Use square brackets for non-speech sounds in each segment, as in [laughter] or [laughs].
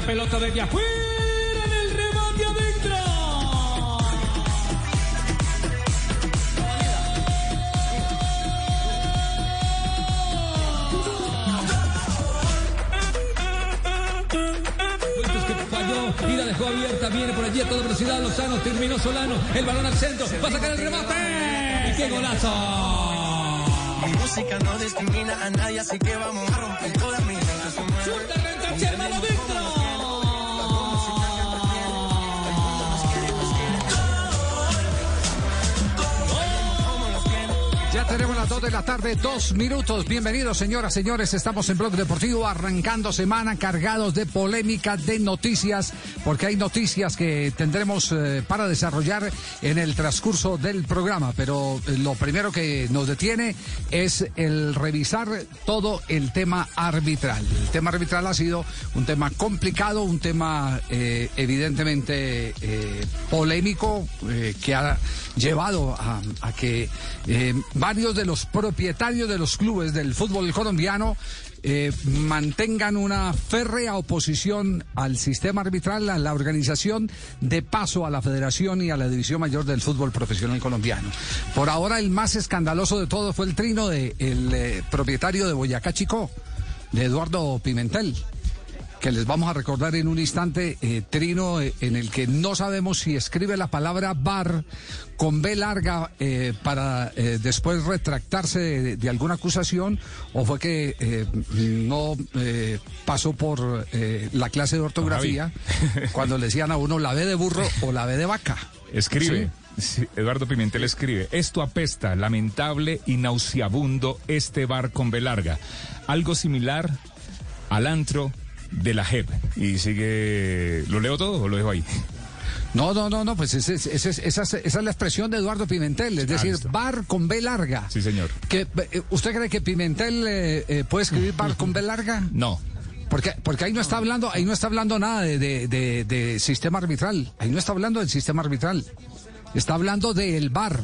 La pelota desde afuera en el remate adentro. Y la dejó abierta, viene por allí a toda velocidad Lozano, terminó Solano, el balón al centro, va a sacar el remate. ¡Qué golazo! Mi música no discrimina a nadie, así que vamos a romper todas mis tenemos las 2 de la tarde, dos minutos. Bienvenidos, señoras, señores. Estamos en Blog Deportivo, arrancando semana, cargados de polémica, de noticias, porque hay noticias que tendremos eh, para desarrollar en el transcurso del programa. Pero eh, lo primero que nos detiene es el revisar todo el tema arbitral. El tema arbitral ha sido un tema complicado, un tema eh, evidentemente polémico, que ha llevado a, que varios de los propietarios de los clubes del fútbol colombiano eh, mantengan una férrea oposición al sistema arbitral, a la organización de paso a la federación y a la división mayor del fútbol profesional colombiano. Por ahora el más escandaloso de todo fue el trino del propietario de Boyacá Chico, de Eduardo Pimentel que les vamos a recordar en un instante, eh, Trino, eh, en el que no sabemos si escribe la palabra bar con B larga eh, para después retractarse de, de alguna acusación o fue que no pasó por la clase de ortografía [laughs] cuando le decían a uno la B de burro o la B de vaca. Escribe. Sí, Eduardo Pimentel escribe, esto apesta, lamentable y nauseabundo este bar con B larga. Algo similar al antro de la JEP. Y sigue, ¿lo leo todo o lo dejo ahí? No, no, no, no, pues ese- ese- ese- esa, es- esa es la expresión de Eduardo Pimentel, es decir, listo. bar con B larga. Sí, señor. Que, eh, ¿Usted cree que Pimentel eh, eh, puede escribir bar con B larga? No. Porque, porque ahí no está hablando, ahí no está hablando nada de, de- de- de sistema arbitral. Ahí no está hablando del sistema arbitral. Está hablando del bar.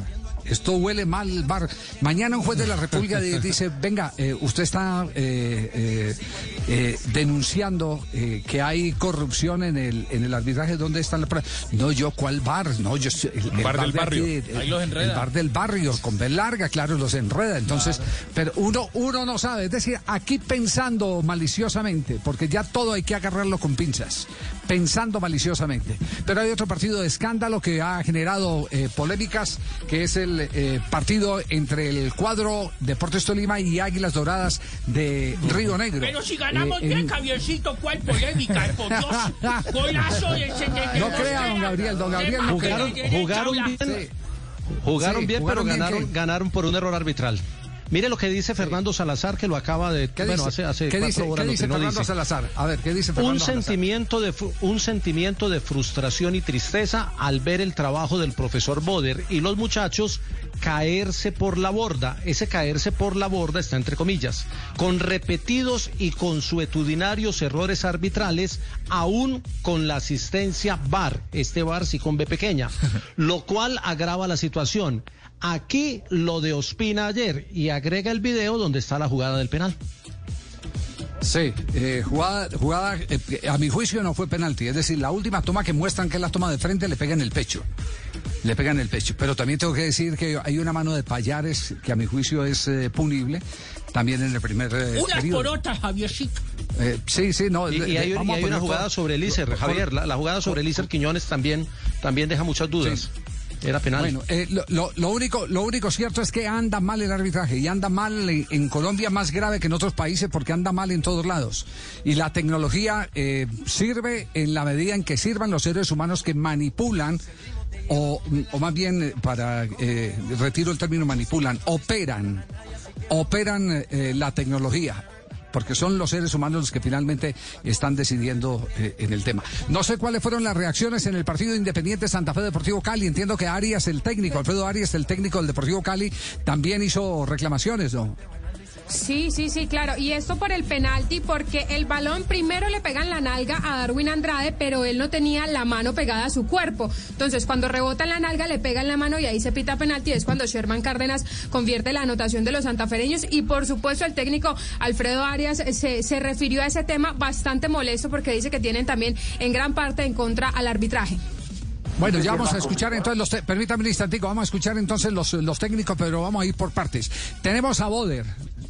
Esto huele mal el bar. Mañana un juez de la República di- dice, venga, eh, usted está eh, eh, eh, denunciando que hay corrupción en el, en el arbitraje. ¿Dónde las pruebas? No, yo, ¿cuál bar? No, yo, el, el bar del de aquí barrio. de- de- Ahí los enreda. El bar del barrio, con B larga, claro, los enreda. Entonces, pero uno, uno no sabe. Es decir, aquí pensando maliciosamente, porque ya todo hay que agarrarlo con pinzas, pensando maliciosamente. Pero hay otro partido de escándalo que ha generado polémicas, que es el eh, partido entre el cuadro Deportes Tolima y Águilas Doradas de Río Negro. Pero si ganamos Eh, en- bien, Javiercito, ¿cuál polémica? Por Dios, [laughs] golazo del 73. No crea, don Gabriel, don Gabriel, no. Jugaron, jugaron bien, Sí. jugaron Sí, bien, jugaron pero bien, ganaron, ganaron por un error arbitral. Mire lo que dice Fernando Salazar, que lo acaba de... ¿Qué bueno, dice, hace, hace ¿qué cuatro dice, horas ¿qué lo dice que no Fernando dice. Salazar? A ver, ¿qué dice Un Fernando Salazar? sentimiento, de, un sentimiento de frustración y tristeza al ver el trabajo del profesor Boder y los muchachos caerse por la borda. Ese caerse por la borda está entre comillas, con repetidos y consuetudinarios errores arbitrales, aún con la asistencia VAR, este VAR sí con B pequeña, [laughs] lo cual agrava la situación. Aquí lo de Ospina ayer y agrega el video donde está la jugada del penal. Sí, eh, jugada, jugada eh, a mi juicio no fue penalti. Es decir, la última toma que muestran que es la toma de frente le pega en el pecho. Le pega en el pecho. Pero también tengo que decir que hay una mano de Payares que a mi juicio es eh, punible. También en el primer eh, por otras, Javiercito. Eh, sí, sí, no. Y, hay, y una jugada todo- sobre Elícer, Javier. La, la jugada sobre Elícer Quiñones también, también deja muchas dudas. Era penal. Bueno, eh, lo, único, lo único cierto es que anda mal el arbitraje y anda mal en, en Colombia más grave que en otros países porque anda mal en todos lados. Y la tecnología eh, sirve en la medida en que sirvan los seres humanos que manipulan o, o más bien eh, para eh, retiro el término manipulan, operan, operan eh, la tecnología. Porque son los seres humanos los que finalmente están decidiendo eh, en el tema. No sé cuáles fueron las reacciones en el partido Independiente Santa Fe Deportivo Cali. Entiendo que Arias, el técnico, Alfredo Arias, el técnico del Deportivo Cali, también hizo reclamaciones, ¿no? Sí, sí, sí, claro. Y esto por el penalti, porque el balón primero le pega en la nalga a Darwin Andrade, pero él no tenía la mano pegada a su cuerpo. Entonces, cuando rebota en la nalga, le pega en la mano y ahí se pita penalti. Es cuando Sherman Cárdenas convierte la anotación de los santafereños. Y por supuesto, el técnico Alfredo Arias se, se refirió a ese tema bastante molesto porque dice que tienen también en gran parte en contra al arbitraje. Bueno, ya vamos a escuchar entonces los... Permítame un instantico, vamos a escuchar entonces los, los técnicos, pero vamos a ir por partes. Tenemos a Boder,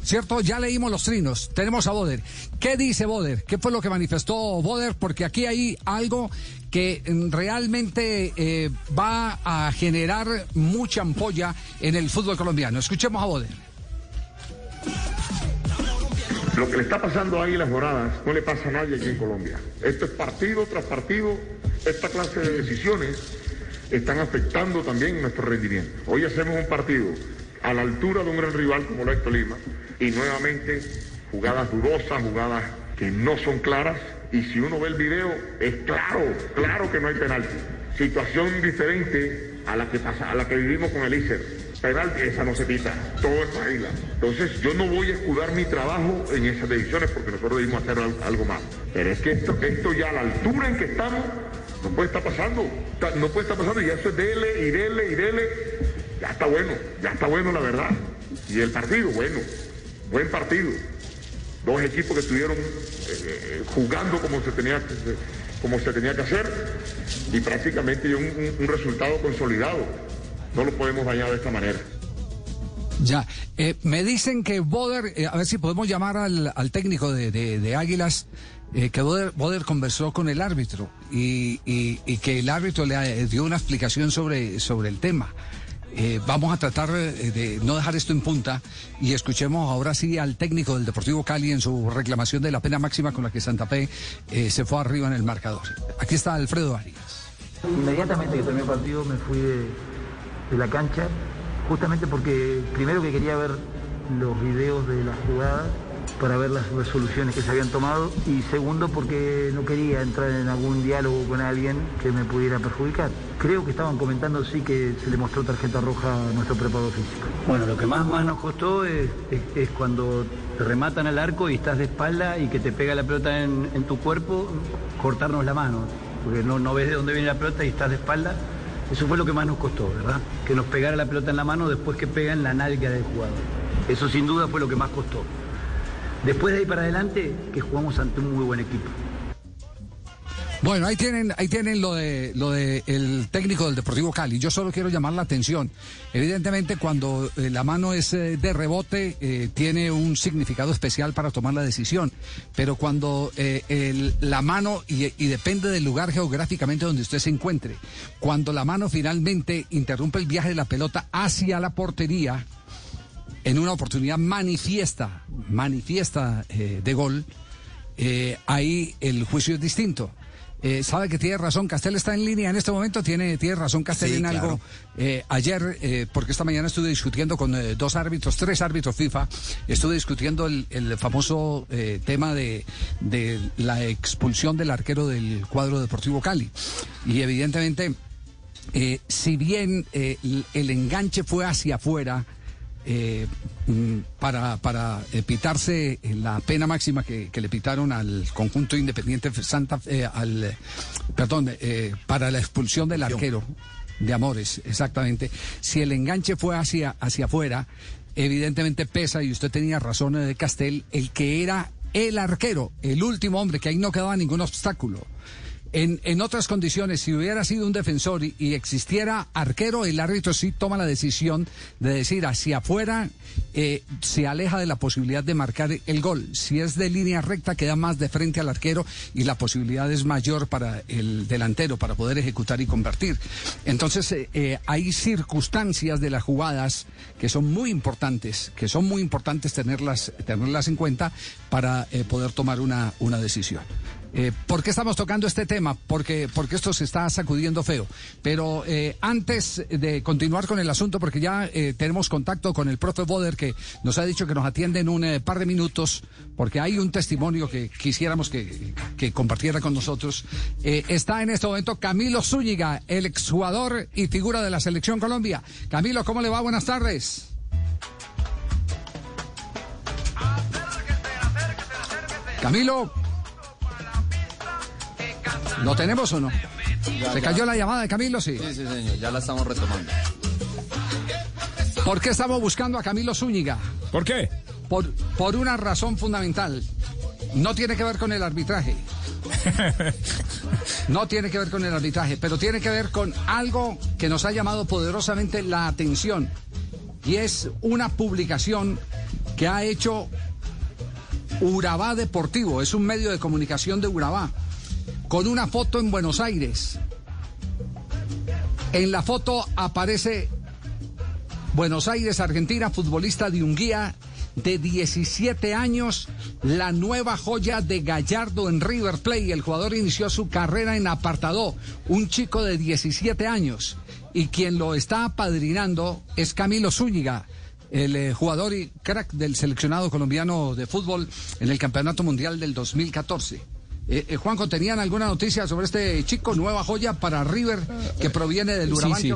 ¿cierto? Ya leímos los trinos. Tenemos a Boder. ¿Qué dice Boder? ¿Qué fue lo que manifestó Boder? Porque aquí hay algo que mm, realmente eh, va a generar mucha ampolla en el fútbol colombiano. Escuchemos a Boder. Lo que le está pasando a Águilas Doradas no le pasa a nadie aquí en Colombia. Esto es partido tras partido. Esta clase de decisiones están afectando también nuestro rendimiento. Hoy hacemos un partido a la altura de un gran rival como lo es Tolima y nuevamente jugadas dudosas, jugadas que no son claras y si uno ve el video es claro, claro que no hay penalti. Situación diferente a la que pasa, a la que vivimos con el ICER. Penalti, esa no se pita, todo es águila. Entonces yo no voy a escudar mi trabajo en esas decisiones porque nosotros debimos hacer al- algo más. Pero es que esto, esto ya a la altura en que estamos no puede estar pasando, no puede estar pasando y eso es dele y dele y dele. Ya está bueno, ya está bueno la verdad. Y el partido, bueno, buen partido. Dos equipos que estuvieron eh, eh, jugando como se tenía que, como se tenía que hacer y prácticamente un, resultado consolidado. No lo podemos dañar de esta manera. Ya, eh, me dicen que Boder, a ver si podemos llamar al, técnico de, Águilas, que Boder, conversó con el árbitro y, y- que el árbitro le dio una explicación sobre, sobre el tema. Eh, vamos a tratar eh, de no dejar esto en punta y escuchemos ahora sí al técnico del Deportivo Cali en su reclamación de la pena máxima con la que Santa Fe eh, se fue arriba en el marcador. Aquí está Alfredo Arias. Inmediatamente que terminé el partido me fui de, la cancha, justamente porque primero que quería ver los videos de las jugadas para ver las resoluciones que se habían tomado y segundo porque no quería entrar en algún diálogo con alguien que me pudiera perjudicar. Creo que estaban comentando sí que se le mostró tarjeta roja a nuestro preparador físico. Bueno, lo que más, más nos costó es, cuando te rematan al arco y estás de espalda y que te pega la pelota en, en tu cuerpo, cortarnos la mano, porque no, no ves de dónde viene la pelota y estás de espalda. Eso fue lo que más nos costó, ¿verdad? Que nos pegara la pelota en la mano después que pega en la nalga del jugador. Eso sin duda fue lo que más costó. Después de ahí para adelante, que jugamos ante un muy buen equipo. Bueno, ahí tienen, ahí tienen lo de lo de el técnico del Deportivo Cali. Yo solo quiero llamar la atención. Evidentemente, cuando eh, la mano es eh, de rebote, eh, tiene un significado especial para tomar la decisión. Pero cuando la mano, y depende del lugar geográficamente donde usted se encuentre, cuando la mano finalmente interrumpe el viaje de la pelota hacia la portería, en una oportunidad manifiesta, manifiesta eh, de gol, eh, ahí el juicio es distinto. Eh, sabe que tiene razón, Castel está en línea en este momento, tiene, tiene razón Castel Sí, en claro. algo. Eh, ayer, eh, porque esta mañana estuve discutiendo con dos árbitros, tres árbitros FIFA, estuve discutiendo el, el famoso tema de, de la expulsión del arquero del cuadro deportivo Cali. Y evidentemente, si bien el- el enganche fue hacia afuera, eh, mm, para, para eh, pitarse eh, la pena máxima que, que le pitaron al conjunto independiente Santa eh, al perdón eh, para la expulsión del arquero de Amores exactamente. Si el enganche fue hacia hacia afuera evidentemente pesa y usted tenía razón eh, Castel el que era el arquero el último hombre que ahí no quedaba ningún obstáculo en, en otras condiciones, si hubiera sido un defensor y, existiera arquero, el árbitro sí toma la decisión de decir hacia afuera eh, se aleja de la posibilidad de marcar el gol. Si es de línea recta, queda más de frente al arquero y la posibilidad es mayor para el delantero para poder ejecutar y convertir. Entonces, eh, eh, hay circunstancias de las jugadas que son muy importantes, que son muy importantes tenerlas, tenerlas en cuenta para eh, poder tomar una, una decisión. Eh, ¿Por qué estamos tocando este tema? Porque, porque esto se está sacudiendo feo. Pero eh, antes de continuar con el asunto, porque ya eh, tenemos contacto con el profe Boder, que nos ha dicho que nos atiende en un eh, par de minutos, porque hay un testimonio que quisiéramos que, que compartiera con nosotros. Está en este momento Camilo Zúñiga, el exjugador y figura de la Selección Colombia. Camilo, ¿cómo le va? Buenas tardes. Camilo. ¿Lo tenemos o no? ¿Se cayó la llamada de Camilo? Sí. Sí, sí, señor, ya la estamos retomando. ¿Por qué estamos buscando a Camilo Zúñiga? ¿Por qué? Por, por una razón fundamental. No tiene que ver con el arbitraje. [laughs] No tiene que ver con el arbitraje, pero tiene que ver con algo que nos ha llamado poderosamente la atención. Y es una publicación que ha hecho Urabá Deportivo, es un medio de comunicación de Urabá, con una foto en Buenos Aires. En la foto aparece Buenos Aires, Argentina, futbolista de Unguía de 17 años, la nueva joya de Gallardo en River Plate. El jugador inició su carrera en Apartadó, un chico de 17 años. Y quien lo está apadrinando es Camilo Zúñiga, el eh, jugador y crack del seleccionado colombiano de fútbol en el Campeonato Mundial del 2014. Eh, eh, Juanjo, ¿tenían alguna noticia sobre este chico, nueva joya para River, que proviene del Sí, Urabá sí.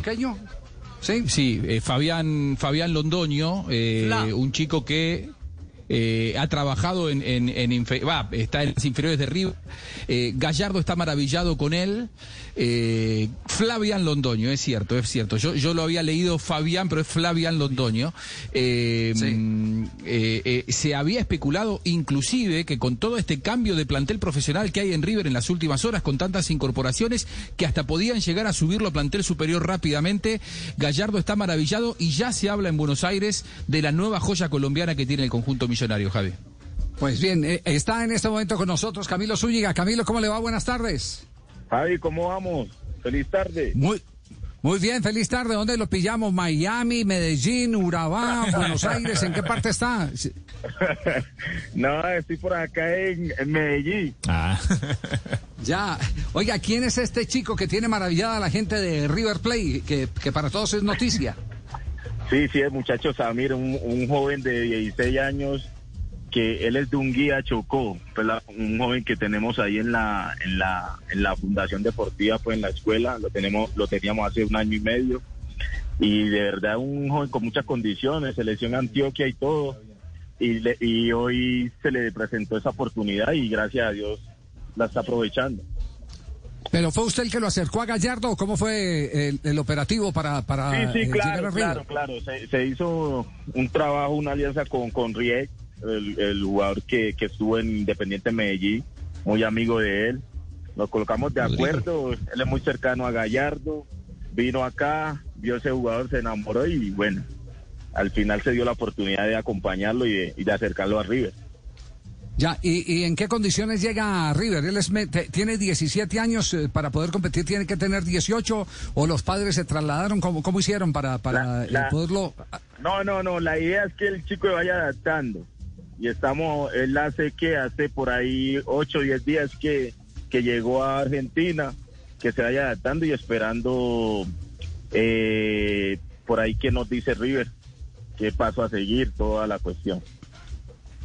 Sí, Sí, eh, Fabián, Fabián Londoño, eh, un chico que eh, ha trabajado en, en, está en las inferiores de River. Eh, Gallardo está maravillado con él. Eh, Flavian Londoño, es cierto, es cierto. Yo, yo lo había leído Fabián, pero es Flavian Londoño. Eh, mm, se había especulado inclusive que con todo este cambio de plantel profesional que hay en River en las últimas horas, con tantas incorporaciones, que hasta podían llegar a subirlo a plantel superior rápidamente, Gallardo está maravillado y ya se habla en Buenos Aires de la nueva joya colombiana que tiene el conjunto millonario, Javi. Pues bien, eh, está en este momento con nosotros Camilo Zúñiga. Camilo, ¿cómo le va? Buenas tardes. Javi, ¿cómo vamos? Feliz tarde. Muy, muy bien, feliz tarde. ¿Dónde lo pillamos? Miami, Medellín, Urabá, [laughs] Buenos Aires. ¿En qué parte está? [laughs] No, estoy por acá en, en Medellín. Ah. [laughs] Ya. Oiga, ¿quién es este chico que tiene maravillada a la gente de River Plate? Que, que para todos es noticia. Sí, sí, el muchacho Samir, un, un joven de 16 años que él es de un guía Chocó, pues la- un joven que tenemos ahí en la en la en la Fundación Deportiva, pues en la escuela, lo tenemos lo teníamos hace un año y medio y de verdad un joven con muchas condiciones, selección Antioquia y todo y le- y hoy se le presentó esa oportunidad y gracias a Dios la está aprovechando. ¿Pero fue usted el que lo acercó a Gallardo o cómo fue el, el operativo para, para Sí, sí, eh, llegar a claro, River? claro, claro. Se, se hizo un trabajo, una alianza con, con Riek, el, el jugador que, que estuvo en Independiente Medellín, muy amigo de él. Nos colocamos de acuerdo, él es muy cercano a Gallardo, vino acá, vio ese jugador, se enamoró y bueno, al final se dio la oportunidad de acompañarlo y de, y de acercarlo a River. Ya, ¿y, y en qué condiciones llega a River? Él es tiene 17 años, eh, para poder competir tiene que tener 18, o los padres se trasladaron, ¿cómo, cómo hicieron para, para eh, la- poderlo...? No, no, no, la idea es que el chico vaya adaptando. Y estamos, él hace que hace por ahí 8 o 10 días que, que llegó a Argentina, que se vaya adaptando y esperando eh, por ahí que nos dice River, qué paso a seguir, toda la cuestión.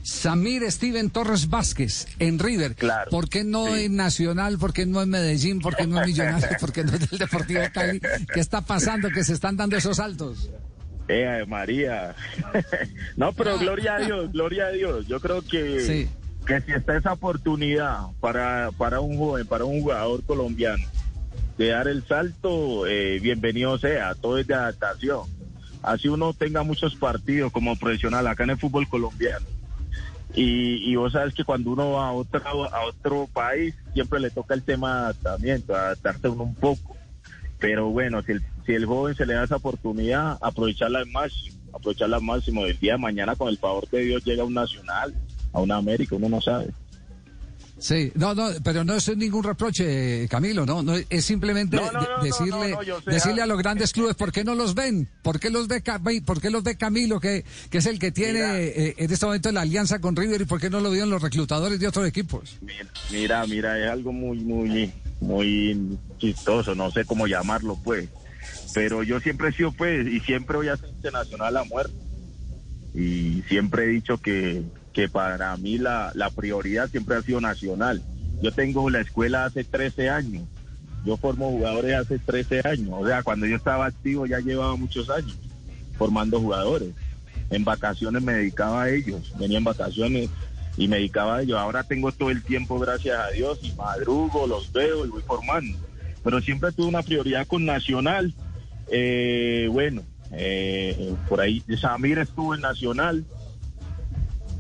Samir Steven Torres Vázquez en River. Claro, ¿Por qué no sí. en Nacional? ¿Por qué no en Medellín? ¿Por qué no en Millonarios? [laughs] ¿Por qué no en el Deportivo Cali? ¿Qué está pasando que se están dando esos saltos? Eh, María. [laughs] no, pero gloria a Dios, gloria a Dios. Yo creo que, Sí. que si está esa oportunidad para, para un joven, para un jugador colombiano, de dar el salto, eh, bienvenido sea. Todo es de adaptación. Así uno tenga muchos partidos como profesional acá en el fútbol colombiano. Y, y vos sabes que cuando uno va a otro, a otro país, siempre le toca el tema de adaptamiento, adaptarse uno un poco. Pero bueno, si el, si el joven se le da esa oportunidad, aprovecharla al máximo, aprovecharla al máximo. El día de mañana, con el favor de Dios, llega a un nacional, a una América, uno no sabe. Sí, no, no, pero no es ningún reproche, Camilo, no, no es simplemente No, no, de- no, no, decirle, decirle ah. a los grandes clubes por qué no los ven, por qué los ve, por qué los ve Camilo, que, que es el que tiene Mira. eh, en este momento la alianza con River y por qué no lo vieron los reclutadores de otros equipos. Mira, mira, es algo muy, muy, muy chistoso, no sé cómo llamarlo, pues. Pero yo siempre he sido, pues, y siempre voy a ser internacional a muerte. Y siempre he dicho que, que para mí la, la prioridad siempre ha sido nacional. Yo tengo la escuela hace 13 años. Yo formo jugadores hace 13 años. O sea, cuando yo estaba activo ya llevaba muchos años formando jugadores. En vacaciones me dedicaba a ellos. Venía en vacaciones y me dedicaba a ellos. Ahora tengo todo el tiempo, gracias a Dios, y madrugo, los veo y voy formando. Pero siempre tuve una prioridad con Nacional. Eh, bueno, eh, por ahí Samir estuvo en Nacional.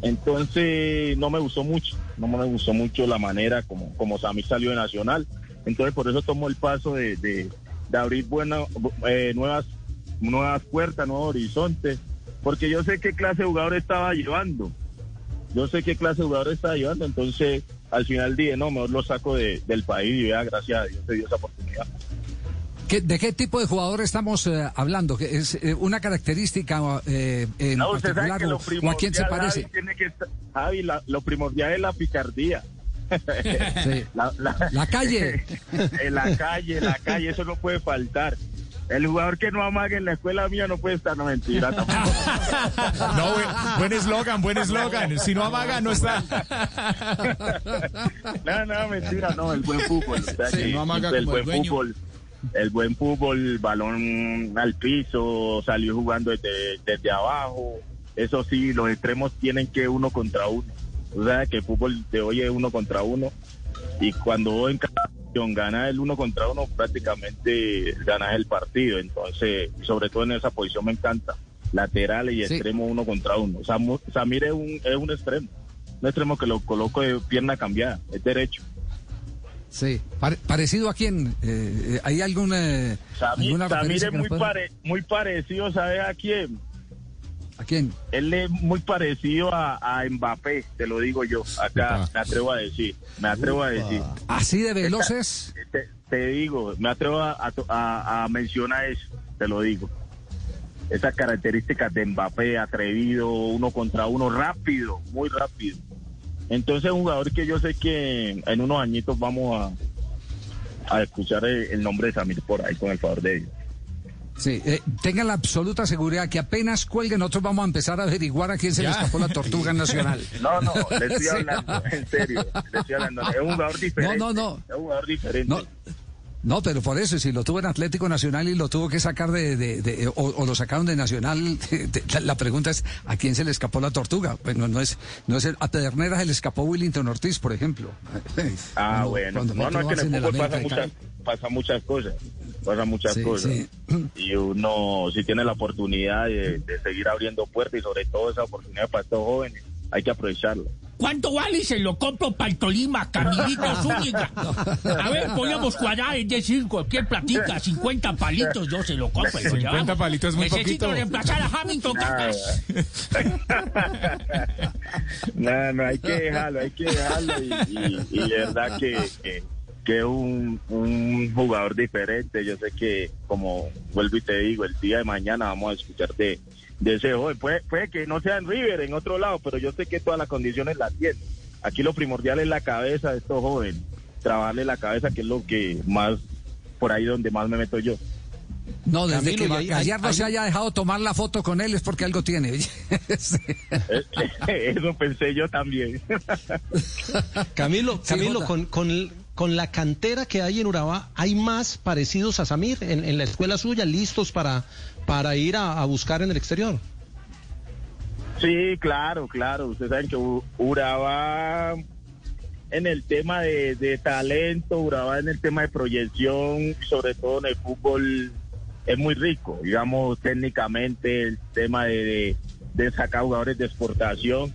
Entonces no me gustó mucho, no me gustó mucho la manera como, como salió de Nacional. Entonces por eso tomo el paso de, de, abrir buenas, eh, nuevas, nuevas puertas, nuevos horizontes, porque yo sé qué clase de jugador estaba llevando. Yo sé qué clase de jugador estaba llevando, entonces al final dije, no, mejor lo saco de- del país y vea, gracias a Dios se dio esa oportunidad. ¿Qué- ¿De qué tipo de jugador estamos eh, hablando? ¿Que ¿Es eh, una característica eh, en No, usted sabe particular que o, lo o a quién se parece? Javi, tiene que estar- Javi, la- lo primordial es la picardía. Sí. [laughs] La, la- La calle. [laughs] en la calle, la calle, eso no puede faltar. El jugador que no amague en la escuela mía no puede estar, no mentira. tampoco. [laughs] No, buen- buen eslogan, buen eslogan. Si no amaga, no está. No, no, mentira, no, el buen fútbol. o sea Sí, que no amaga el como el buen dueño. fútbol, el buen fútbol, balón al piso, salió jugando desde, desde abajo. Eso sí, los extremos tienen que uno contra uno. O sea que el fútbol de hoy es uno contra uno. Y cuando vos en cada posición ganas el uno contra uno, prácticamente ganas el partido. Entonces, sobre todo en esa posición me encanta. Lateral y Sí. extremo uno contra uno. Samir es un, es un extremo. Un extremo que lo coloco de pierna cambiada, es derecho. Sí, Pare- parecido a quién? Eh, eh, ¿Hay eh, Samir, alguna Samir es muy, pueda- pare- muy parecido, ¿sabes a quién? ¿A quién? Él es muy parecido a, a Mbappé, te lo digo yo. Acá me atrevo a decir, me atrevo a decir. ¿Así de veloces? Te, te digo, me atrevo a- a mencionar eso, te lo digo. Esas características de Mbappé, atrevido, uno contra uno, rápido, muy rápido. Entonces, un jugador que yo sé que en unos añitos vamos a, a escuchar el, el nombre de Samir por ahí, con el favor de Dios. Sí, eh, tengan la absoluta seguridad que apenas cuelguen, nosotros vamos a empezar a averiguar a quién se le escapó la tortuga [laughs] nacional. No, no, le [laughs] estoy Sí. hablando, en serio, le estoy hablando. Es un jugador diferente. No, no, no. Es un jugador diferente. No, no, pero por eso, si lo tuvo en Atlético Nacional y lo tuvo que sacar de, de- de- o, o lo sacaron de Nacional, [laughs] de- la, pregunta es, ¿a quién se le escapó la tortuga? Pues no, es, no es el- a Pedernera se le escapó Willington Ortiz, por ejemplo. [laughs] Ah, Cuando- bueno. cuando No, no, es que en el fútbol pasa muchas, pasa muchas cosas. Pasa muchas Sí, cosas. sí. Y uno, si tiene la oportunidad de, de seguir abriendo puertas y sobre todo esa oportunidad para estos jóvenes, hay que aprovecharla. ¿Cuánto vale? Se lo compro para el Tolima, Camilito [laughs] Zúñiga. A ver, podríamos cuadrar, es decir, cualquier platica, 50 palitos, yo se lo compro. y lo 50 llevamos. palitos es muy Necesito poquito. reemplazar a Hamilton Cacas. [laughs] no, no, hay que dejarlo, hay que dejarlo y, y- verdad que, que, que es un, un jugador diferente. Yo sé que, como vuelvo y te digo, el día de mañana vamos a escuchar de, de ese joven. Puede, puede que no sea en River, en otro lado, pero yo sé que todas las condiciones las tiene. Aquí lo primordial es la cabeza de estos jóvenes, trabajarle la cabeza, que es lo que más, por ahí donde más me meto yo. No, desde Camilo, que Gallardo hay- se haya dejado tomar la foto con él es porque algo tiene. [laughs] Sí. Eso pensé yo también. [laughs] Camilo, Camilo, con, con, con la cantera que hay en Urabá, ¿hay más parecidos a Samir en, en la escuela suya, listos para, para ir a, buscar en el exterior? Sí, claro, claro. Ustedes saben que U- Urabá en el tema de, talento, Urabá en el tema de proyección, sobre todo en el fútbol, es muy rico. Digamos, técnicamente, el tema de, sacar jugadores de exportación.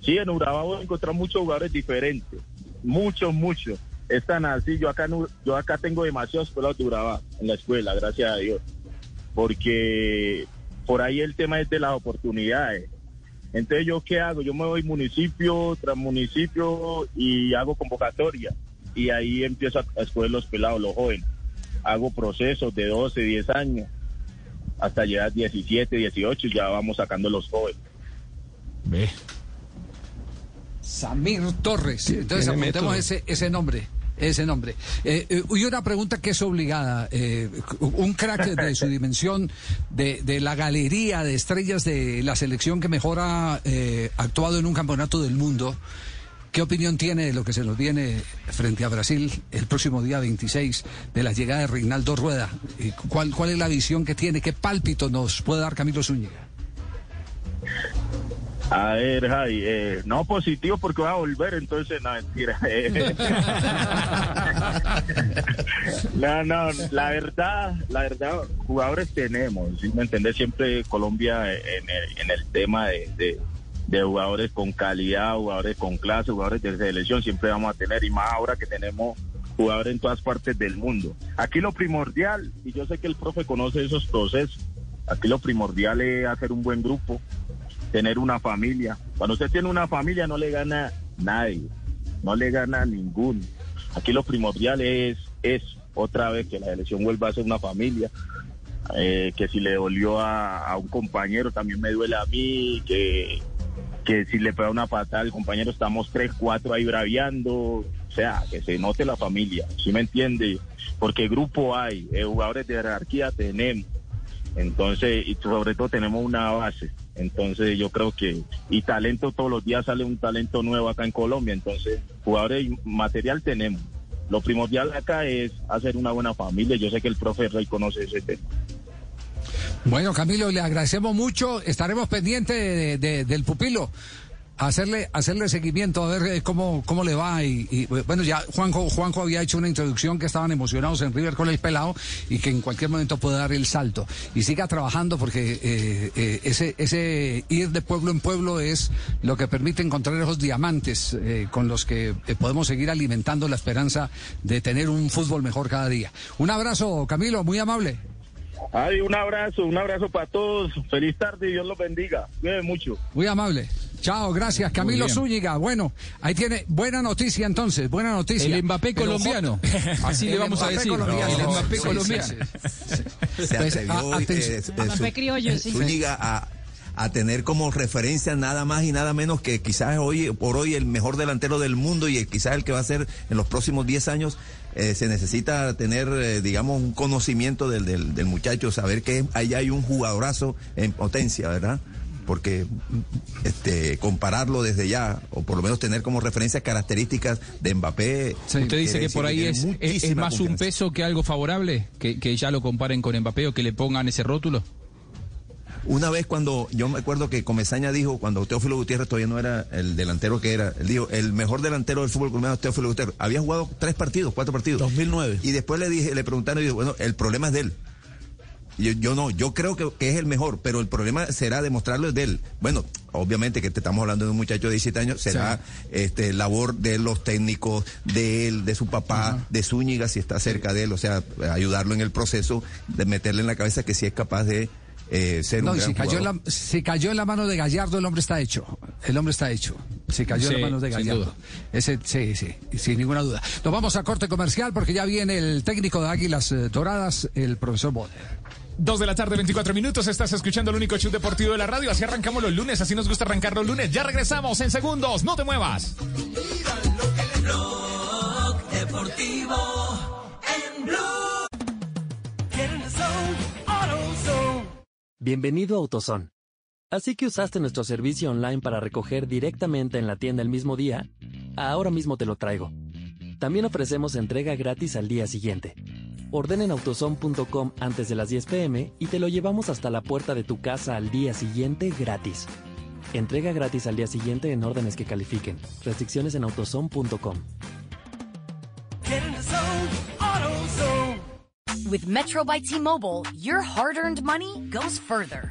Sí, en Urabá voy a encontrar muchos jugadores diferentes. Muchos, muchos. Es tan así. Yo acá, yo acá tengo demasiados pelados de Urabá en la escuela, gracias a Dios. Porque por ahí el tema es de las oportunidades Entonces, ¿yo qué hago? Yo me voy municipio tras municipio y hago convocatoria. Y ahí empiezo a, escoger los pelados, los jóvenes. Hago procesos de 12, 10 años, hasta llegar 17, 18, y ya vamos sacando los jóvenes. Ve. Samir Torres. Entonces apuntemos ese nombre. Ese nombre. Eh, eh, y una pregunta que es obligada. eh, un crack de su [laughs] dimensión, de, de la galería de estrellas de la selección que mejor ha eh, actuado en un campeonato del mundo. ¿Qué opinión tiene de lo que se nos viene frente a Brasil el próximo día 26 de la llegada de Reinaldo Rueda? ¿Y ¿Cuál, ¿Cuál es la visión que tiene? ¿Qué pálpito nos puede dar Camilo Zúñiga? A ver, Jai, eh, no positivo porque va a volver, entonces no, mentira. [laughs] no, no, la verdad, la verdad, jugadores tenemos, ¿sí me entendés? Siempre Colombia en el, en el tema de, de, de jugadores con calidad, jugadores con clase, jugadores de selección, siempre vamos a tener, y más ahora que tenemos jugadores en todas partes del mundo. Aquí lo primordial, y yo sé que el profe conoce esos procesos, aquí lo primordial es hacer un buen grupo, tener una familia. Cuando usted tiene una familia no le gana nadie, no le gana ninguno. Aquí lo primordial es, es otra vez que la elección vuelva a ser una familia, eh, que si le dolió a, a un compañero también me duele a mí, que, que si le pega una patada al compañero estamos tres, cuatro ahí braviando, o sea, que se note la familia, ¿sí me entiende? Porque grupo hay, eh, jugadores de jerarquía tenemos. Entonces, y sobre todo tenemos una base. Entonces, yo creo que, y talento todos los días sale un talento nuevo acá en Colombia. Entonces, jugadores y material tenemos. Lo primordial acá es hacer una buena familia. Yo sé que el profe Rey conoce ese tema. Bueno, Camilo, le agradecemos mucho. Estaremos pendientes de- de- del pupilo. Hacerle, hacerle seguimiento, a ver eh, cómo, cómo le va. Y, y, bueno, ya Juanjo, Juanjo había hecho una introducción que estaban emocionados en River con el pelado y que en cualquier momento puede dar el salto. Y siga trabajando porque eh, eh, ese, ese ir de pueblo en pueblo es lo que permite encontrar esos diamantes eh, con los que eh, podemos seguir alimentando la esperanza de tener un fútbol mejor cada día. Un abrazo, Camilo, muy amable. Ay, un abrazo, un abrazo para todos. Feliz tarde y Dios los bendiga. Cuídense mucho. Muy amable. Chao, gracias. Camilo. Zúñiga. Bueno, ahí tiene buena noticia entonces, buena noticia. El Mbappé colombiano. [laughs] Así le vamos a decir. colombiano. El Mbappé Sí, colombiano. sí, sí. se Pues, atrevió a- eh, eh, Mbappé criollo, sí. Zúñiga a, a tener como referencia nada más y nada menos que quizás hoy por hoy el mejor delantero del mundo y el- quizás el que va a ser en los próximos 10 años. eh, se necesita tener, eh, digamos, un conocimiento del, del, del muchacho, saber que ahí hay un jugadorazo en potencia, ¿verdad? Porque este, compararlo desde ya, o por lo menos tener como referencia características de Mbappé. Usted dice que por ahí es, es- más un peso que algo favorable, que, que ya lo comparen con Mbappé o que le pongan ese rótulo. Una vez cuando, yo me acuerdo que Comesaña dijo, cuando Teófilo Gutiérrez todavía no era el delantero que era, él dijo, el mejor delantero del fútbol colombiano es Teófilo Gutiérrez. Había jugado tres partidos, cuatro partidos. 2009. Y después le dije, le preguntaron y dijo, bueno, el problema es de él. Yo, yo no, yo creo que, que es el mejor, pero el problema será demostrarlo de él. Bueno, obviamente que te estamos hablando de un muchacho de 17 años, será este labor de los técnicos, de él, de su papá, de Zúñiga, si está cerca de él, o sea, ayudarlo en el proceso, de meterle en la cabeza que sí es capaz de eh, ser No, un y gran si cayó, en jugador. la, si cayó en la mano de Gallardo, el hombre está hecho. El hombre está hecho. Si cayó en Sí, las manos de sin Gallardo. duda. Ese, sí, sí, sin ninguna duda. Nos vamos a corte comercial porque ya viene el técnico de Águilas eh, Doradas, el profesor Boder. Dos de la tarde, 24 minutos. Estás escuchando el único show deportivo de la radio. Así arrancamos los lunes. Así nos gusta arrancar los lunes. Ya regresamos en segundos. No te muevas. Bienvenido a AutoZone. Así que usaste nuestro servicio online para recoger directamente en la tienda el mismo día. Ahora mismo te lo traigo. También ofrecemos entrega gratis al día siguiente. Ordena en autozone.com antes de las 10 pm y te lo llevamos hasta la puerta de tu casa al día siguiente gratis. Entrega gratis al día siguiente en órdenes que califiquen. Restricciones en autozone.com. With Metro by T-Mobile, your hard-earned money goes further.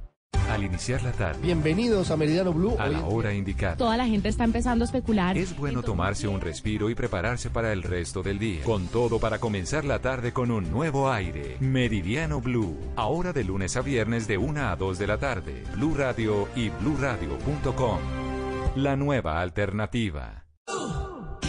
Al iniciar la tarde, Bienvenidos a Meridiano Blue. a la hora indicada, Toda la gente está empezando a especular. es bueno tomarse un respiro y prepararse para el resto del día. Con todo para comenzar la tarde con un nuevo aire. Meridiano Blue. Ahora de lunes a viernes de 1 a 2 de la tarde. Blue Radio y bluradio.com. La nueva alternativa.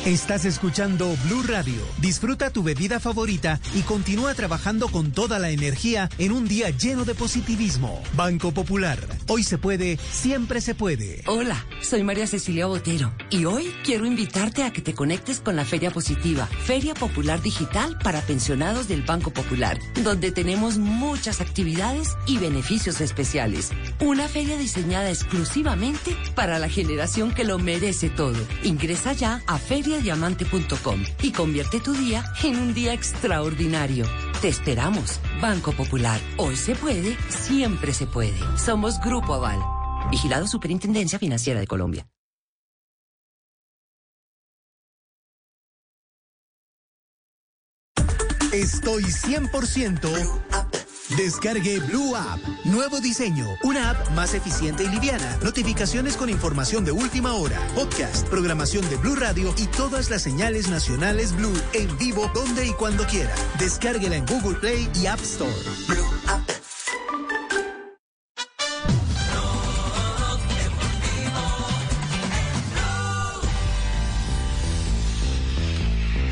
Estás escuchando Blue Radio. Disfruta tu bebida favorita y continúa trabajando con toda la energía en un día lleno de positivismo. Banco Popular. Hoy se puede, siempre se puede. Hola, soy María Cecilia Botero y hoy quiero invitarte a que te conectes con la Feria Positiva, Feria Popular Digital para pensionados del Banco Popular, donde tenemos muchas actividades y beneficios especiales. Una feria diseñada exclusivamente para la generación que lo merece todo. Ingresa ya a feriadiamante.com y convierte tu día en un día extraordinario. Te esperamos, Banco Popular. Hoy se puede, siempre se puede. Somos Grupo Aval. Vigilado Superintendencia Financiera de Colombia. Estoy 100%. Descargue Blue App. Nuevo diseño. Una app más eficiente y liviana. Notificaciones con información de última hora. Podcast, programación de Blue Radio y todas las señales nacionales Blue en vivo donde y cuando quiera. Descárguela en Google Play y App Store.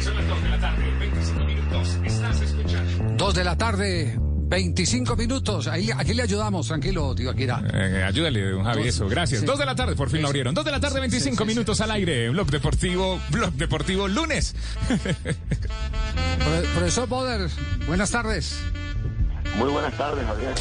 Son las 2 de la tarde, 25 minutos. Estás escuchando. 2 de la tarde, 25 minutos. Ahí, aquí le ayudamos, tranquilo, tío Akira. Eh, ayúdale, don Javi, Dos- eso. Gracias. sí. Dos de la tarde, por fin lo abrieron. Dos de la tarde, 25 minutos al aire. Blog Deportivo, Blog Deportivo, lunes. Pro- Profesor Boder, buenas tardes. Muy buenas tardes, Javier.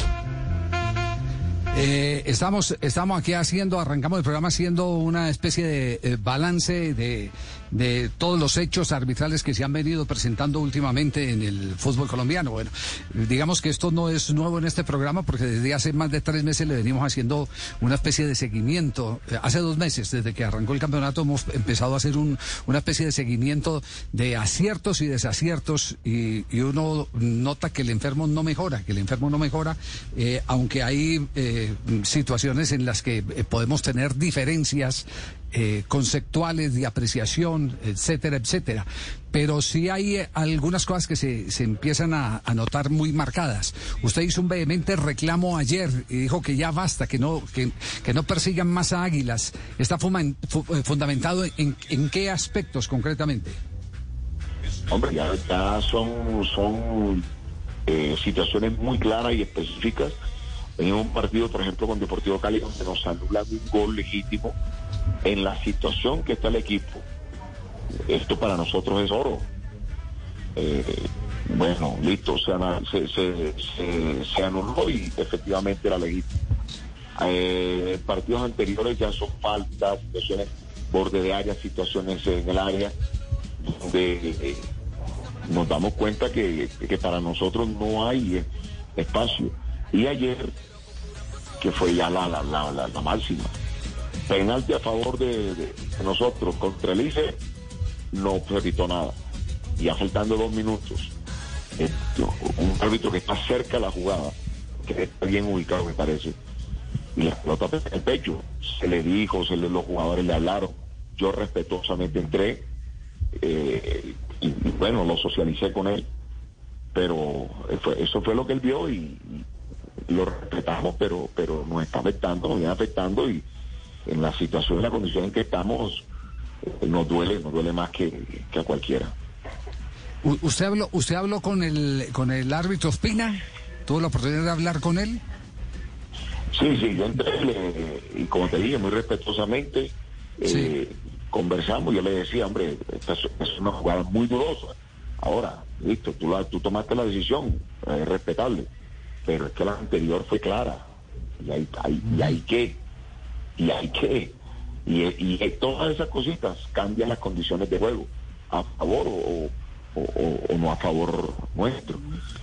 Eh, estamos, estamos aquí haciendo, arrancamos el programa haciendo una especie de eh, balance de, de todos los hechos arbitrales que se han venido presentando últimamente en el fútbol colombiano. Bueno, digamos que esto no es nuevo en este programa porque desde hace más de tres meses le venimos haciendo una especie de seguimiento. Eh, hace dos meses, desde que arrancó el campeonato, hemos empezado a hacer un, una especie de seguimiento de aciertos y desaciertos y, y uno nota que el enfermo no mejora, que el enfermo no mejora, eh, aunque hay eh, situaciones en las que podemos tener diferencias eh, conceptuales de apreciación, etcétera, etcétera. Pero sí hay eh, algunas cosas que se, se empiezan a, notar muy marcadas. Usted hizo un vehemente reclamo ayer y dijo que ya basta, que no, que, que no persigan más a águilas. ¿Está fuma- fu- eh, fundamentado en, en qué aspectos concretamente? Hombre, ya, ya son, son eh, situaciones muy claras y específicas. En un partido, por ejemplo, con Deportivo Cali, donde nos anulan un gol legítimo en la situación que está el equipo. Esto para nosotros es oro. Eh, bueno, listo, se, anuló y efectivamente era legítimo. Eh, partidos anteriores ya son faltas, situaciones borde de área, situaciones en el área, donde eh, nos damos cuenta que, para nosotros no hay espacio. Y ayer, que fue ya la, la, la- la máxima, penalti a favor de, nosotros contra el ICE, no se pitó nada. Ya faltando dos minutos, un árbitro que está cerca de la jugada, que está bien ubicado me parece, y la pelota el pecho. Se le dijo, se le, los jugadores le hablaron. Yo respetuosamente entré eh, y, bueno, lo socialicé con él. Pero eso fue lo que él vio y, y lo respetamos, pero, pero nos está afectando, nos viene afectando y en la situación, en la condición en que estamos, eh, nos duele, nos duele más que, que a cualquiera. U- ¿Usted habló, usted habló con el, con el árbitro Espina? ¿Tuvo la oportunidad de hablar con él? Sí, sí, yo entré le- y como te dije, muy respetuosamente, eh, conversamos, yo le decía, hombre, esta es, es una jugada muy dudosa. Ahora, listo, tú, la- tú tomaste la decisión, es respetable, pero es que la anterior fue clara, y hay, hay- y hay que, y hay que, y, y todas esas cositas cambian las condiciones de juego, a favor o, o- o- o no a favor nuestro.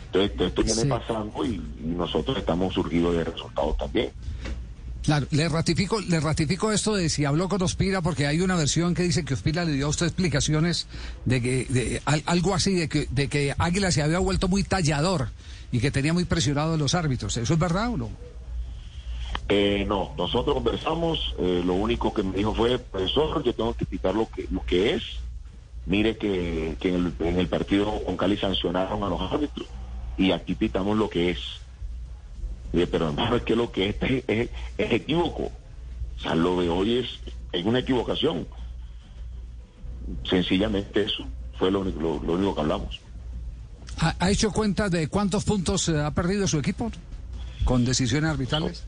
Entonces, esto viene Sí. pasando y, y nosotros estamos surgidos de resultados también. Claro, le ratifico, le ratifico esto de si habló con Ospira, porque hay una versión que dice que Ospira le dio a usted explicaciones de que, de, al- algo así, de que, de que Águila se había vuelto muy tallador y que tenía muy presionado a los árbitros. ¿Eso es verdad o no? Eh, no, nosotros conversamos, eh, lo único que me dijo fue, profesor, yo tengo que explicar lo que, lo que es. Mire que, en, el, en el partido con Cali sancionaron a los árbitros y aquí pitamos lo que es. Pero hermano, es que lo que es es, es- equívoco. O sea, lo de hoy es, es una equivocación. Sencillamente eso fue lo único, lo- único que hablamos. ¿Ha, ha hecho cuenta de cuántos puntos eh, ha perdido su equipo con decisiones arbitrales?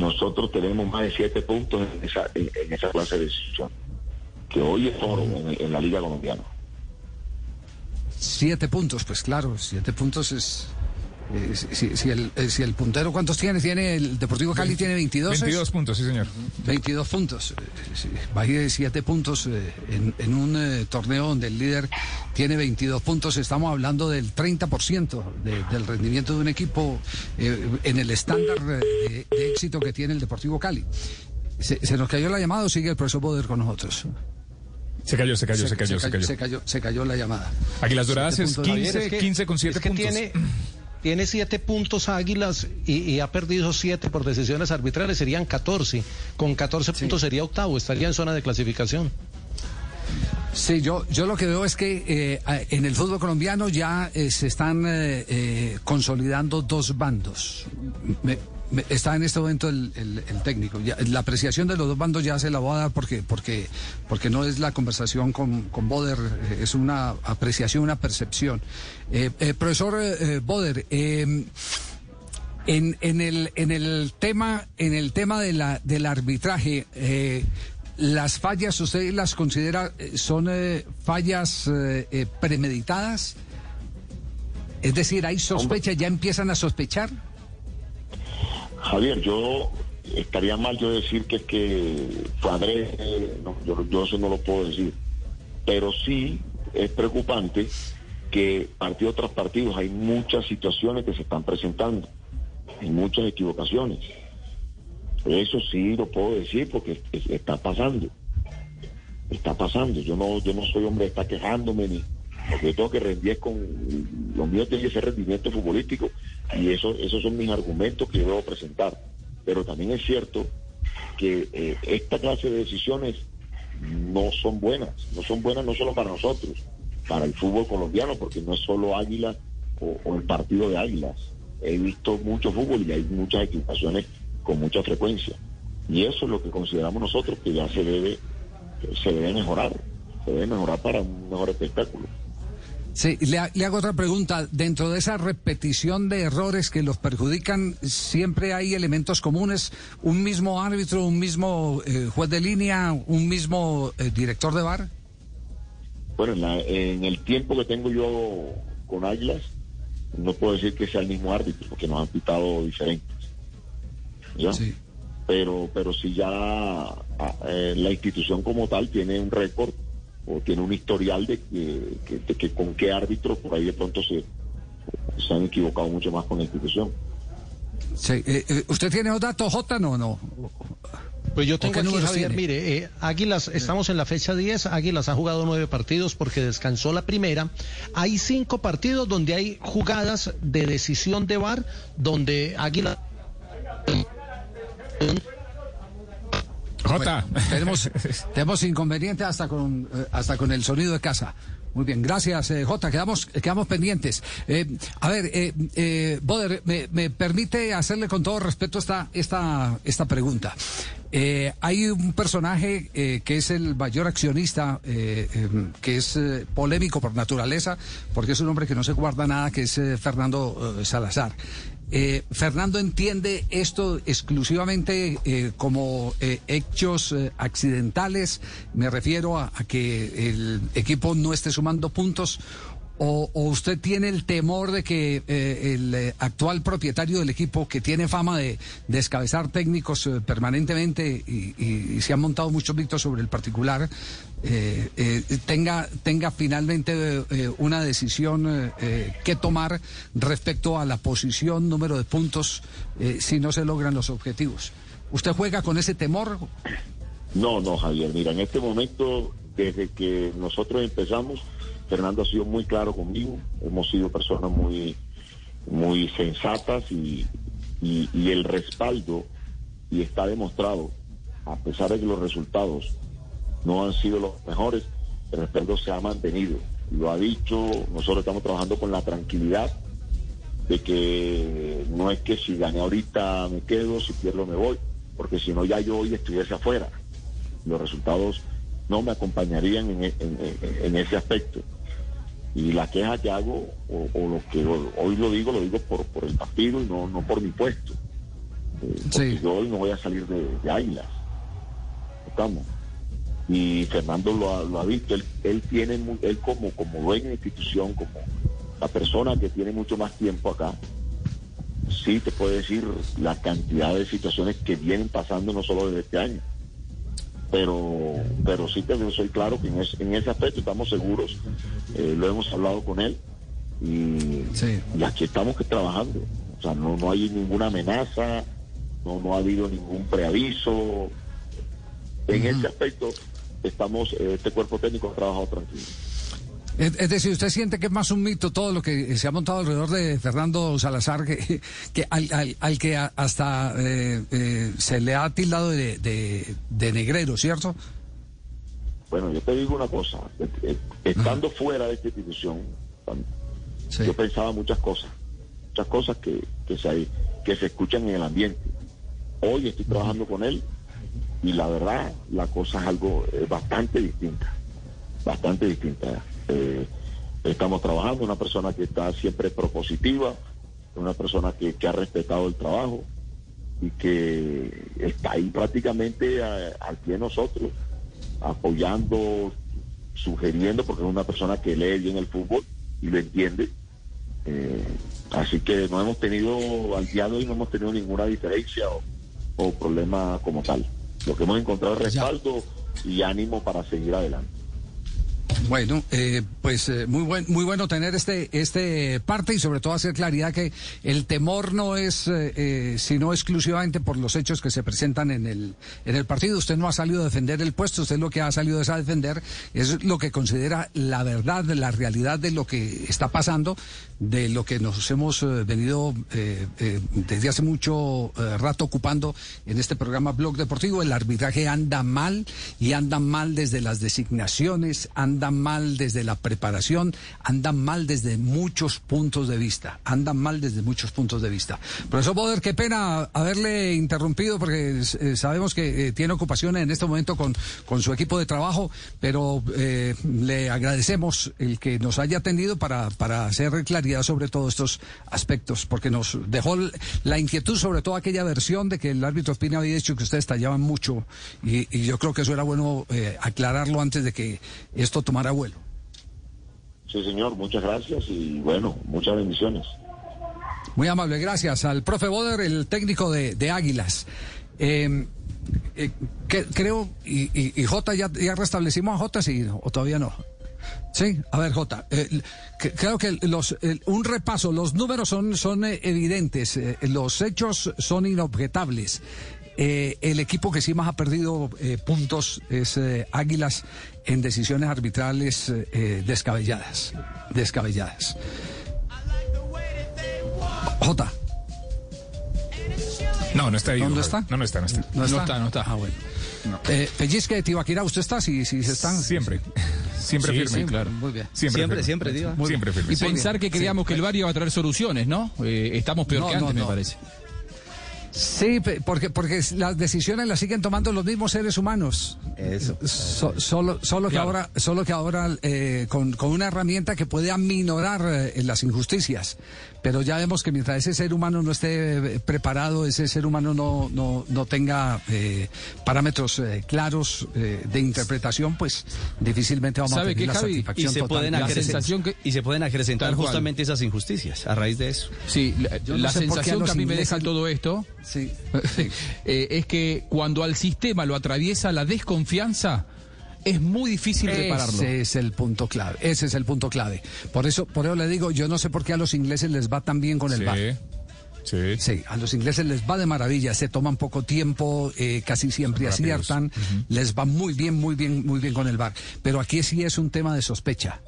Nosotros tenemos más de siete puntos en esa, en, esa clase de decisión, que hoy es oro en la Liga Colombiana. Siete puntos, pues claro, siete puntos es... eh, si, el, eh, si el puntero, ¿cuántos tiene? Tiene el Deportivo Cali, tiene 22. ¿es? 22 puntos, sí, señor. 22 puntos. Eh, sí, Baje de 7 puntos eh, en, en un eh, torneo donde el líder tiene 22 puntos. Estamos hablando del 30% de- del rendimiento de un equipo eh, en el estándar de, de éxito que tiene el Deportivo Cali. ¿Se, se nos cayó la llamada o sigue el profesor Boder con nosotros? Se cayó, se cayó, se cayó, se cayó. Se cayó, se cayó la llamada. Águilas Doradas Siete es puntos. 15, Javier, es que- 15 con 7 es que puntos. Tiene, tiene siete puntos Águilas y, y ha perdido siete por decisiones arbitrales, serían 14. Con 14 puntos sería octavo, estaría en zona de clasificación. Sí, yo, yo lo que veo es que eh, en el fútbol colombiano ya eh, se están eh, consolidando dos bandos. Me- está en este momento el, el- el técnico. Ya- la apreciación de los dos bandos ya se la voy a dar porque, porque, porque no es la conversación con, con Boder, eh, es una apreciación, una percepción. Eh, eh, profesor eh, eh, Boder, eh, en, en el en el tema en el tema de la del arbitraje las fallas usted las considera son eh, fallas premeditadas es decir hay sospecha ya empiezan a sospechar Javier, yo estaría mal yo decir que que fue yo, eso no lo puedo decir. Pero sí es preocupante que partido tras partido hay muchas situaciones que se están presentando, hay muchas equivocaciones. Eso sí lo puedo decir porque es- está pasando. Está pasando. Yo no, yo no soy hombre que está quejándome ni porque yo tengo que rendir con lo mío tiene que ser rendimiento futbolístico y eso, esos son mis argumentos que yo debo presentar. Pero también es cierto que eh, esta clase de decisiones no son buenas, no son buenas no solo para nosotros, para el fútbol colombiano, porque no es solo Águila o, o el partido de Águilas. He visto mucho fútbol y hay muchas equivocaciones con mucha frecuencia. Y eso es lo que consideramos nosotros que ya se debe, se debe mejorar, se debe mejorar para un mejor espectáculo. Sí, le, ha- le hago otra pregunta. Dentro de esa repetición de errores que los perjudican, ¿siempre hay elementos comunes? ¿Un mismo árbitro, un mismo eh, juez de línea, un mismo eh, director de bar? Bueno, en, la- en el tiempo que tengo yo con Águilas, no puedo decir que sea el mismo árbitro, porque nos han pitado diferentes. ¿ya? Pero, pero si ya ah, eh, la institución como tal tiene un récord o tiene un historial de que, que- de que con qué árbitro por ahí de pronto se, se han equivocado mucho más con la institución. Sí, eh, eh, ¿Usted tiene los datos, J? No, no. Pues yo ¿O tengo aquí, Javier, tiene? mire, eh, Águilas, estamos en la fecha 10, Águilas ha jugado nueve partidos porque descansó la primera. Hay cinco partidos donde hay jugadas de decisión de VAR, donde Águilas... Jota. tenemos, [laughs] tenemos inconvenientes hasta con, eh, hasta con el sonido de casa. Muy bien, gracias, eh, Jota. Quedamos, quedamos pendientes. Eh, a ver, eh, eh, Boder, me, me permite hacerle con todo respeto esta, esta, esta pregunta. Hay un personaje que es el mayor accionista, eh, que es polémico por naturaleza, porque es un hombre que no se guarda nada, que es Fernando Salazar. Eh, Fernando entiende esto exclusivamente eh, como eh, hechos eh, accidentales. Me refiero a, a que el equipo no esté sumando puntos. O, usted tiene el temor de que eh, el eh, actual propietario del equipo, que tiene fama de descabezar técnicos eh, permanentemente y, se han montado muchos mitos sobre el particular, tenga, tenga finalmente una decisión que tomar respecto a la posición, número de puntos, si no se logran los objetivos. ¿Usted juega con ese temor? No, no, Javier. Mira, en este momento, desde que nosotros empezamos, Fernando ha sido muy claro conmigo. Hemos sido personas muy, muy sensatas y, el respaldo, y está demostrado, a pesar de que los resultados no han sido los mejores, el respaldo se ha mantenido. Lo ha dicho, nosotros estamos trabajando con la tranquilidad de que no es que si gané ahorita me quedo, si pierdo me voy, porque si no ya yo hoy estuviese afuera. Los resultados no me acompañarían en ese aspecto. Y la queja que hago, o, o lo que hoy lo digo, lo digo por, por el partido y no, no por mi puesto. Eh, porque yo hoy no voy a salir de, de Águilas. Estamos. Y Fernando lo ha, lo ha visto, él, él tiene, él como, como dueño de institución, como la persona que tiene mucho más tiempo acá, sí te puede decir la cantidad de situaciones que vienen pasando no solo desde este año. Pero, pero sí te soy claro que en, ese- en ese aspecto estamos seguros, eh, lo hemos hablado con él y, y aquí estamos que trabajando. O sea, no, no hay ninguna amenaza, no, no ha habido ningún preaviso. En ese aspecto estamos, eh, este cuerpo técnico ha trabajado tranquilo. Es, decir, ¿usted siente que es más un mito todo lo que se ha montado alrededor de Fernando Salazar, que, que al, al- al que hasta eh, eh, se le ha tildado de, de- de negrero, ¿cierto? Bueno, yo te digo una cosa, estando fuera de esta institución, yo pensaba muchas cosas, muchas cosas que, que, se, que se escuchan en el ambiente. Hoy estoy trabajando con él y la verdad, la cosa es algo eh, bastante distinta, bastante distinta. Eh, estamos trabajando, una persona que está siempre propositiva, una persona que, que ha respetado el trabajo y que está ahí prácticamente a- al pie de nosotros, apoyando, sugiriendo, porque es una persona que lee bien el fútbol y lo entiende. Eh, así que no hemos tenido, al día de hoy no hemos tenido ninguna diferencia o, o problema como tal. Lo que hemos encontrado es respaldo y ánimo para seguir adelante. Bueno, eh, pues eh, muy buen, muy bueno tener este este parte y sobre todo hacer claridad que el temor no es eh, eh, sino exclusivamente por los hechos que se presentan en el en el partido. Usted no ha salido a defender el puesto, usted lo que ha salido es a defender es lo que considera la verdad, la realidad de lo que está pasando, de lo que nos hemos eh, venido eh, eh, desde hace mucho rato ocupando en este programa Blog Deportivo. El arbitraje anda mal y anda mal desde las designaciones, anda mal desde la preparación, anda mal desde muchos puntos de vista, anda mal desde muchos puntos de vista. Profesor Boder, qué pena haberle interrumpido porque sabemos que tiene ocupación en este momento con, con su equipo de trabajo, pero le agradecemos el que nos haya atendido para, para hacer claridad sobre todos estos aspectos, porque nos dejó la inquietud sobre todo aquella versión de que el árbitro Espina había dicho que ustedes tallaban mucho y, y yo creo que eso era bueno eh, aclararlo antes de que esto tomara vuelo. Sí, señor, muchas gracias y bueno, muchas bendiciones. Muy amable, gracias al profe Boder, el técnico de, de Águilas. Eh, eh, que- creo, y, y- y Jota, ya, ya restablecimos a Jota, sí, o todavía no. Sí, a ver, Jota, eh, que- creo que los, el- un repaso, los números son, son eh, evidentes, eh, los hechos son inobjetables. Eh, el equipo que sí más ha perdido eh, puntos es eh, Águilas en decisiones arbitrales eh, eh, descabelladas, descabelladas. Jota. No, no está ahí. ¿Dónde está? No, no está, no está. No está, no está. Ah, bueno. Eh, Pellizque de Tibaquirá, ¿usted está? Si, si se están. Siempre. Siempre Sí, firme. sí, claro. Muy bien. Siempre, Siempre, firme. siempre, Diva. Muy siempre firme. Y pensar que creíamos que el VAR iba a traer soluciones, ¿no? Eh, estamos peor No, que no, antes, no. me parece. Sí, pe- porque, porque las decisiones las siguen tomando los mismos seres humanos. Eso. So- solo, solo que Claro. ahora, solo que ahora eh, con, con una herramienta que puede aminorar eh, las injusticias. Pero ya vemos que mientras ese ser humano no esté eh, preparado, ese ser humano no, no, no tenga eh, parámetros eh, claros eh, de interpretación, pues difícilmente vamos a ¿Sabe tener la Javi? satisfacción Y se, total. pueden La sensación que- y se pueden acrecentar justamente esas injusticias a raíz de eso. Sí, la, Yo no sensación que a mí me deja todo esto Sí. [laughs] eh, es que cuando al sistema lo atraviesa la desconfianza, es muy difícil repararlo. Ese es el punto clave. Ese es el punto clave. Por eso, por eso le digo, yo no sé por qué a los ingleses les va tan bien con el Sí. VAR. Sí. a los ingleses les va de maravilla, se toman poco tiempo, eh, casi siempre aciertan, les va muy bien, muy bien, muy bien con el bar. Pero aquí sí es un tema de sospecha.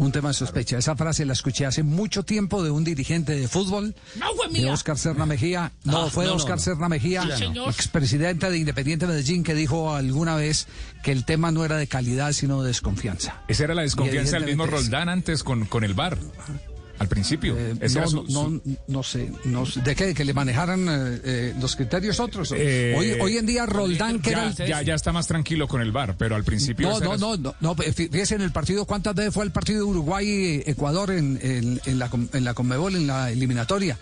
Un tema de sospecha. Esa frase la escuché hace mucho tiempo de un dirigente de fútbol, No fue de. Oscar Serna Mejía. No, Ah, fue no, Oscar no. Serna Mejía, Sí, expresidente de Independiente Medellín, que dijo alguna vez que el tema no era de calidad, sino de desconfianza. Esa era la desconfianza del mismo Roldán antes con, con el VAR. Al principio. Ese no, su- no, no, no sé, no sé. ¿De qué? ¿Que le manejaran eh, eh, los criterios otros? Eh, hoy, hoy en día Roldán, que ya, era el... ya, ya está más tranquilo con el VAR, pero al principio. No, no, era no, no, no, fíjese en el partido, ¿cuántas veces fue el partido de Uruguay-Ecuador en, en, en la, com- en la Conmebol, en la eliminatoria?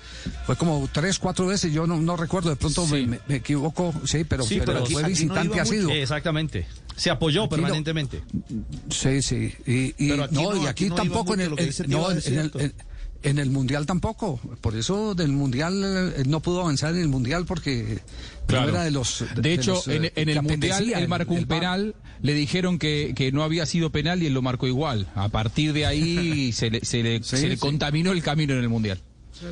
Fue como tres, cuatro veces, yo no, no recuerdo, de pronto me, me- me equivoco, sí, pero, Sí, pero, pero aquí- fue visitante ha sido. Exactamente. Se apoyó Aquí no- permanentemente. Sí, sí. Y, y- Pero aquí no, no, y aquí aquí no iba tampoco en el, en- el, en- mundial tampoco. Por eso del mundial eh, no pudo avanzar en el mundial porque Claro. no era de los. De, hecho, los, en, eh, en el Mundial él marcó el un penal, le dijeron que, que no había sido penal y él lo marcó igual. A partir de ahí [laughs] se le, se le, Sí, se le sí. contaminó el camino en el Mundial.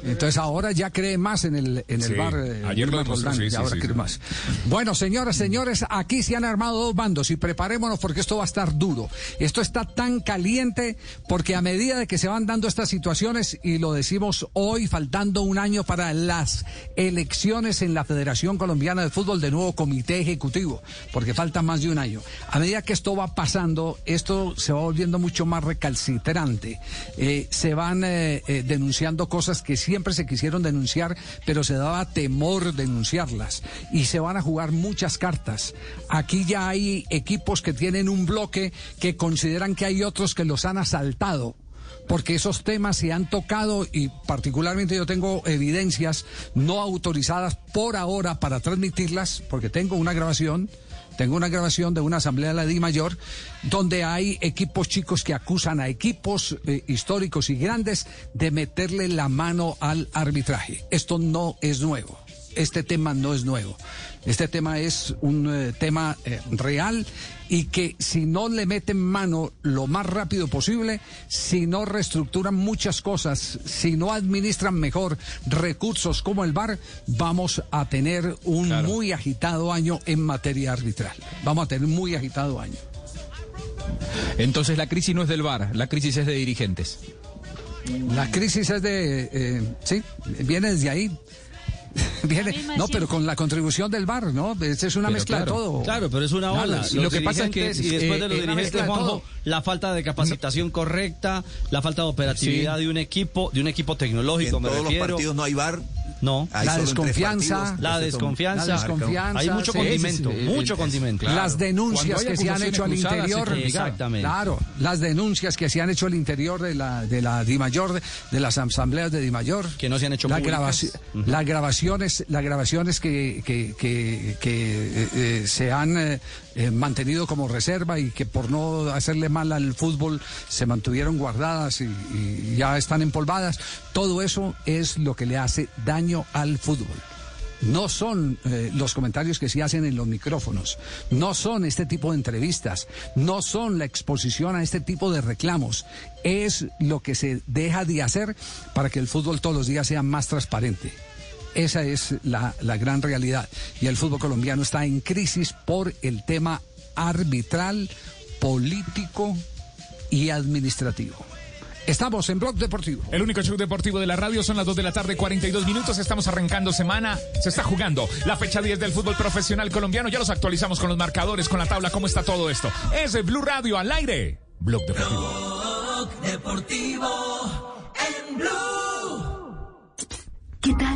Entonces ahora ya cree más en el, en el Sí, bar. eh, ayer lo Roldán, sí, sí, ahora cree más. Bueno, señoras, señores, aquí se han armado dos bandos y preparémonos porque esto va a estar duro. Esto está tan caliente porque a medida de que se van dando estas situaciones, y lo decimos hoy, faltando un año para las elecciones en la Federación Colombiana de Fútbol, de nuevo comité ejecutivo, porque falta más de un año. A medida que esto va pasando, esto se va volviendo mucho más recalcitrante. Eh, se van eh, eh, denunciando cosas que siempre se quisieron denunciar, pero se daba temor denunciarlas. Y se van a jugar muchas cartas. Aquí ya hay equipos que tienen un bloque que consideran que hay otros que los han asaltado porque esos temas se han tocado y particularmente yo tengo evidencias no autorizadas por ahora para transmitirlas, porque tengo una grabación, tengo una grabación de una asamblea de la Di Mayor, donde hay equipos chicos que acusan a equipos eh, históricos y grandes de meterle la mano al arbitraje. Esto no es nuevo. Este tema no es nuevo. Este tema es un eh, tema eh, real y que si no le meten mano lo más rápido posible, si no reestructuran muchas cosas, si no administran mejor recursos como el VAR, vamos a tener un muy agitado año en materia arbitral. Vamos a tener un muy agitado año. Entonces la crisis no es del VAR, la crisis es de dirigentes. La crisis es de... eh, sí, viene desde ahí. [laughs] Viene, no, pero con la contribución del VAR, ¿no? Esa es una Pero mezcla claro, de todo. Claro, pero es una ola. Lo que pasa es que, y después eh, de los eh, dirigentes, Juanjo, la falta de capacitación correcta, la falta de operatividad Sí. de un equipo, de un equipo tecnológico, En me todos los partidos no hay VAR. No. La tres desconfianza. partidos. La desconfianza. La desconfianza, Hay mucho sí, condimento, sí, sí, sí. mucho condimento. Las denuncias que se han hecho al interior. Exactamente. Claro, las denuncias que se han hecho al interior de la de la Dimayor, de, de las asambleas de Dimayor. Que no se han hecho la públicas. grabaci- Las grabaciones, las grabaciones que, que, que, que, eh, eh, se han eh, eh, mantenido como reserva y que por no hacerle mal al fútbol se mantuvieron guardadas y, ya están empolvadas. Todo eso es lo que le hace daño al fútbol. No son eh, los comentarios que se hacen en los micrófonos, no son este tipo de entrevistas, no son la exposición a este tipo de reclamos. Es lo que se deja de hacer para que el fútbol todos los días sea más transparente. Esa es la, la gran realidad. Y el fútbol colombiano está en crisis por el tema arbitral, político y administrativo. Estamos en Blog Deportivo. El único show deportivo de la radio son las 2 de la tarde, 42 minutos. Estamos arrancando semana. Se está jugando la fecha 10 del fútbol profesional colombiano. Ya los actualizamos con los marcadores, con la tabla, cómo está todo esto. Es el Blue Radio al aire. Blog Deportivo. Deportivo en Blue. ¿Qué tal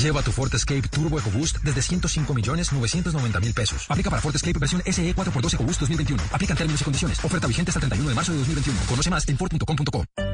Lleva tu Ford Escape Turbo EcoBoost desde 105 millones 990 mil pesos. Aplica para Ford Escape versión SE 4x2 EcoBoost 2021. Aplica en términos y condiciones. Oferta vigente hasta el 31 de marzo de 2021. Conoce más en Ford.com.co.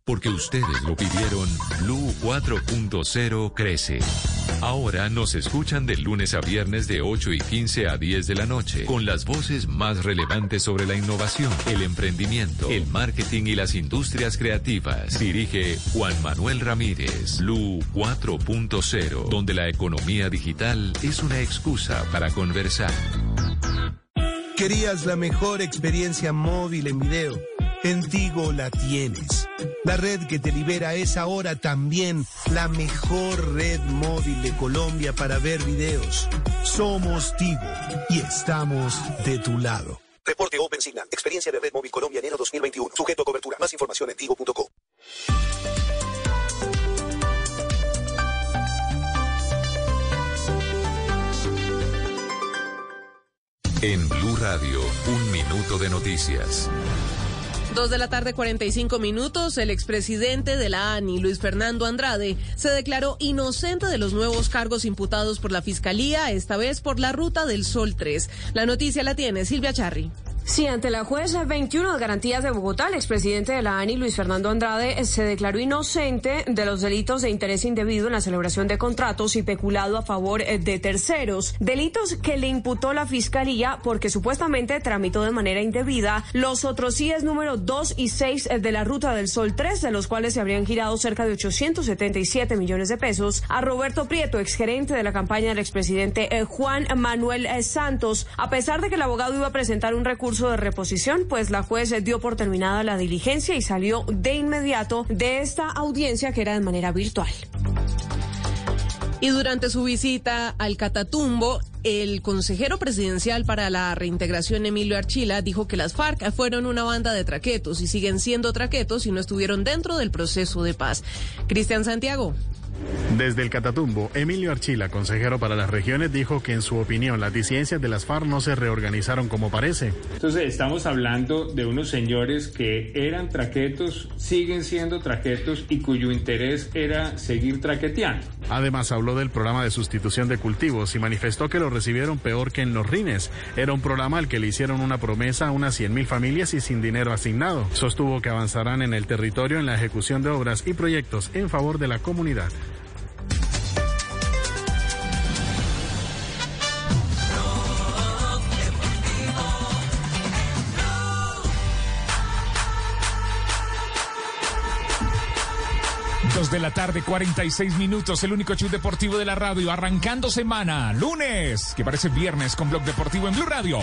Porque ustedes lo pidieron, Blue 4.0 crece. Ahora nos escuchan de lunes a viernes de 8 y 15 a 10 de la noche, con las voces más relevantes sobre la innovación, el emprendimiento, el marketing y las industrias creativas. Dirige Juan Manuel Ramírez, Blue 4.0, donde la economía digital es una excusa para conversar. Querías la mejor experiencia móvil en video. En Tigo la tienes. La red que te libera es ahora también la mejor red móvil de Colombia para ver videos. Somos Tigo y estamos de tu lado. Reporte Open Signal. Experiencia de Red Móvil Colombia enero 2021. Sujeto a cobertura. Más información en tigo.co. En Blue Radio, un minuto de noticias. Dos de la tarde, 45 minutos. El expresidente de la ANI, Luis Fernando Andrade, se declaró inocente de los nuevos cargos imputados por la Fiscalía, esta vez por la Ruta del Sol 3. La noticia la tiene Silvia Charri. Sí, ante la juez 21 de garantías de Bogotá, el expresidente de la ANI, Luis Fernando Andrade, se declaró inocente de los delitos de interés indebido en la celebración de contratos y peculado a favor eh, de terceros, delitos que le imputó la Fiscalía porque supuestamente tramitó de manera indebida los otros CIES número 2 y 6 eh, de la Ruta del Sol 3, de los cuales se habrían girado cerca de 877 millones de pesos a Roberto Prieto, exgerente de la campaña del expresidente eh, Juan Manuel Santos. A pesar de que el abogado iba a presentar un recurso de reposición, pues la juez dio por terminada la diligencia y salió de inmediato de esta audiencia que era de manera virtual. Y durante su visita al Catatumbo, el consejero presidencial para la reintegración, Emilio Archila, dijo que las FARC fueron una banda de traquetos y siguen siendo traquetos y no estuvieron dentro del proceso de paz. Cristian Santiago. Desde el Catatumbo, Emilio Archila, consejero para las regiones, dijo que en su opinión las disidencias de las FARC no se reorganizaron como parece. Entonces estamos hablando de unos señores que eran traquetos, siguen siendo traquetos y cuyo interés era seguir traqueteando. Además habló del programa de sustitución de cultivos y manifestó que lo recibieron peor que en los rines. Era un programa al que le hicieron una promesa a unas 100.000 familias y sin dinero asignado. Sostuvo que avanzarán en el territorio en la ejecución de obras y proyectos en favor de la comunidad. De la tarde, 46 minutos, el único show deportivo de la radio, arrancando semana, lunes, que parece viernes con Blog Deportivo en Blue Radio.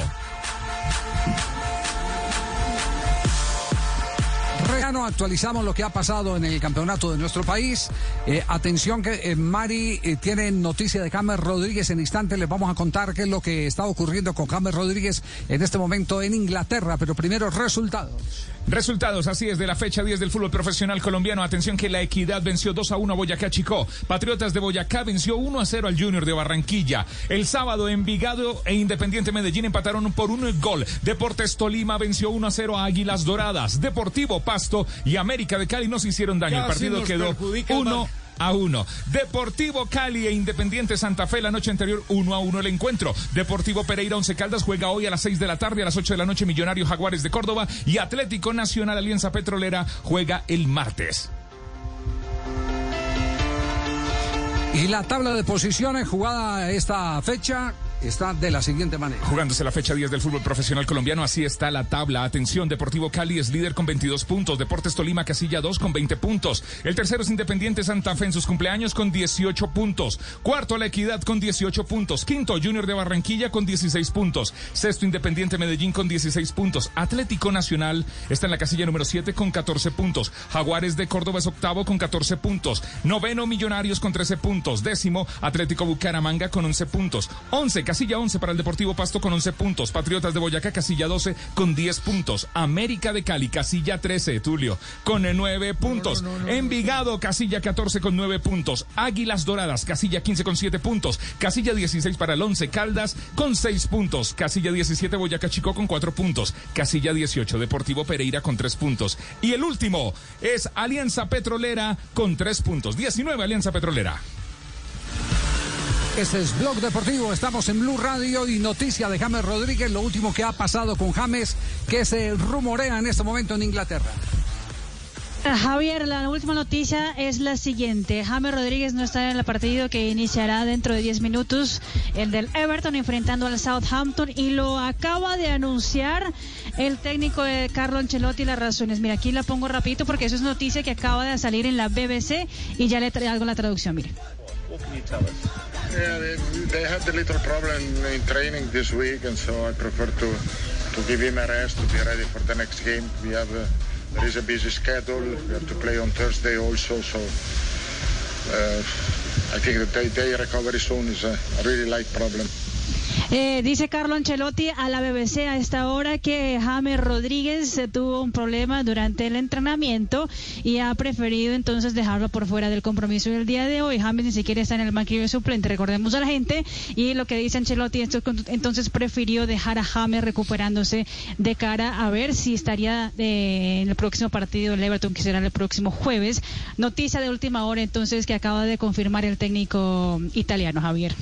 Actualizamos lo que ha pasado en el campeonato de nuestro país. Eh, atención que eh, Mari eh, tiene noticia de James Rodríguez en instante. Les vamos a contar qué es lo que está ocurriendo con James Rodríguez en este momento en Inglaterra. Pero primero resultados. Resultados, así es, de la fecha 10 del fútbol profesional colombiano. Atención que la Equidad venció 2 a 1 a Boyacá Chicó. Patriotas de Boyacá venció 1 a 0 al Junior de Barranquilla. El sábado Envigado e Independiente Medellín empataron por un gol. Deportes Tolima venció 1 a 0 a Águilas Doradas. Deportivo Pasto y América de Cali no se hicieron daño. El partido quedó 1 a 1. Deportivo Cali e Independiente Santa Fe la noche anterior 1 a 1 el encuentro. Deportivo Pereira Once Caldas juega hoy a las 6 de la tarde, a las 8 de la noche Millonario Jaguares de Córdoba y Atlético Nacional Alianza Petrolera juega el martes. Y la tabla de posiciones jugada esta fecha está de la siguiente manera. Jugándose la fecha 10 del fútbol profesional colombiano, así está la tabla. Atención, Deportivo Cali es líder con 22 puntos, Deportes Tolima Casilla 2 con 20 puntos. El tercero es Independiente Santa Fe en sus cumpleaños con 18 puntos. Cuarto, La Equidad con 18 puntos. Quinto, Junior de Barranquilla con 16 puntos. Sexto, Independiente Medellín con 16 puntos. Atlético Nacional está en la casilla número 7 con 14 puntos. Jaguares de Córdoba es octavo con 14 puntos. Noveno, Millonarios con 13 puntos. Décimo, Atlético Bucaramanga con 11 puntos. 11, casilla 11 para el Deportivo Pasto con 11 puntos. Patriotas de Boyacá, casilla 12 con 10 puntos. América de Cali, casilla 13, Tulio, con 9 puntos. Envigado, casilla 14 con 9 puntos. Águilas Doradas, casilla 15 con 7 puntos. Casilla 16 para el 11, Caldas con 6 puntos. Casilla 17, Boyacá Chico con 4 puntos. Casilla 18, Deportivo Pereira con 3 puntos. Y el último es Alianza Petrolera con 3 puntos. 19, Alianza Petrolera. Este es Blog Deportivo, estamos en Blue Radio y noticia de James Rodríguez, lo último que ha pasado con James, que se rumorea en este momento en Inglaterra. Ah, Javier, la última noticia es la siguiente. James Rodríguez no está en el partido que iniciará dentro de 10 minutos, el del Everton enfrentando al Southampton y lo acaba de anunciar el técnico de Carlo Ancelotti las razones. Mira, aquí la pongo rapidito porque eso es noticia que acaba de salir en la BBC y ya le traigo la traducción, mire. Yeah, they, they had a little problem in training this week, and so I prefer to to give him a rest to be ready for the next game. We have a, there is a busy schedule. We have to play on Thursday also, so uh, I think that day, day recovery soon is a really light problem. Eh, dice Carlo Ancelotti a la BBC a esta hora que James Rodríguez eh, tuvo un problema durante el entrenamiento y ha preferido entonces dejarlo por fuera del compromiso del día de hoy. James ni siquiera está en el banquillo de suplente, recordemos a la gente. Y lo que dice Ancelotti, esto, entonces prefirió dejar a James recuperándose de cara a ver si estaría eh, en el próximo partido del Everton, que será el próximo jueves. Noticia de última hora entonces que acaba de confirmar el técnico italiano, Javier.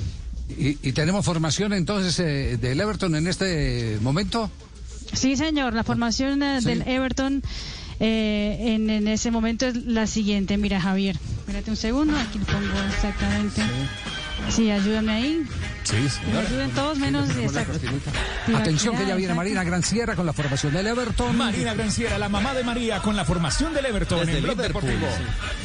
¿Y, y tenemos formación entonces eh, del Everton en este momento? Sí, señor, la formación eh, Sí. del Everton eh, en, en ese momento es la siguiente. Mira, Javier, espérate un segundo, aquí lo pongo exactamente. Sí, ayúdame ahí. Sí, Me ayuden todos menos. exacto. Atención que ya viene Exacto. Marina Granciera con la formación del Everton. Marina Granciera, la mamá de María, con la formación del Everton Desde en Blog Liverpool, Deportivo.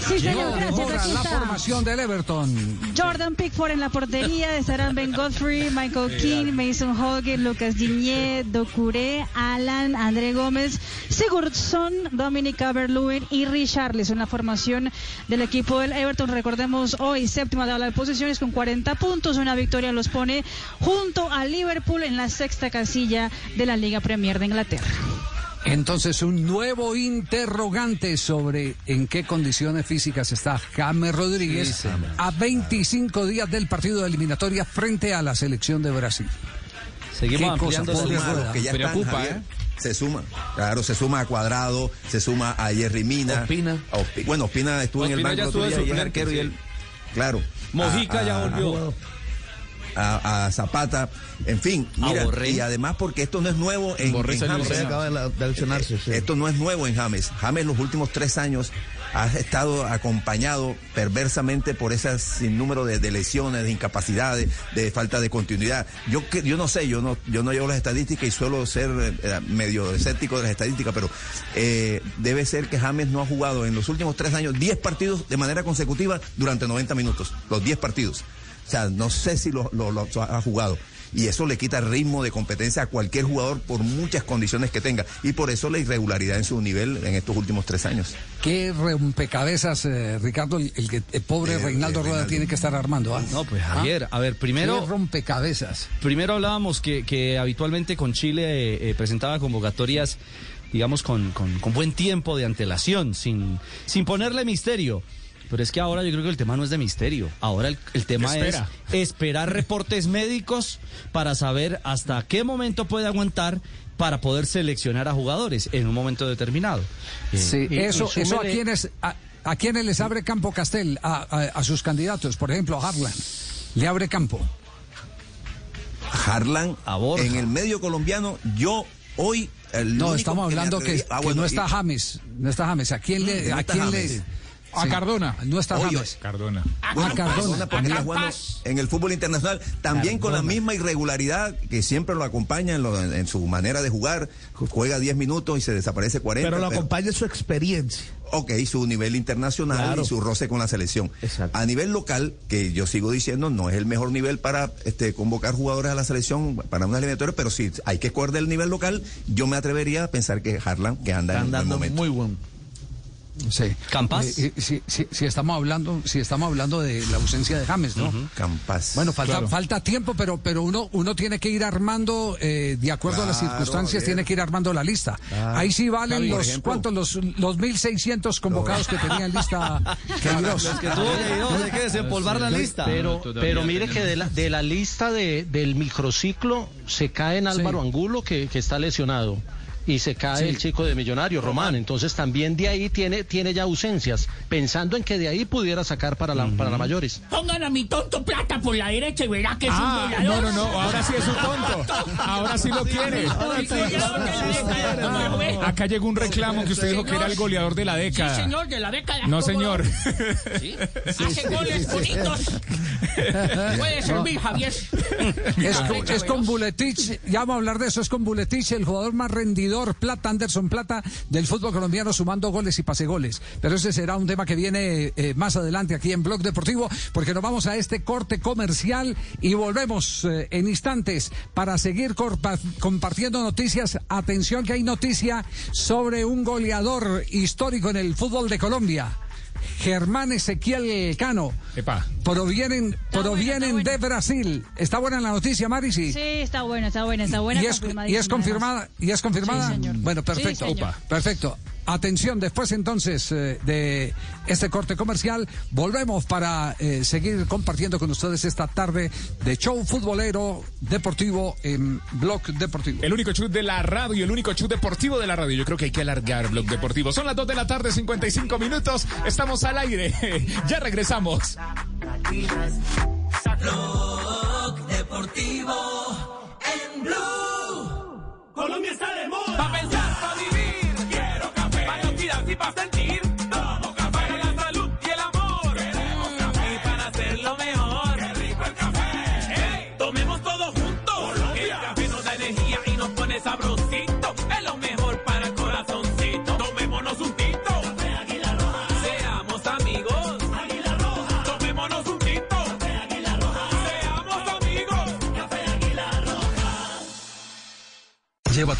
Sí, señor, gracias. Ahora Aquí la formación del Everton. Jordan Pickford en la portería, estarán Ben Godfrey, Michael King, Mason Holgate, Lucas Diñé, Docuré, Alan, André Gómez, Sigurdsson, Dominic Calvert-Lewin y Richarlison en la formación del equipo del Everton. Recordemos hoy séptima tabla de posiciones con 40 puntos, una victoria los pone junto a Liverpool en la sexta casilla de la Liga Premier de Inglaterra. Entonces, un nuevo interrogante sobre en qué condiciones físicas está James Rodríguez Sí, a 25 días del partido de eliminatoria frente a la selección de Brasil. Seguimos Qué cosa, ampliando lista. Los que ya Preocupa, están, Javier, ¿eh? Se suma, claro, se suma a Cuadrado, se suma a Jerry Mina. Ospina. a Ospi- bueno, Ospina estuvo en el banco ya el otro estuvo día y suplente, arquero y él, claro. Mojica a- ya a- volvió. A, a Zapata, en fin, mira, y además porque esto no es nuevo en, en James. Acaba de la- de lesionarse, sí. Esto no es nuevo en James. James los últimos tres años ha estado acompañado perversamente por ese sinnúmero de, lesiones, de incapacidades, de falta de continuidad. Yo yo no sé, yo no yo no llevo las estadísticas y suelo ser eh, medio escéptico de las estadísticas, pero eh, debe ser que James no ha jugado en los últimos tres años 10 partidos de manera consecutiva durante 90 minutos, los 10 partidos. O sea, no sé si lo- lo ha jugado. Y eso le quita ritmo de competencia a cualquier jugador por muchas condiciones que tenga. Y por eso la irregularidad en su nivel en estos últimos tres años. Qué rompecabezas, eh, Ricardo, el, el que el pobre Eh, Reinaldo eh, Rueda Reinaldo. tiene que estar armando. ¿ah? No, pues ¿Ah? Javier, a ver, primero... Qué rompecabezas. Primero hablábamos que, que habitualmente con Chile eh, eh, presentaba convocatorias, digamos, con, con- con buen tiempo de antelación, sin, sin ponerle misterio. Pero es que ahora yo creo que el tema no es de misterio. Ahora el, el tema Espera. es esperar reportes médicos para saber hasta qué momento puede aguantar para poder seleccionar a jugadores en un momento determinado. Eh, Sí, y- y eso, eso a quienes a, a quienes les abre campo Castel, a, a- a sus candidatos, por ejemplo, a Harlan, le abre campo. Harlan, en el medio colombiano, yo hoy. El No, estamos hablando que, ah, que bueno, no está James, no está James. ¿A quién le, No a quién James. le? A Sí. Cardona. No está Oye, James. Cardona. Bueno, Ah, Cardona. porque Ah, jugando en el fútbol internacional, también con la misma irregularidad que siempre lo acompaña en, lo- en su manera de jugar, juega 10 minutos y se desaparece 40. Pero lo acompaña su experiencia. Ok, su nivel internacional Claro. y su roce con la selección. A nivel local, que yo sigo diciendo, no es el mejor nivel para este, convocar jugadores a la selección para una eliminatoria, pero si hay que escoger del nivel local, yo me atrevería a pensar que Harlan, que anda en Está un buen andando momento. muy bueno. Sí. Campas. Eh, eh, si, si- si estamos hablando, si estamos hablando de la ausencia de James, ¿no? Campas. Bueno, falta, Claro. falta tiempo, pero, pero uno, uno tiene que ir armando, eh, de acuerdo a las Claro, circunstancias, Javier. tiene que ir armando la lista. Claro. Ahí sí valen Javi, los, ejemplo. ¿cuántos? Los, los 1.600 convocados que tenía en lista. [laughs] Los que tuvo hay que desempolvar la lista. Pero, pero mire que de la, de la lista de, del microciclo se cae en Álvaro Angulo, que, que está lesionado. Y se cae Sí. el chico de Millonario, Román. Entonces también de ahí tiene, tiene ya ausencias, pensando en que de ahí pudiera sacar para la, para la mayores. Pongan a mi tonto plata por la derecha y verá que es Ah, un goleador. no, no, no, ahora sí es un tonto. Ahora sí lo quiere. Acá llegó un reclamo que usted dijo que era el goleador de la década. Sí, señor, de la década. No, ¿cómo señor. ¿Sí? Hace goles bonitos. Puede servir, Javier. Es con, es con. Buletich, ya vamos a hablar de eso, es con Buletich, el jugador más Plata, Anderson Plata, del fútbol colombiano, sumando goles y pasegoles. Pero ese será un tema que viene eh, más adelante aquí en Blog Deportivo, porque nos vamos a este corte comercial y volvemos eh, en instantes para seguir compartiendo noticias. Atención que hay noticia sobre un goleador histórico en el fútbol de Colombia. Germán Ezequiel Cano. Provienen, provienen de Brasil. ¿Está buena la noticia, Mari? Sí. Sí, está buena, está buena, está buena. ¿Y es, y es confirmadísima, confirmada? ¿Y es confirmada? Sí, señor. Bueno, perfecto. Sí, señor. Perfecto. Atención, después entonces eh, de este corte comercial, volvemos para eh, seguir compartiendo con ustedes esta tarde de show futbolero deportivo en Blog Deportivo. El único chut de la radio, el único chut deportivo de la radio. Yo creo que hay que alargar Blog Deportivo. Son las 2 de la tarde, 55 minutos. Estamos al aire. [laughs] ya regresamos. Blog Deportivo en Blue. Colombia está de moda. party bus and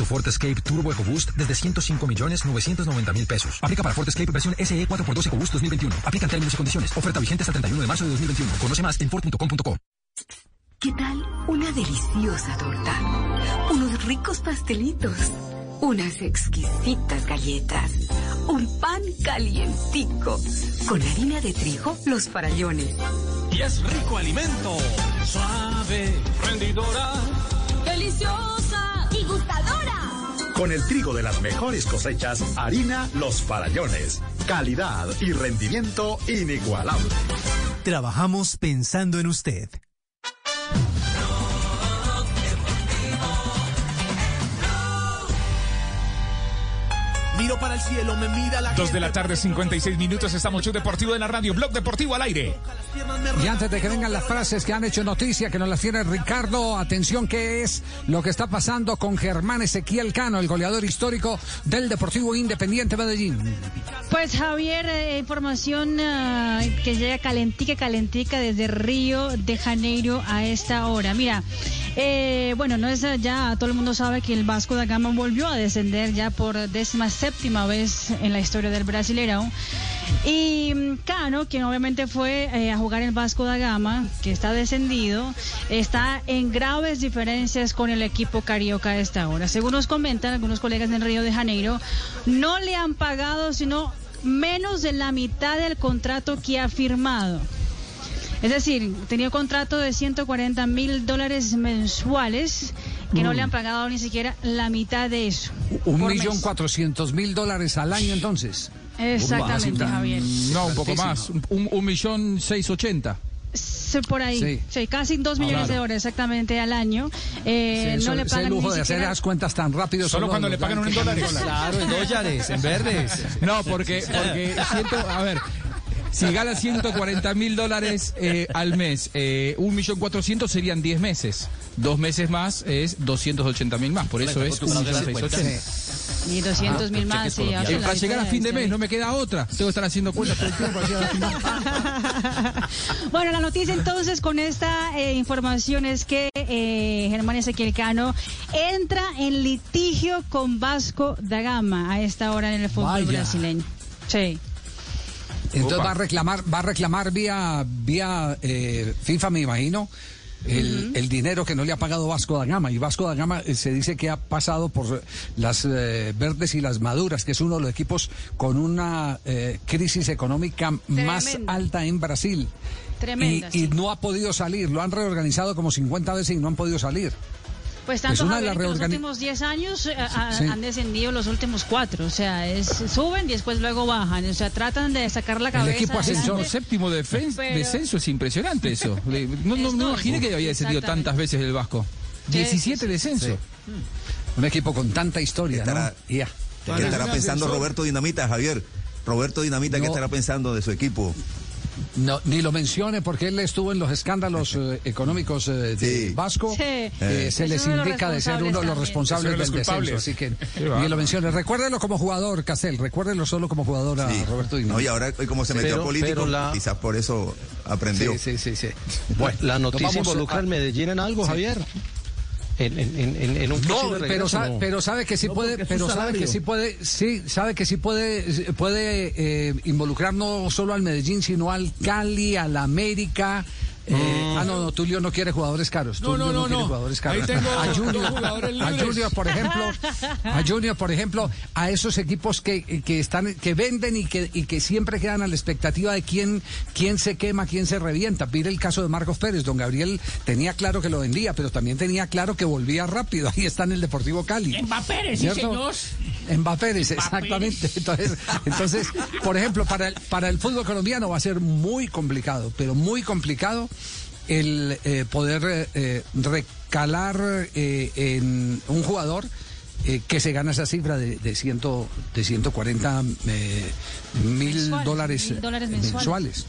tu Ford Escape Turbo EcoBoost desde 105 millones 990 mil pesos. Aplica para Ford Escape versión SE 4x2 EcoBoost 2021. Aplican términos y condiciones. Oferta vigente hasta el 31 de marzo de 2021. Conoce más en Ford.com.co. ¿Qué tal una deliciosa torta? Unos ricos pastelitos, unas exquisitas galletas, un pan calientico, con harina de trigo, los farallones. Y es rico alimento, suave, rendidora, Deliciosa Con el trigo de las mejores cosechas, harina Los Farallones. Calidad y rendimiento inigualable. Trabajamos pensando en usted. Miro para el cielo, me mira la 2 de la tarde, 56 minutos. Estamos Chut Deportivo en la radio. Blog Deportivo al aire. Y antes de que vengan las frases que han hecho noticia, que nos las tiene Ricardo, atención, ¿qué es lo que está pasando con Germán Ezequiel Cano, el goleador histórico del Deportivo Independiente Medellín? Pues Javier, eh, información ah, que llega calentica, calentica desde Río de Janeiro a esta hora. Mira, eh, bueno, no es eh, ya, todo el mundo sabe que el Vasco da Gama volvió a descender ya por décima séptima vez en la historia del Brasileirão. Y mm, Cano, quien obviamente fue eh, a jugar el Vasco da Gama, que está descendido, está en graves diferencias con el equipo carioca a esta hora. Según nos comentan algunos colegas en Río de Janeiro, no le han pagado sino menos de la mitad del contrato que ha firmado. Es decir, tenía un contrato de 140 mil dólares mensuales que no Mm. le han pagado ni siquiera la mitad de eso. Un millón cuatrocientos mil dólares al año entonces. Exactamente, Javier. No, un poco más. Un, un- millón seis ochenta. Sí, por ahí, Sí. sí. casi dos millones claro. de dólares exactamente al año. Eh, Sí, no eso- le ese pagan lujo ni de hacer las cuentas tan rápido. Solo cuando le pagan en dólares. Claro, en dólares, en verdes. No, porque, porque siento, a ver, si gana 140 mil dólares eh, al mes, eh, un millón cuatrocientos serían 10 meses. Dos meses más es 280 mil más, por eso es un millón seiscientos Y 200 mil más, sí. la Para llegar a fin de mes no me queda otra. Tengo que estar haciendo cuentas todo el tiempo para llegar a fin de mes. [laughs] Bueno, la noticia entonces con esta eh, información es que eh, Germán Ezequiel Cano entra en litigio con Vasco da Gama a esta hora en el fútbol Vaya. brasileño. Sí. Entonces Opa. va a reclamar, va a reclamar vía, vía eh, FIFA, me imagino, el, dinero que no le ha pagado Vasco da Gama. Y Vasco da Gama eh, se dice que ha pasado por las eh, verdes y las maduras, que es uno de los equipos con una eh, crisis económica más alta en Brasil. Tremenda, y, no ha podido salir. Lo han reorganizado como 50 veces y no han podido salir. Pues tanto una de Javier, las que los últimos 10 años eh, ha- Sí. han descendido los últimos cuatro. O sea, es, suben y después luego bajan. O sea, tratan de sacar la cabeza. Séptimo, adelante. séptimo defen- Pero- descenso es impresionante eso. [laughs] De- No, no, no imaginé que había descendido tantas veces el Vasco. 17 descensos. Un equipo con tanta historia. ¿Qué estará pensando Roberto Dinamita, Javier? Roberto Dinamita, ¿qué estará pensando de su equipo? No, ni lo mencione porque él estuvo en los escándalos [laughs] eh, económicos eh, de Sí. Vasco. Sí. Eh, se Es les indica de ser uno de los responsables del descenso. Así que ni lo mencione. Recuérdelo como jugador, Castel. Recuérdelo solo como jugador a Sí. Roberto Dinamita. No, y ahora hoy como se metió Pero- político, la- quizás por eso aprendió. Sí, sí, sí. sí. Bueno, la noticia involucra a- al Medellín en algo, Sí. Javier. En, en, en, en- un No, pero regreso, sabe, ¿no? pero sabe que sí No, puede, pero sabe salario. que sí puede, sí, sabe que sí puede, puede eh, involucrar no solo al Medellín, sino al Cali, al América. Eh, Ah, no, no, Tulio no quiere jugadores caros. No, Tulio no, no, quiere jugadores Ahí caros. tengo a Junior, a. Junior, por ejemplo, a Junior, por ejemplo, a esos equipos que, que están, que venden y que, y que siempre quedan a la expectativa de quién, quién se quema, quién se revienta. Mire el caso de Marcos Pérez. Don Gabriel tenía claro que lo vendía, pero también tenía claro que volvía rápido. [laughs] Ahí está en el Deportivo Cali. Mbappé, sí, ¿Cierto? señor. Mbappé, exactamente. Entonces, entonces, por ejemplo, para el, para el fútbol colombiano va a ser muy complicado, pero muy complicado el eh, poder eh, eh, recalar eh, en un jugador eh, que se gana esa cifra de, de, ciento, de 140 eh, mil Mensuales, dólares, mil dólares mensuales.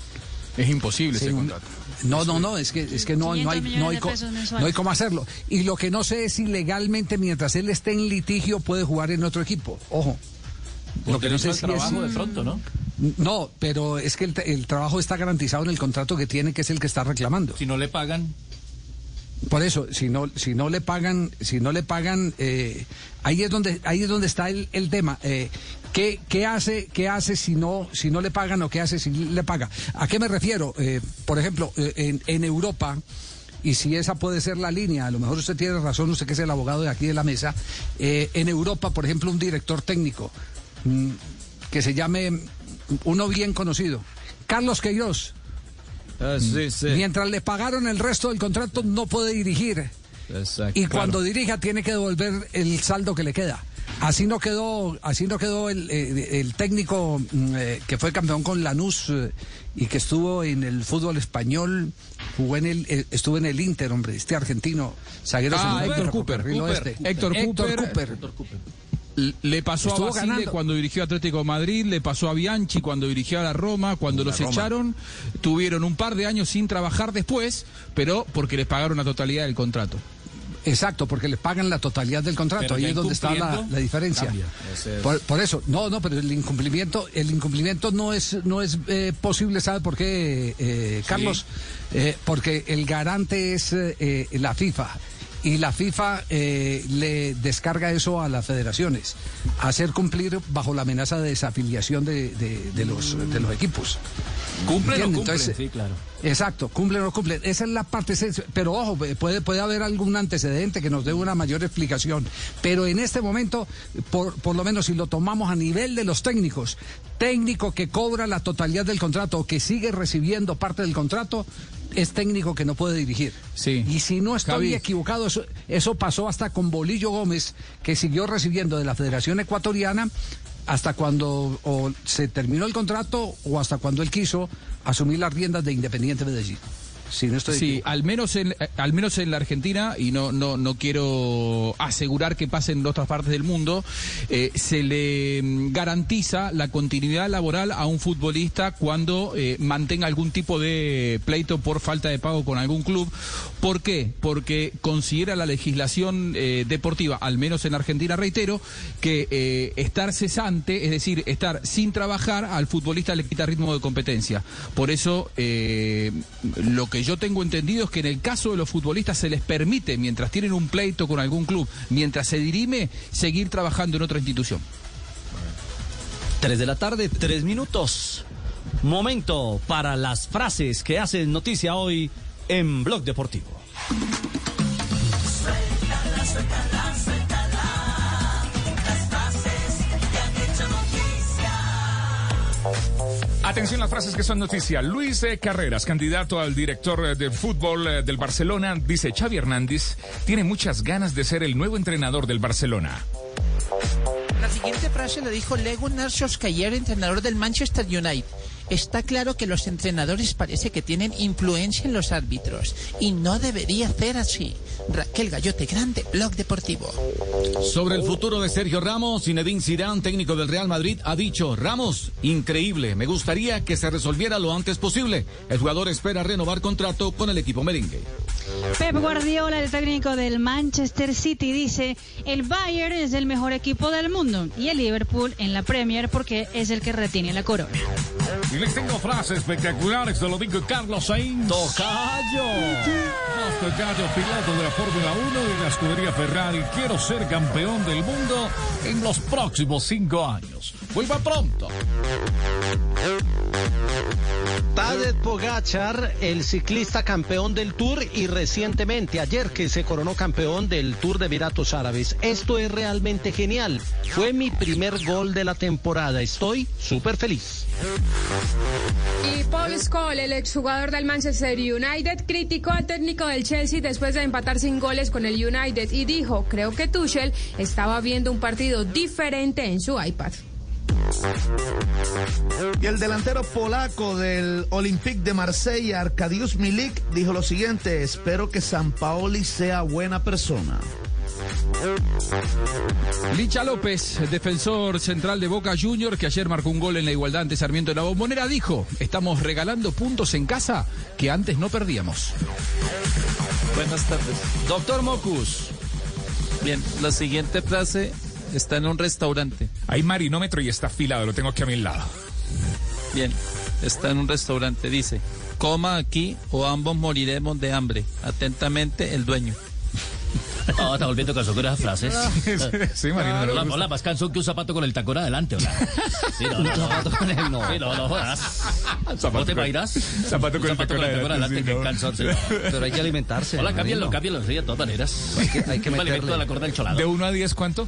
Es imposible Sí, ese contrato. No, no, no, es que, es que no, no, hay, 500 no, hay no hay cómo hacerlo. Y lo que no sé es si legalmente, mientras él esté en litigio, puede jugar en otro equipo. Ojo. Lo que no sé si trabajo es... de pronto, ¿no? No, pero es que el, el trabajo está garantizado en el contrato que tiene, que es el que está reclamando. Si no le pagan, Por eso, si no, si no le pagan, si no le pagan, eh, ahí es donde, ahí es donde está el, el tema. Eh, ¿qué, qué hace, qué hace si no, si no le pagan o qué hace si le paga? ¿A qué me refiero? Eh, por ejemplo, en, en Europa. Y si esa puede ser la línea, a lo mejor usted tiene razón, usted que es el abogado de aquí de la mesa. eh, en Europa, por ejemplo, un director técnico mm, que se llame uno bien conocido, Carlos Queiroz. Mientras le pagaron el resto del contrato, no puede dirigir. Y cuando dirija, tiene que devolver el saldo que le queda. Así no quedó, así no quedó el, el técnico mm, eh, que fue campeón con Lanús eh, y que estuvo en el fútbol español, jugó en el, eh, estuvo en el Inter, hombre, este argentino, zaguero Ah, Héctor Cooper, carril Cooper. Héctor Cooper. Le pasó Estuvo a Basile ganando. cuando dirigió a Atlético de Madrid, le pasó a Bianchi cuando dirigió a la Roma, cuando La los Roma. echaron, tuvieron un par de años sin trabajar después, pero porque les pagaron la totalidad del contrato. Exacto, porque le pagan la totalidad del contrato. Pero Ahí es donde está la, diferencia. es- Por, por eso, no, no, pero el incumplimiento, el incumplimiento no es, no es eh, posible, ¿sabe por qué, eh, Carlos? Eh, porque el garante es eh, la FIFA. Y la FIFA eh, le descarga eso a las federaciones, hacer cumplir bajo la amenaza de desafiliación de, de- de los, de los equipos. cumplen o ¿Entiende? cumplen. Entonces, sí, claro. Exacto, cumplen o no cumplen. Esa es la parte, pero ojo, puede, puede haber algún antecedente que nos dé una mayor explicación. Pero en este momento, por, por lo menos si lo tomamos a nivel de los técnicos, técnico que cobra la totalidad del contrato o que sigue recibiendo parte del contrato, es técnico que no puede dirigir. Sí. Y si no estoy Javi. equivocado, eso, eso pasó hasta con Bolillo Gómez, que siguió recibiendo de la Federación Ecuatoriana hasta cuando o se terminó el contrato o hasta cuando él quiso asumir las riendas de Independiente Medellín. Si no estoy Sí, al menos en eh, al menos en la Argentina y no no no quiero asegurar que pase en otras partes del mundo eh, se le mm, garantiza la continuidad laboral a un futbolista cuando eh, mantenga algún tipo de pleito por falta de pago con algún club. ¿Por qué? Porque considera la legislación eh, deportiva, al menos en Argentina, reitero, que estar cesante, es decir, estar sin trabajar, al futbolista le quita ritmo de competencia. Por eso, eh, lo que yo tengo entendido que en el caso de los futbolistas se les permite, mientras tienen un pleito con algún club, mientras se dirime, seguir trabajando en otra institución. 3 de la tarde, 3 minutos. Momento para las frases que hacen noticia hoy en Blog Deportivo. Atención las frases que son noticia. Luis eh, Carreras, candidato al director eh, de fútbol eh, del Barcelona, dice Xavi Hernández tiene muchas ganas de ser el nuevo entrenador del Barcelona. La siguiente frase la dijo Gunnar Solskjaer, entrenador del Manchester United. Está claro que los entrenadores parece que tienen influencia en los árbitros y no debería ser así. Raquel Gallote Grande, Blog Deportivo. Sobre el futuro de Sergio Ramos, Zinedine Zidane, técnico del Real Madrid, ha dicho, Ramos, increíble, me gustaría que se resolviera lo antes posible. El jugador espera renovar contrato con el equipo merengue. Pep Guardiola, el técnico del Manchester City, dice, el Bayern es el mejor equipo del mundo y el Liverpool en la Premier porque es el que retiene la corona. Y les tengo frases espectaculares, te lo digo Carlos Sainz. ¡Tocayo! Tocayo, piloto de la Fórmula 1 y de la escudería Ferrari. Quiero ser campeón del mundo en los próximos cinco años. Vuelva pronto. Tadej Pogachar, el ciclista campeón del Tour y recientemente ayer que se coronó campeón del Tour de Emiratos Árabes. Esto es realmente genial. Fue mi primer gol de la temporada. Estoy súper feliz. Y Paul Scholes, el exjugador del Manchester United, criticó al técnico del Chelsea después de empatar sin goles con el United y dijo, creo que Tuchel estaba viendo un partido diferente en su iPad. Y el delantero polaco del Olympique de Marsella, Arkadiusz Milik, dijo lo siguiente, espero que San Paoli sea buena persona. Licha López, defensor central de Boca Junior, que ayer marcó un gol en la igualdad ante Sarmiento de la Bombonera, dijo, estamos regalando puntos en casa que antes no perdíamos. Buenas tardes. Doctor Mocus. Bien, la siguiente frase está en un restaurante. Hay marinómetro y está afilado, lo tengo aquí a mi lado. Bien, está en un restaurante. Dice, coma aquí o ambos moriremos de hambre. Atentamente, el dueño. No, está volviendo con esas frases. [laughs] sí, Marina. me Hola, más cansón que un zapato con el tacón adelante, hola. Sí, no, no, zapato con el no. Sí, no, no jodas. Zapato ¿No te con- imaginas? zapato con Un el tacón adelante, sí, qué no. sí. Pero hay que alimentarse. Hola, ¿no, cámbialo, Marino? cámbialo, sí, de todas maneras. Hay que, hay que Un alimento meterle. de la corda del cholado. ¿De 1 a 10 cuánto?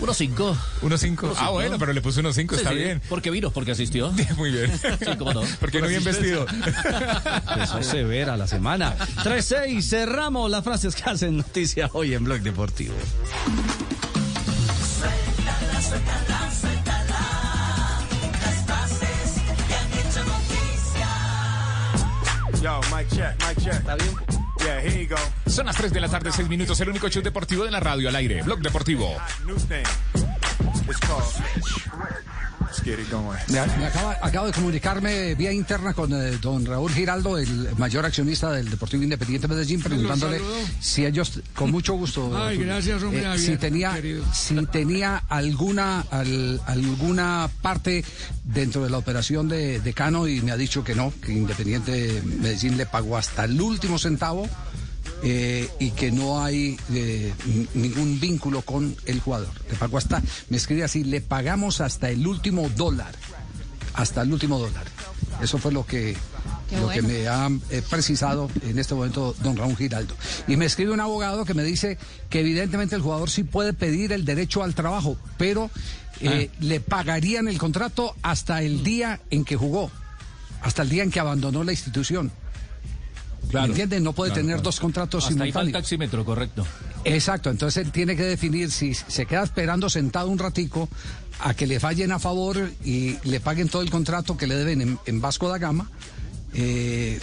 1-5. 1-5. Ah, bueno, pero le puse 1-5, está bien. ¿Por qué vino? Porque asistió. [laughs] Muy bien. Sí, cómo no. Porque no bien vestido. [laughs] Empezó severa la semana. 3-6, cerramos las frases que hacen noticia hoy en Blog Deportivo. Suéltala, suéltala, suéltala. Las frases que han hecho noticia. Yo, mic check, mic check. ¿Está bien? Yeah, here you go. Son las 3 de la tarde, 6 minutos, el único show deportivo de la radio al aire. Blog Deportivo. Me, me acaba- acabo de comunicarme vía interna con eh, don Raúl Giraldo, el mayor accionista del Deportivo Independiente Medellín, preguntándole si ellos, con mucho gusto, Ay, Tulio, gracias, hombre, eh, si tenía, querido. si tenía alguna, al- alguna parte dentro de la operación de, de Cano y me ha dicho que no, que Independiente Medellín le pagó hasta el último centavo. Eh, y que no hay eh, ningún vínculo con el jugador. Le pagó hasta, me escribe así, le pagamos hasta el último dólar. Hasta el último dólar. Eso fue lo que, Qué lo que me ha eh, precisado en este momento don Raúl Giraldo. Y me escribe un abogado que me dice que evidentemente el jugador sí puede pedir el derecho al trabajo, pero eh, le pagarían el contrato hasta el día en que jugó, hasta el día en que abandonó la institución. ¿Me entiende? No puede Claro, tener claro. dos contratos Hasta ahí va el simultáneos. taxímetro, correcto. Exacto, entonces él tiene que definir si se queda esperando sentado un ratico a que le fallen a favor y le paguen todo el contrato que le deben en, en Vasco da Gama. Eh,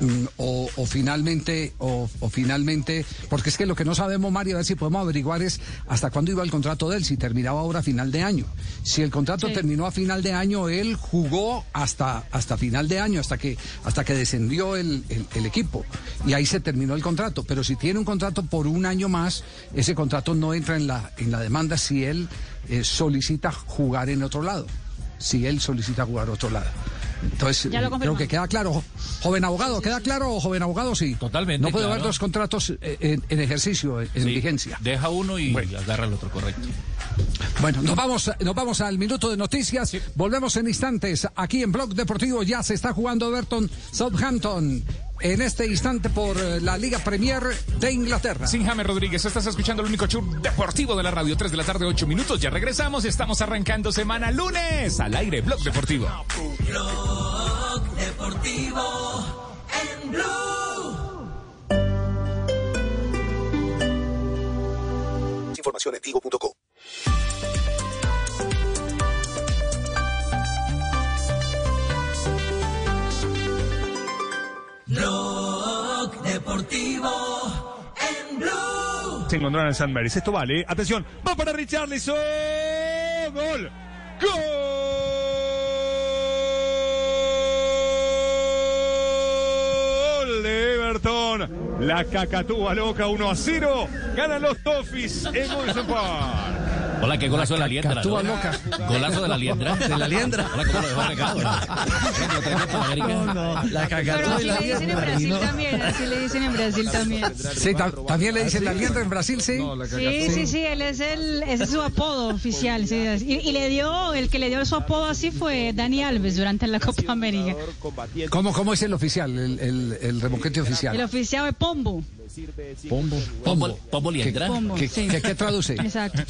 mm, o, o finalmente o, o finalmente porque es que lo que no sabemos Mario a ver si podemos averiguar es hasta cuándo iba el contrato de él si terminaba ahora a final de año. Si el contrato Sí. terminó a final de año él jugó hasta hasta final de año hasta que hasta que descendió el, el- el equipo. Y ahí se terminó el contrato. Pero si tiene un contrato por un año más ese contrato no entra en la en la demanda si él eh, solicita jugar en otro lado. Si él solicita jugar otro lado entonces Ya lo creo que queda claro Jo- joven abogado queda claro joven abogado sí Totalmente, no puede haber claro. dos contratos eh, en, en ejicio en Sí, vigencia Deja uno y agarra el otro, correcto. Bueno, nos vamos, nos vamos al minuto de noticias. Volvemos en instantes. Aquí en Blog Deportivo ya se está jugando Everton Southampton. En este instante por eh, la Liga Premier de Inglaterra. Sin James Rodríguez, estás escuchando el único show deportivo de la radio. 3 de la tarde, 8 minutos. Ya regresamos. Estamos arrancando semana lunes al aire. Blog Deportivo. Blog Deportivo en Blue. Información en tigo.co. Deportivo en Blue. Se encontraron en San Maris. Esto vale. Atención. Va para Richarlison. Gol. Gol de Everton. La cacatúa loca 1 a 0. Ganan los Toffees en Wilson Park. Hola, qué golazo de la liendra. ¿no? loca. Golazo de la liendra. De la liendra. Hola, cómo lo dejó regado. No, no, la Pero cacatúa así la le dicen en Brasil también, así le dicen en Brasil también. Sí, ta- también le dicen la liendra en Brasil, sí. Sí, sí, sí, él es el, ese es su apodo oficial, sí. Y, y le dio, el que le dio su apodo así fue Dani Alves durante la Copa América. ¿Cómo, cómo es el oficial, el, el, el remoquete El oficial? oficial es Pombo. Pombo. Pombo, pombo liendra. Pombo, ¿Qué, sí. qué- qué traduce? Exacto.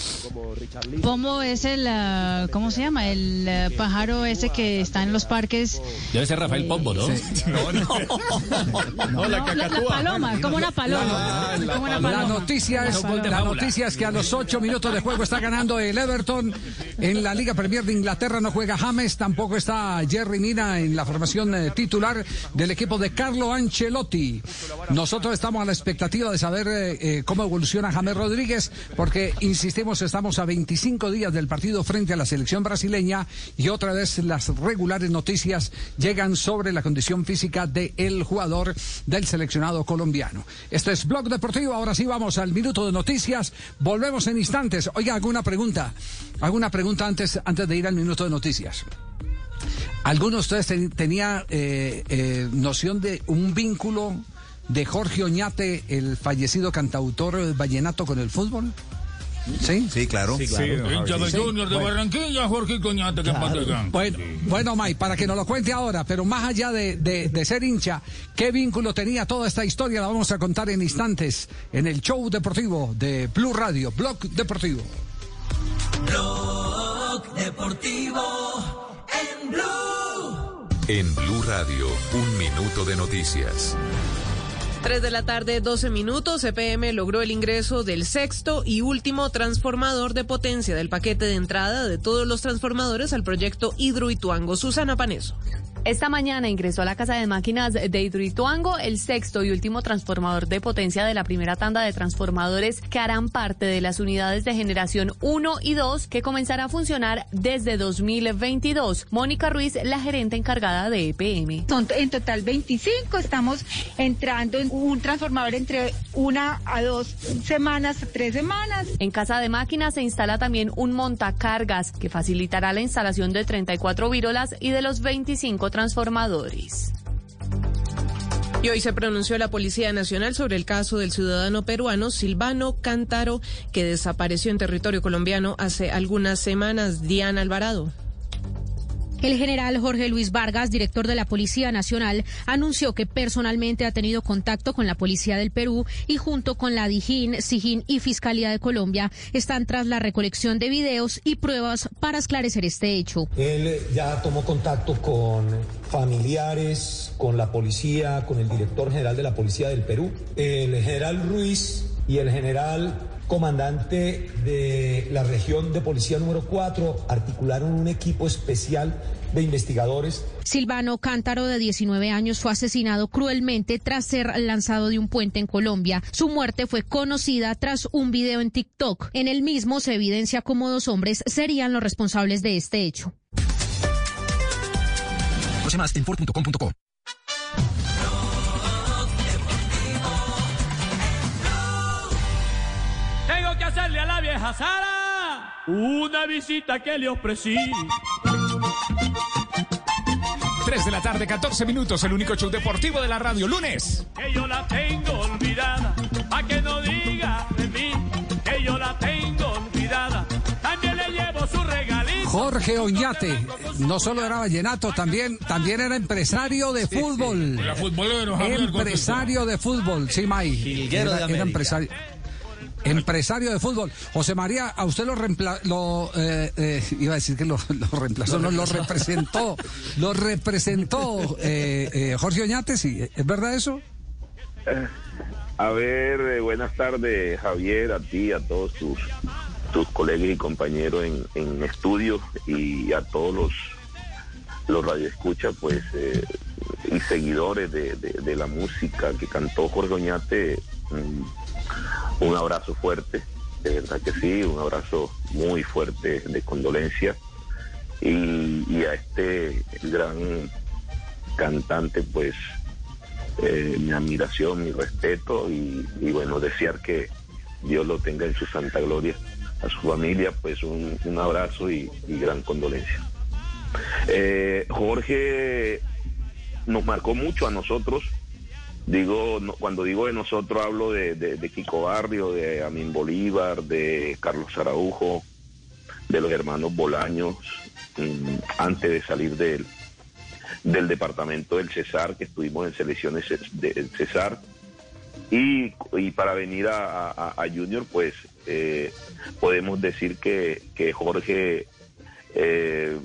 Pombo es el, ah, ¿cómo se llama? El ah, pájaro ese que está en los parques. Debe ser Rafael Pombo, ¿no? No, no. [laughs] No, la, la paloma, como una paloma. Como una La paloma. noticia, es, la noticia es que a los ocho minutos de juego está ganando el Everton. En la Liga Premier de Inglaterra no juega James, tampoco está Jerry Mina en la formación eh, titular del equipo de Carlo Ancelotti. Nosotros estamos a la expectativa de saber eh, eh, cómo evoluciona James Rodríguez, porque, insistimos, estamos a 25 días del partido frente a la selección brasileña y otra vez las regulares noticias llegan sobre la condición física del jugador del seleccionado colombiano. Este es Blog Deportivo, ahora sí vamos al minuto de noticias, volvemos en instantes. Oiga, alguna pregunta, alguna pregunta antes, antes de ir al minuto de noticias. ¿Alguno de ustedes ten- tenía eh, eh, noción de un vínculo de Jorge Oñate, el fallecido cantautor eh, vallenato, con el fútbol? ¿Sí? Sí, claro. Sí, Hincha de Sí. Junior de Bueno. Barranquilla, Jorge Coñate, que. Bueno, bueno, May, para que nos lo cuente ahora, pero más allá de, de- de ser hincha, ¿qué vínculo tenía toda esta historia? La vamos a contar en instantes en el show deportivo de Blue Radio, Blog Deportivo. Blog Deportivo en Blue. En Blue Radio, un minuto de noticias. 3 de la tarde, 12 minutos. CPM logró el ingreso del sexto y último transformador de potencia del paquete de entrada de todos los transformadores al proyecto Hidroituango. Susana Paneso. Esta mañana ingresó a la Casa de Máquinas de Hidroituango el sexto y último transformador de potencia de la primera tanda de transformadores que harán parte de las unidades de generación 1 y 2 que comenzará a funcionar desde 2022. Mónica Ruiz, la gerente encargada de EPM. Son en total 25, estamos entrando en un transformador entre una a dos semanas, tres semanas. En Casa de Máquinas se instala también un montacargas que facilitará la instalación de 34 vírolas y de los 25 transformadores. Y hoy se pronunció la Policía Nacional sobre el caso del ciudadano peruano Silvano Cántaro, que desapareció en territorio colombiano hace algunas semanas. Diana Alvarado. El general Jorge Luis Vargas, director de la Policía Nacional, anunció que personalmente ha tenido contacto con la Policía del Perú y junto con la DIJÍN, SIJÍN y Fiscalía de Colombia están tras la recolección de videos y pruebas para esclarecer este hecho. Él ya tomó contacto con familiares, con la policía, con el director general de la Policía del Perú, el general Ruiz y el general comandante de la región de policía número 4 articularon un equipo especial de investigadores Silvano Cántaro, de 19 años, fue asesinado cruelmente tras ser lanzado de un puente en Colombia. Su muerte fue conocida tras un video en TikTok. En el mismo se evidencia cómo dos hombres serían los responsables de este hecho. Conoce más en hacerle a la vieja Sara una visita que le ofrecí. 3 de la tarde, 14 minutos, el único show deportivo de la radio, lunes. Que yo la tengo olvidada, a que no diga de mí, que yo la tengo olvidada. También Jorge Oñate, no solo era vallenato, también, también era empresario de fútbol. Era futbolero, Javier, Empresario de fútbol, sí, May. Jilguero de Era, era empresario. Empresario de fútbol. José María, a usted lo lo, eh, eh, iba a decir que lo, reemplazó, lo representó, lo representó eh, eh, Jorge Oñate, sí, ¿es verdad eso? A ver, eh, buenas tardes, Javier, a ti, a todos tus, tus colegas y compañeros en, en estudio y a todos los, los radioescuchas, pues, eh, y seguidores de, de- de la música que cantó Jorge Oñate. mm, un abrazo fuerte, de verdad que sí, un abrazo muy fuerte de condolencia. Y, a este gran cantante, pues, eh, mi admiración, mi respeto y, bueno, desear que Dios lo tenga en su santa gloria. A su familia, pues un, abrazo y, y gran condolencia. Eh, Jorge nos marcó mucho a nosotros. Digo, no- cuando digo de nosotros hablo de, de- de Kiko Barrio, de Amin Bolívar, de Carlos Araujo, de los hermanos Bolaños, mm, antes de salir del, del departamento del Cesar, que estuvimos en selecciones del Cesar. Y, y para venir a, a- Junior, pues eh, podemos decir que, que Jorge eh,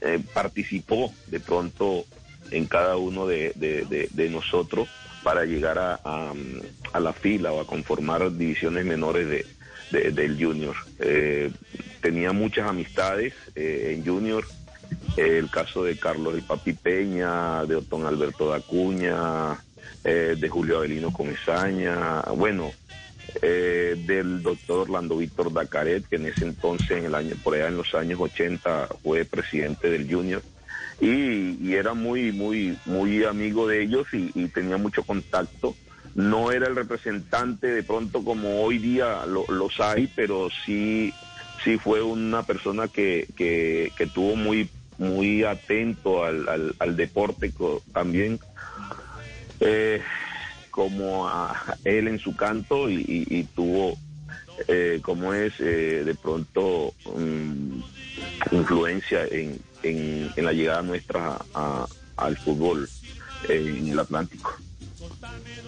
eh, participó de pronto en cada uno de- de nosotros para llegar a, a- la fila o a conformar divisiones menores de, de- del Junior. Eh, tenía muchas amistades eh, en Junior, eh, el caso de Carlos el Papi Peña, de Otón Alberto Dacuña, eh, de Julio Avelino Comesaña, bueno, del doctor Orlando Víctor Dacaret, que en ese entonces, en el año, por allá en los años 80, fue presidente del Junior. Y, y era muy, muy, muy amigo de ellos y, tenía mucho contacto. No era el representante de pronto como hoy día lo- los hay, pero sí, sí fue una persona que, que, que tuvo muy, muy atento al, al, al deporte también. Eh, como a él en su canto y, y- y tuvo eh, como es eh, de pronto mm, influencia en, en- en la llegada nuestra a- al fútbol en el Atlántico.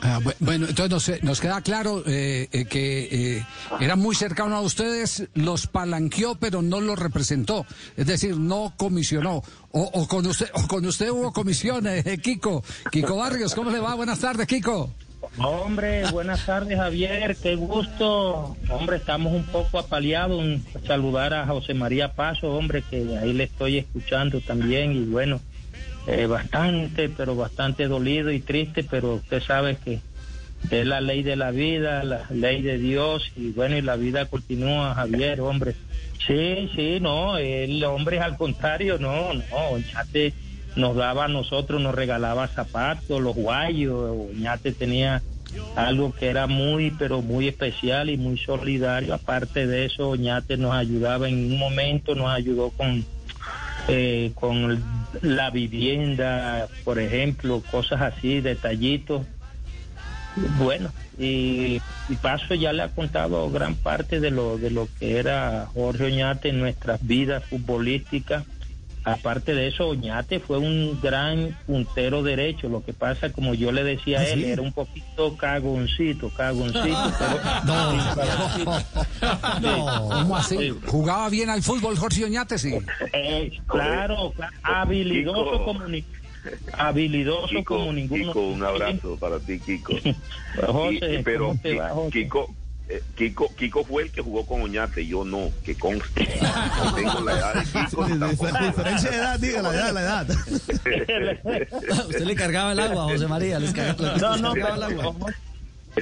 Ah, bu- bueno, entonces nos, nos queda claro eh, eh, que eh, era muy cercano a ustedes, los palanqueó, pero no los representó. Es decir, no comisionó. O, o con usted o con usted hubo comisión, eh, Kiko. Kiko Barrios, ¿cómo le va? Buenas tardes, Kiko. Hombre, buenas tardes Javier, qué gusto. Hombre, estamos un poco apaleados. Saludar a José María Paso, hombre, que ahí le estoy escuchando también y bueno, eh, bastante, pero bastante dolido y triste, pero usted sabe que es la ley de la vida, la ley de Dios y bueno, y la vida continúa, Javier, hombre. Sí, sí, no, el hombre es al contrario, no, no, Oñate nos daba a nosotros, nos regalaba zapatos, los guayos, Oñate tenía algo que era muy, pero muy especial y muy solidario. Aparte de eso, Oñate nos ayudaba en un momento, nos ayudó con, eh, con la vivienda, por ejemplo, cosas así, detallitos. Bueno, y, y Paso ya le ha contado gran parte de lo, de lo que era Jorge Oñate en nuestras vidas futbolísticas. Aparte de eso, Oñate fue un gran puntero derecho. Lo que pasa, como yo le decía a ¿Ah, él, sí? era un poquito cagoncito, cagoncito. [laughs] pero- No, [laughs] [laughs] ¿cómo así? Jugaba bien al fútbol Jorge Oñate, sí. Eh, claro, claro, habilidoso Kiko. como ni- habilidoso Kiko, como ninguno. Kiko, un abrazo para ti, Kiko. José, Y- pero ¿cómo te va, Ki- José? Kiko, Kiko, Kiko fue el que jugó con Oñate, yo no, que conste. [laughs] No tengo la edad de Kiko. Diferencia de edad, diga la edad, la [laughs] edad. Usted le cargaba el agua, José María. Les cargaba, No, no, cargaba el pero, agua.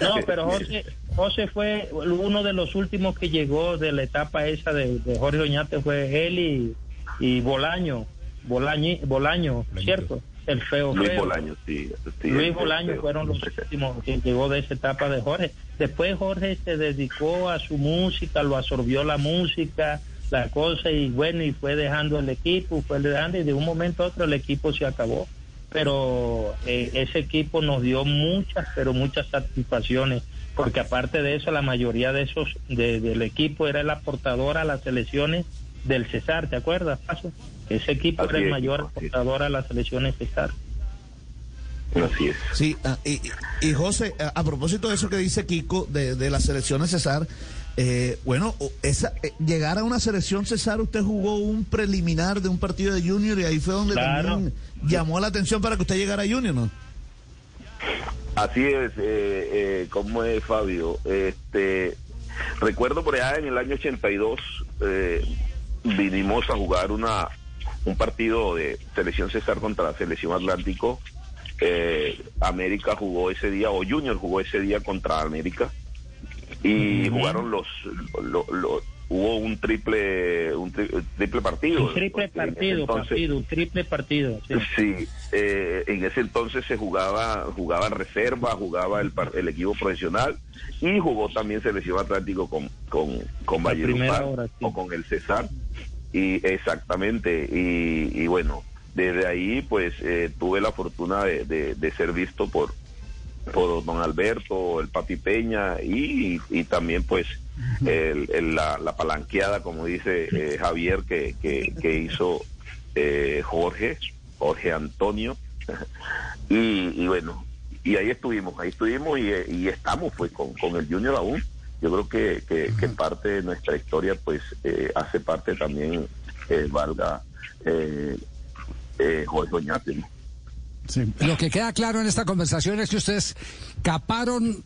no, pero José, José fue uno de los últimos que llegó de la etapa esa de, de Jorge Oñate, fue él y, y Bolaño, Bolañi- Bolaño, ¿cierto? El feo Luis feo. Bolaño, sí. sí, Luis Bolaño fueron los últimos que llegó de esa etapa de Jorge. Después Jorge se dedicó a su música, lo absorbió la música, la cosa y bueno, y fue dejando el equipo, fue dejando y de un momento a otro el equipo se acabó. Pero eh, ese equipo nos dio muchas, pero muchas satisfacciones, porque aparte de eso, la mayoría de esos de- del equipo era el aportador a las selecciones del Cesar, ¿te acuerdas, Paso? Ese equipo Así era el es, mayor así es. aportador a las selecciones Cesar. Así es. Sí, ah, y, y José, a, a propósito de eso que dice Kiko, de, de la selección de César, eh, bueno, esa, eh, llegar a una selección César, usted jugó un preliminar de un partido de Junior y ahí fue donde Claro. también llamó la atención para que usted llegara a Junior, ¿no? Así es, eh, eh, como es Fabio. Este, recuerdo por allá en el año 82 eh, vinimos a jugar una un partido de selección César contra la selección Atlántico. Eh, América jugó ese día o Junior jugó ese día contra América y jugaron los, lo- lo- hubo un triple un tri- triple partido. Un triple partido, entonces- partido, un triple partido. sí. Sí, eh, en ese entonces se jugaba, jugaba reserva, jugaba el, el equipo profesional y jugó también selección Atlántico con, con, con La primera Valledupar hora, sí. o con el Cesar. Y exactamente, y, y bueno, desde ahí pues eh, tuve la fortuna de, de- de ser visto por, por don Alberto, el Papi Peña y, y también pues el- el- la, la palanqueada, como dice eh, Javier, que, que, que hizo eh, Jorge, Jorge Antonio. [laughs] y, y bueno, y ahí estuvimos, ahí estuvimos y, eh, y estamos pues con, con el Junior aún. Yo creo que, que, que parte de nuestra historia pues eh, hace parte también, eh, valga, eh, eh, Jorge Oñate, ¿no? Lo que queda claro en esta conversación es que ustedes caparon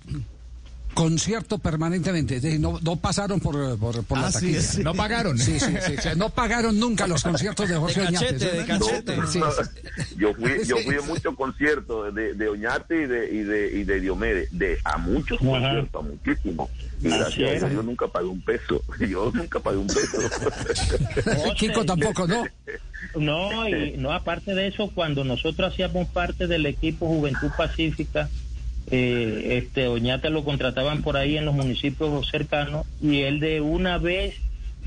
concierto permanentemente, es decir, no, no pasaron por, por, por la Así taquilla. sí. No pagaron. Sí, sí, sí, sí, no pagaron nunca los conciertos de Jorge De cachete, Oñate. de cachete. Sí, No, sí. [laughs] yo fui yo fui a muchos conciertos de, de Oñate y de y de, y de Diomedes de a muchos Ajá. conciertos a muchísimos y gracias a. Dios yo nunca pagué un peso [laughs] yo nunca pagué un peso [laughs] Kiko tampoco, ¿no? No, y no, aparte de eso, cuando nosotros hacíamos parte del equipo Juventud Pacífica, eh, este Oñate lo contrataban por ahí en los municipios cercanos y él de una vez,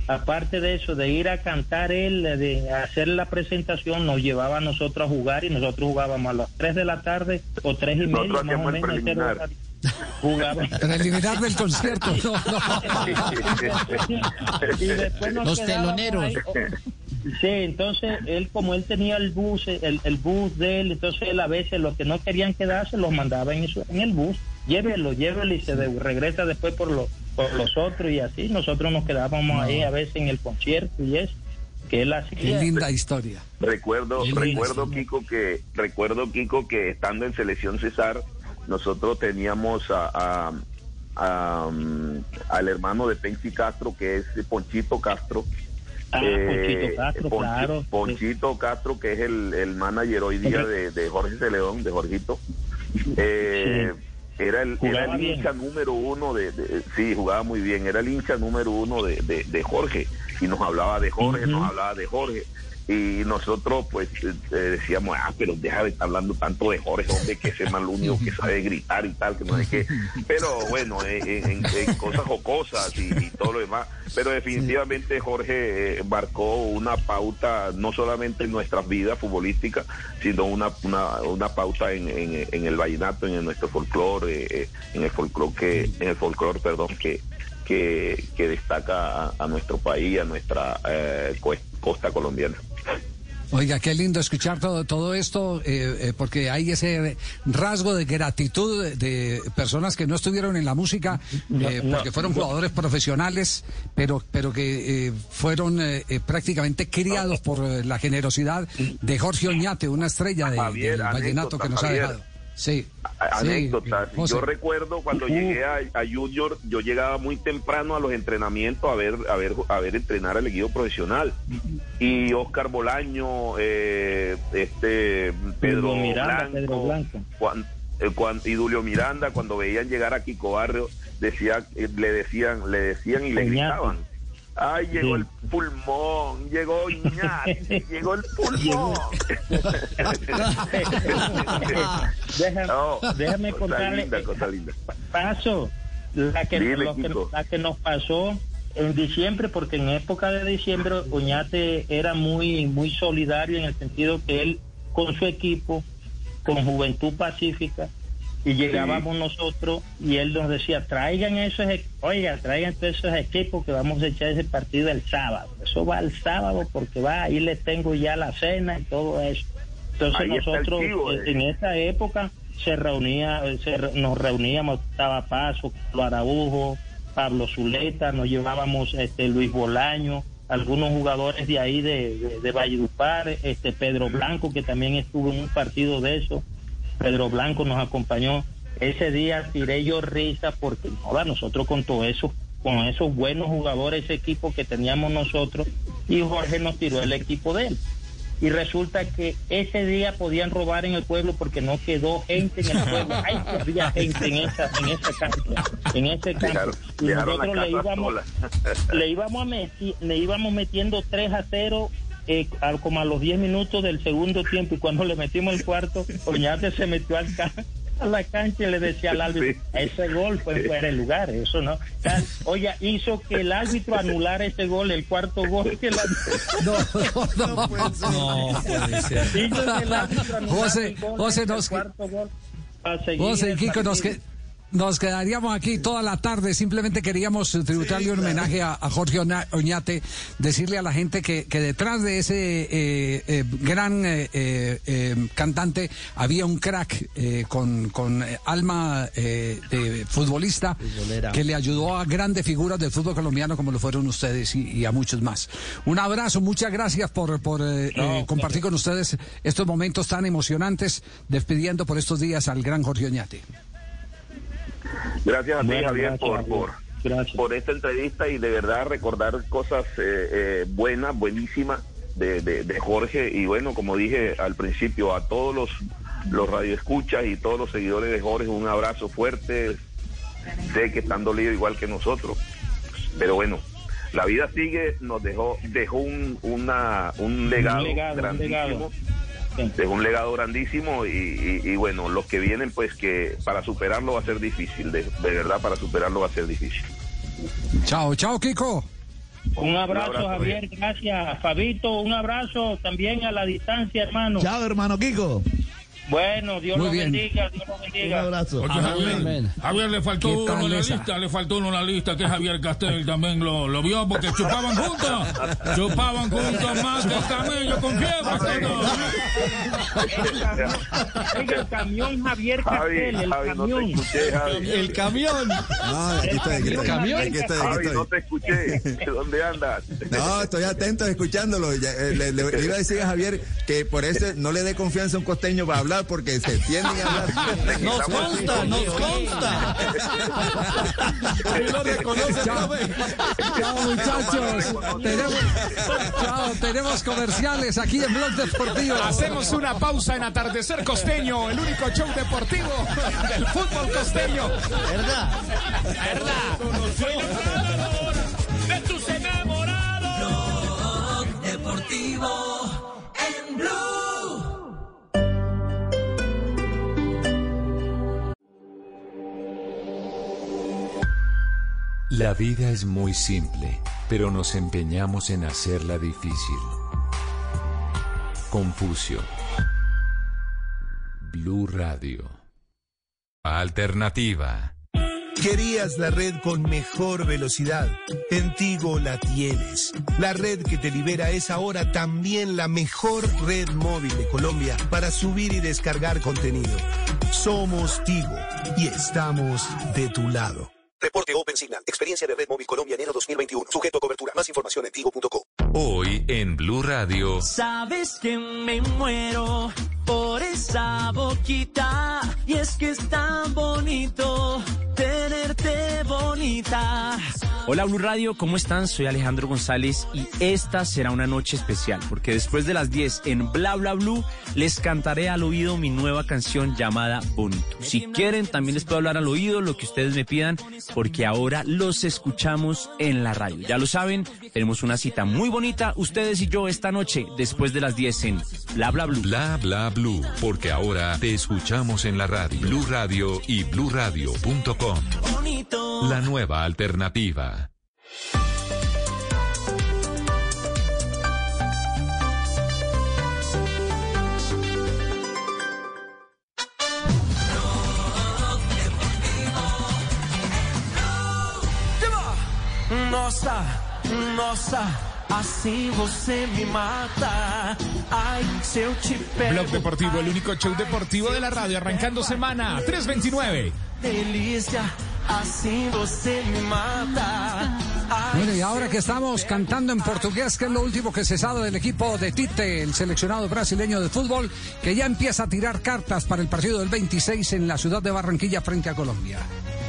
aparte de eso, de ir a cantar él, de hacer la presentación, nos llevaba a nosotros a jugar y nosotros jugábamos a las 3 de la tarde o tres y media, más o menos. [laughs] preliminar. del concierto, no, [laughs] Y después nos Los teloneros. ahí, oh, Sí, entonces él como él tenía el bus, el, el bus de él, entonces él a veces los que no querían quedarse los mandaba en, eso, en el bus, llévelo, llévelo y se de- regresa después por, los por los otros y así nosotros nos quedábamos ahí a veces en el concierto y eso que él hacía. Qué linda historia. recuerdo Qué recuerdo. Kiko que recuerdo Kiko que estando en selección César nosotros teníamos a, a- a, um, al hermano de Pensi Castro que es Ponchito Castro Ah, Ponchito Castro, Ponchi- claro, sí. Ponchito Castro, que es el, el manager hoy día de, de Jorge Celeón, de Jorgito. Eh, Era el, era el hincha número uno de, de- Sí, jugaba muy bien. Era el hincha número uno de, de, Jorge. Y nos hablaba de Jorge, Ujú. nos hablaba de Jorge. Y nosotros, pues, eh, eh, decíamos, ah, pero deja de estar hablando tanto de Jorge, hombre, que ese lo único que sabe gritar y tal, que no sé qué. Pero bueno, eh, en, en- cosas jocosas y, todo lo demás. Pero definitivamente Jorge eh, marcó una pauta, no solamente en nuestras vidas futbolísticas, sino una, una, una pauta en, en, el vallenato, en nuestro folclore, eh, eh, en el folclore que, en el folclore, perdón, que, que, que destaca a, a nuestro país, a nuestra eh, costa colombiana. Oiga, qué lindo escuchar todo, todo esto, eh, eh, porque hay ese rasgo de gratitud de, personas que no estuvieron en la música, eh, no, porque fueron no. jugadores profesionales, pero, pero que eh, fueron eh, prácticamente criados por la generosidad de Jorge Oñate, una estrella de, Javier, del vallenato que nos ha dejado. Sí. Anécdotas. Yo recuerdo cuando llegué a, a Junior, yo llegaba muy temprano a los entrenamientos a ver, a ver, a ver entrenar al equipo profesional. Y Oscar Bolaño, eh, este Pedro Miranda, Blanco, Pedro Blanco. eh, y Julio Miranda, cuando veían llegar a Kiko Barrio, decía, eh, le decían, le decían y le gritaban. Ay, llegó el pulmón, [laughs] llegó Oñate, llegó el pulmón. Déjame, No, déjame cosa contarle. linda, cosa linda. paso, la que, la que nos pasó en diciembre, porque en época de diciembre Oñate era muy, muy solidario en el sentido que él con su equipo, con Juventud Pacífica, y llegábamos nosotros y él nos decía, traigan esos, oiga, traigan todos esos equipos que vamos a echar ese partido el sábado. Eso va al sábado porque va, ahí le tengo ya la cena y todo eso. Entonces Ahí el nosotros eh, en esa época se reunía, eh, se nos reuníamos, estaba Paso, Carlos Araujo, Pablo Zuleta, nos llevábamos este Luis Bolaño, algunos jugadores de ahí de, de, de Valledupar, este Pedro Blanco que también estuvo en un partido de eso, Pedro Blanco nos acompañó. Ese día tiré yo risa porque joda, nosotros con todo eso, con esos buenos jugadores, ese equipo que teníamos nosotros, y Jorge nos tiró el equipo de él. Y resulta que ese día podían robar en el pueblo porque no quedó gente en el pueblo. [laughs] Ay, que había gente en esa, en esa cancha, en ese campo. Y nosotros le íbamos, le íbamos, a meti- le íbamos metiendo 3 a 0 eh, al- como a los 10 minutos del segundo tiempo y cuando le metimos el cuarto, Oñate se metió al ca- a la cancha y le decía al árbitro, ese gol fue fuera de lugar, eso no. Oye, hizo que el árbitro anulara ese gol, el cuarto gol que la... No, no, no. No puede ser. Hizo que el árbitro anulara José, el gol, José, el nos, cuarto gol José Kiko, nos, que, nos quedaríamos aquí toda la tarde. Simplemente queríamos tributarle un homenaje a, a Jorge Oñate, decirle a la gente que, que detrás de ese eh, eh, gran eh, cantante había un crack eh, con, con alma de futbolista Futbolera. que le ayudó a grandes figuras del fútbol colombiano como lo fueron ustedes y, y a muchos más. Un abrazo, muchas gracias por, por compartir con ustedes estos momentos tan emocionantes, despidiendo por estos días al gran Jorge Oñate. Gracias a ti, Bueno, Javier, gracias, por, por, Gracias. por esta entrevista y de verdad recordar cosas eh, eh, buenas, buenísimas de, de, de Jorge. Y bueno, como dije al principio, a todos los, los radioescuchas y todos los seguidores de Jorge, un abrazo fuerte. Sé que están dolidos igual que nosotros, pero bueno. La vida sigue, nos dejó dejó un, una, un legado, legado, un grandísimo, legado. dejó un legado grandísimo y, y- y bueno, los que vienen pues que para superarlo va a ser difícil, de, de verdad para superarlo va a ser difícil. Chao, chao, Kiko. Un abrazo, abrazo, Javier, gracias. Fabito, un abrazo también a la distancia, hermano. Chao, hermano Kiko. Bueno, Dios Muy lo bien. bendiga, Dios lo bendiga. Un abrazo. Porque Javier, Javier le faltó ¿Qué uno en la esa? lista, le faltó uno en la lista que Javier Castel también lo, lo vio porque chupaban juntos, chupaban juntos más que el camello con fiebre. Oiga, el camión Javier Javi, Castel, el Javi, no te camión. escuché, Javi. El camión. No, aquí estoy, aquí estoy. Aquí estoy, aquí Javi, no te escuché. ¿Dónde andas? No, estoy atento escuchándolo. Eh, Le, le- le iba a decir a Javier que por eso no le dé confianza a un costeño para hablar porque se tienden a hablar. [laughs] Nos consta, nos consta. Y lo reconoce, Chao. Chao, muchachos. tenemos, chao, tenemos comerciales aquí en Blog Deportivo. Hacemos una pausa en Atardecer Costeño, el único show deportivo del fútbol costeño. ¿Verdad? de tus enamorados. Blog Deportivo en Blue. La vida es muy simple, pero nos empeñamos en hacerla difícil. Confucio. Blue Radio. Alternativa. ¿Querías la red con mejor velocidad? En Tigo la tienes. La red que te libera es ahora también la mejor red móvil de Colombia para subir y descargar contenido. Somos Tigo y estamos de tu lado. Reporte Open Signal. Experiencia de Red Móvil Colombia enero 2021. Sujeto a cobertura. Más información en tigo.co. Hoy en Blue Radio. Sabes que me muero por esa boquita y es que es tan bonito tenerte bonita. Hola Blue Radio, ¿cómo están? Soy Alejandro González y esta será una noche especial porque después de las 10 en Bla Bla Blue les cantaré al oído mi nueva canción llamada Bonito. Si quieren también les puedo hablar al oído lo que ustedes me pidan porque ahora los escuchamos en la radio. Ya lo saben, tenemos una cita muy bonita ustedes y yo esta noche después de las 10 en Bla Bla Blue. Bla bla blue, porque ahora te escuchamos en la radio. Blue Radio y bluradio.com. La nueva alternativa. Nossa, nossa, assim você me mata. Ai, se eu te pego. Blog Deportivo, el único show deportivo de la radio, arrancando semana 329. Delícia, assim você me mata. Bueno, y ahora que estamos cantando en portugués, que es lo último que se sabe del equipo de Tite, el seleccionado brasileño de fútbol, que ya empieza a tirar cartas para el partido del 26 en la ciudad de Barranquilla frente a Colombia.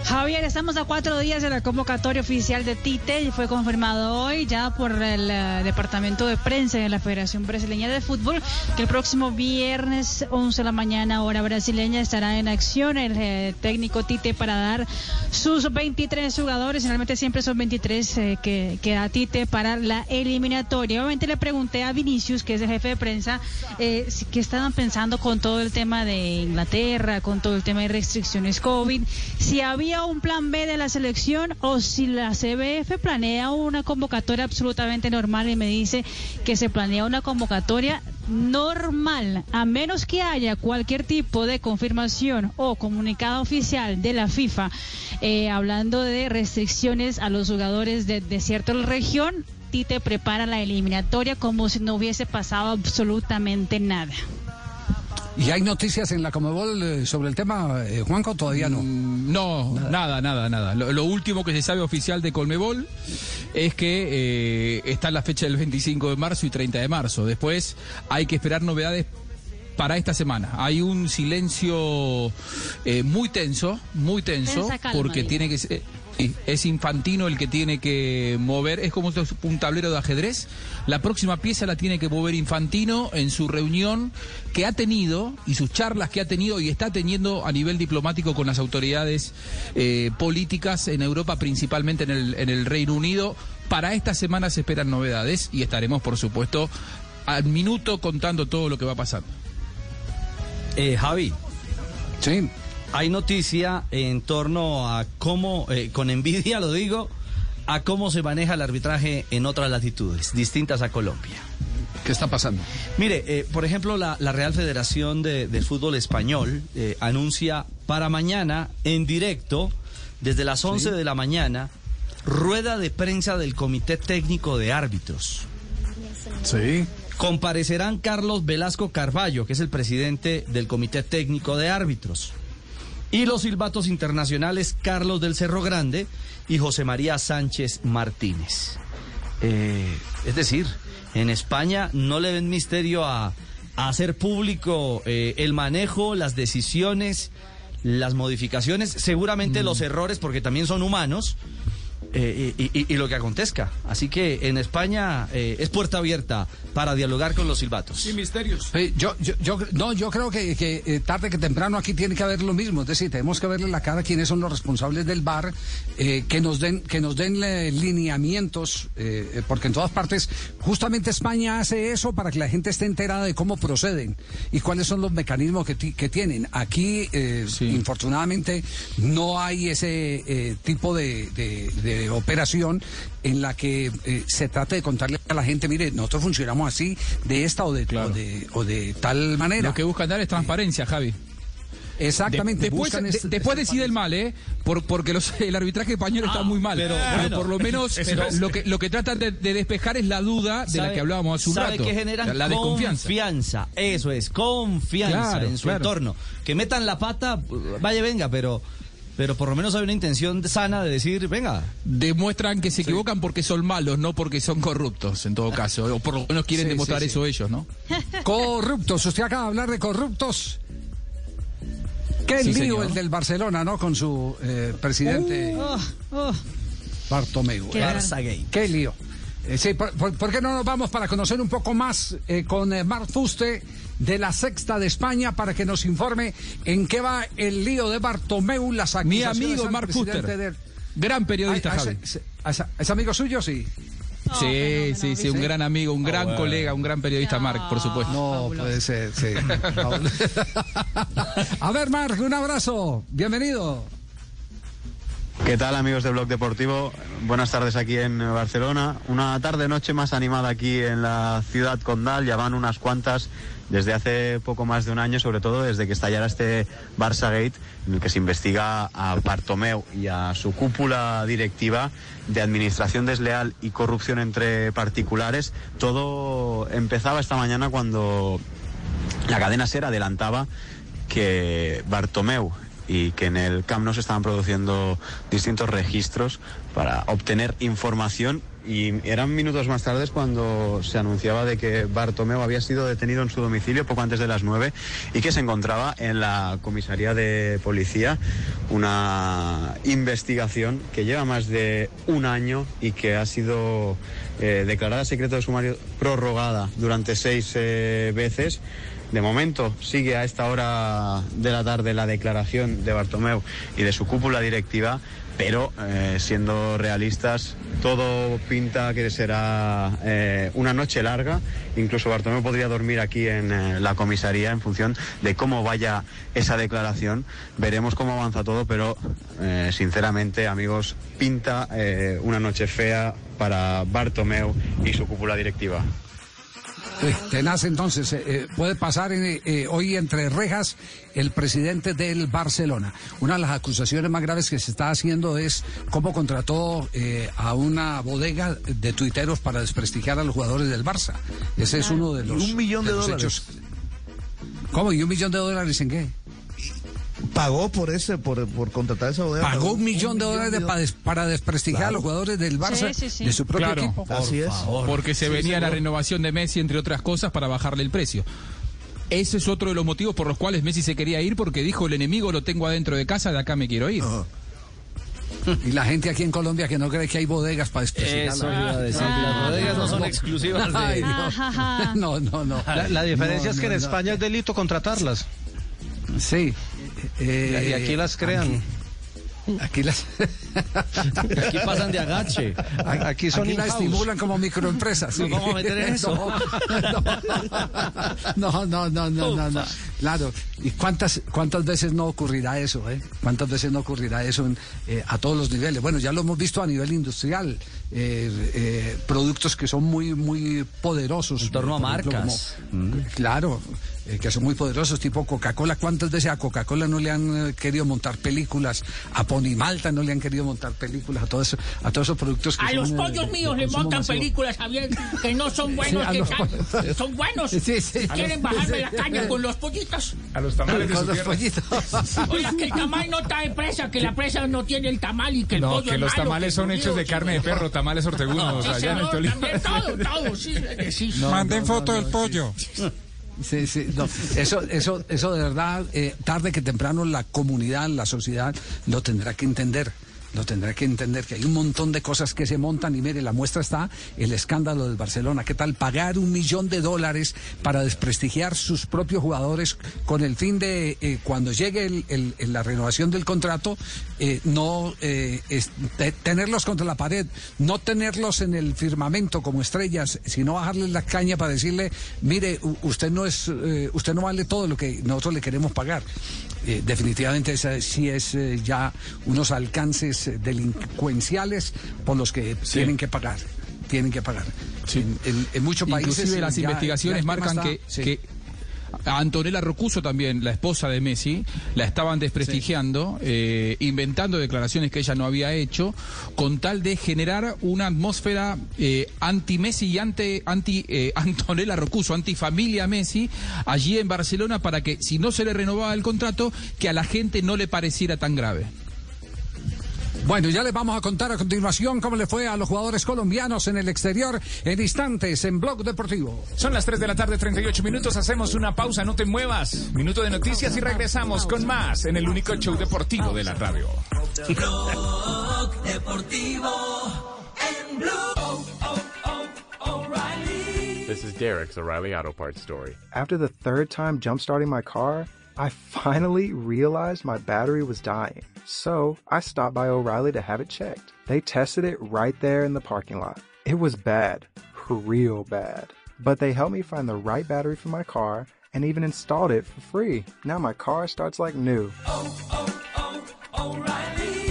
Javier, estamos a cuatro días de la convocatoria oficial de Tite y fue confirmado hoy ya por el eh, Departamento de Prensa de la Federación Brasileña de Fútbol que el próximo viernes 11 de la mañana hora brasileña estará en acción el eh, técnico Tite para dar sus 23 jugadores, generalmente siempre son 23 eh, que, que da Tite para la eliminatoria. Obviamente le pregunté a Vinicius, que es el jefe de prensa, eh, qué estaban pensando con todo el tema de Inglaterra, con todo el tema de restricciones COVID, si había un plan B de la selección o si la CBF planea una convocatoria absolutamente normal y me dice que se planea una convocatoria normal, a menos que haya cualquier tipo de confirmación o comunicado oficial de la FIFA eh, hablando de restricciones a los jugadores de, de cierta región. Tite prepara la eliminatoria como si no hubiese pasado absolutamente nada. ¿Y hay noticias en la Comebol eh, sobre el tema, eh, Juanco? Todavía no. No, nada, nada, nada. Lo, lo último que se sabe oficial de Colmebol es que eh, está en la fecha del 25 de marzo y 30 de marzo. Después hay que esperar novedades para esta semana. Hay un silencio eh, muy tenso, muy tenso, calma, porque tiene que ser... sí, Es infantino el que tiene que mover, es como un tablero de ajedrez. La próxima pieza la tiene que mover Infantino en su reunión que ha tenido y sus charlas que ha tenido y está teniendo a nivel diplomático con las autoridades eh, políticas en Europa, principalmente en el, en el Reino Unido. Para esta semana se esperan novedades y estaremos, por supuesto, al minuto contando todo lo que va pasando. Eh, Javi. Sí. Hay noticia en torno a cómo, eh, con envidia lo digo, a cómo se maneja el arbitraje en otras latitudes, distintas a Colombia. ¿Qué está pasando? Mire, eh, por ejemplo, la, la Real Federación de, del Fútbol Español eh, anuncia para mañana en directo, desde las 11 de la mañana, rueda de prensa del Comité Técnico de Árbitros. Sí. Comparecerán Carlos Velasco Carballo, que es el presidente del Comité Técnico de Árbitros, y los silbatos internacionales Carlos del Cerro Grande y José María Sánchez Martínez. Eh, es decir, en España no le ven misterio a, a hacer público eh, el manejo, las decisiones, las modificaciones, seguramente los errores, porque también son humanos. Eh, y, y- y lo que acontezca. Así que en España eh, es puerta abierta para dialogar con los silbatos. Sin misterios. Sí, yo, yo, yo- no, yo creo que, que, eh, tarde que temprano aquí tiene que haber lo mismo, es decir, tenemos que verle la cara a quienes son los responsables del bar, eh, que nos den, que nos den eh, lineamientos, porque en todas partes, justamente España hace eso para que la gente esté enterada de cómo proceden y cuáles son los mecanismos que, ti- que tienen. Aquí, eh, infortunadamente, no hay ese eh, tipo de, de- de operación en la que eh, se trate de contarle a la gente, mire, nosotros funcionamos así, de esta o de, o de, o de tal manera. Lo que buscan dar es transparencia, Javi. Exactamente. De- después este- después decide el mal, ¿eh? Por, porque los- [laughs] el arbitraje español está muy mal. pero Pero, bueno. por lo menos [laughs] Pero- lo, que, lo que tratan de, de despejar es la duda de la ¿Sabe- que hablábamos hace un sabe rato. que generan la, la desconfianza. confianza. Eso es, confianza Claro, en su claro. entorno. Que metan la pata, vaya, venga, pero, pero por lo menos hay una intención sana de decir, venga. Demuestran que se equivocan porque son malos, no porque son corruptos, en todo caso. O por lo menos quieren Sí, demostrar sí, sí. eso ellos, ¿no? [laughs] Corruptos. Usted acaba de hablar de corruptos. Qué Sí, lío señor. el del Barcelona, ¿no? Con su eh, presidente Oh, oh. Bartomeu. Qué Barça gay. Qué lío. Eh, sí, por, por- por qué no nos vamos para conocer un poco más eh, con eh, Marc Fuste de la Sexta de España para que nos informe en qué va el lío de Bartomeu, las Mi amigo Marc Fuster. del- Gran periodista, Ah, ah, Javi. ¿Es, amigo suyo? Sí. Sí, sí, sí, un gran amigo, un gran bueno. colega, un gran periodista, Marc, por supuesto. No, puede ser, sí. [laughs] A ver, Marc, un abrazo. Bienvenido. ¿Qué tal amigos de Blog Deportivo? Buenas tardes aquí en Barcelona. Una tarde-noche más animada aquí en la ciudad condal. Ya van unas cuantas desde hace poco más de un año, sobre todo desde que estallara este Barça Gate, en el que se investiga a Bartomeu y a su cúpula directiva de administración desleal y corrupción entre particulares. Todo empezaba esta mañana cuando la cadena SER adelantaba que Bartomeu y que en el Camp Nou se estaban produciendo distintos registros para obtener información y eran minutos más tarde cuando se anunciaba de que Bartomeu había sido detenido en su domicilio poco antes de las nueve y que se encontraba en la comisaría de policía una investigación que lleva más de un año y que ha sido eh, declarada secreto de sumario prorrogada durante seis eh, veces. De momento sigue a esta hora de la tarde la declaración de Bartomeu y de su cúpula directiva, pero eh, siendo realistas, todo pinta que será eh, una noche larga. Incluso Bartomeu podría dormir aquí en eh, la comisaría en función de cómo vaya esa declaración. Veremos cómo avanza todo, pero sinceramente, amigos, pinta una noche fea para Bartomeu y su cúpula directiva. Eh, Tenaz, entonces, eh, eh, puede pasar en, hoy entre rejas el presidente del Barcelona. Una de las acusaciones más graves que se está haciendo es cómo contrató a una bodega de tuiteros para desprestigiar a los jugadores del Barça. Ese es uno de los, un millón de los dólares. hechos. ¿Cómo? ¿Y un millón de dólares en qué? Pagó por ese, por, por contratar esa bodega. Pagó un millón de dólares de- para, des- para desprestigiar a los jugadores del Barça Sí, sí, sí. de su propio Claro, equipo. Así es. Porque se Sí, venía la renovación de Messi, entre otras cosas, para bajarle el precio. Ese es otro de los motivos por los cuales Messi se quería ir, porque dijo el enemigo lo tengo adentro de casa, de acá me quiero ir. Y la gente aquí en Colombia que no cree que hay bodegas para. Eso iba a decir, las bodegas no son exclusivas de- Ay, Dios. Ajá. No, no, no. La, la diferencia No, es que no, en no. España es delito contratarlas. Sí. Eh, y aquí las crean. Aquí las. [laughs] Aquí pasan de agache. Aquí son Aquí la estimulan como microempresas. sí. Vamos a meter en [laughs] eso. [laughs] No, no, no, no, no, no. Claro. ¿Y cuántas, cuántas veces no ocurrirá eso, eh? ¿Cuántas veces no ocurrirá eso en, eh, a todos los niveles? Bueno, ya lo hemos visto a nivel industrial. Eh, eh, productos que son muy, muy poderosos. En torno a ejemplo, marcas. como- Claro, eh, que son muy poderosos, tipo Coca-Cola. ¿Cuántas veces a Coca-Cola no le han eh, querido montar películas? A Pony Malta no le han querido montar películas, a, todo eso, a todos esos productos que A son, los eh, pollos míos le montan masivo. películas, Javier, que no son [laughs] buenos, Sí, que son buenos. Sí, quieren bajarme la caña con los pollitos. A los tamales Con los pollitos. [laughs] Oiga, que el tamal no está en presa, que la presa no tiene el tamal y que el No, pollo que es los malo, tamales son hechos de carne de perro, tamales ortegunos, Sí, allá en el señor, Tolima. también todo, [laughs] todo, sí, sí. No, Manden no, foto no, del no, pollo. Sí, sí, no. Eso, eso, eso de verdad, eh, tarde que temprano la comunidad, la sociedad lo tendrá que entender. Lo tendrá que entender que hay un montón de cosas que se montan y mire, la muestra está el escándalo del Barcelona. ¿Qué tal pagar un millón de dólares para desprestigiar sus propios jugadores con el fin de, eh, cuando llegue el- el- la renovación del contrato, eh, no eh, tenerlos contra la pared, no tenerlos en el firmamento como estrellas, sino bajarles la caña para decirle, mire, usted no es, eh, usted no vale todo lo que nosotros le queremos pagar. Eh, definitivamente esa sí es eh, ya unos alcances eh, delincuenciales por los que tienen que pagar. Tienen que pagar. En, en- en muchos países. Inclusive las ya- investigaciones ya marcan está- que, sí. que a Antonella Rocuso también, la esposa de Messi, la estaban desprestigiando, eh, inventando declaraciones que ella no había hecho, con tal de generar una atmósfera eh, anti-Messi y ante, anti eh, [laughs] Antonella Rocuso, anti-familia Messi, allí en Barcelona, para que si no se le renovaba el contrato, que a la gente no le pareciera tan grave. Bueno, ya les vamos a contar a continuación cómo le fue a los jugadores colombianos en el exterior en instantes en Blog Deportivo. Son las 3 de la tarde, 38 minutos. Hacemos una pausa, no te muevas. Minuto de noticias y regresamos con más en el único show deportivo de la radio. Blog Deportivo en. Oh, oh, oh, O'Reilly. This is Derek's O'Reilly Auto Parts story. After the third time jump starting my car, I finally realized my battery was dying. So I stopped by O'Reilly to have it checked. They tested it right there in the parking lot. It was bad, real bad. But they helped me find the right battery for my car and even installed it for free. Now my car starts like new. O'Reilly.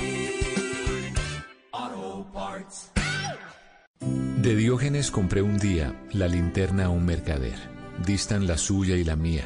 Auto Parts. De Diógenes compré un día la linterna a un mercader. distan la suya y la mía.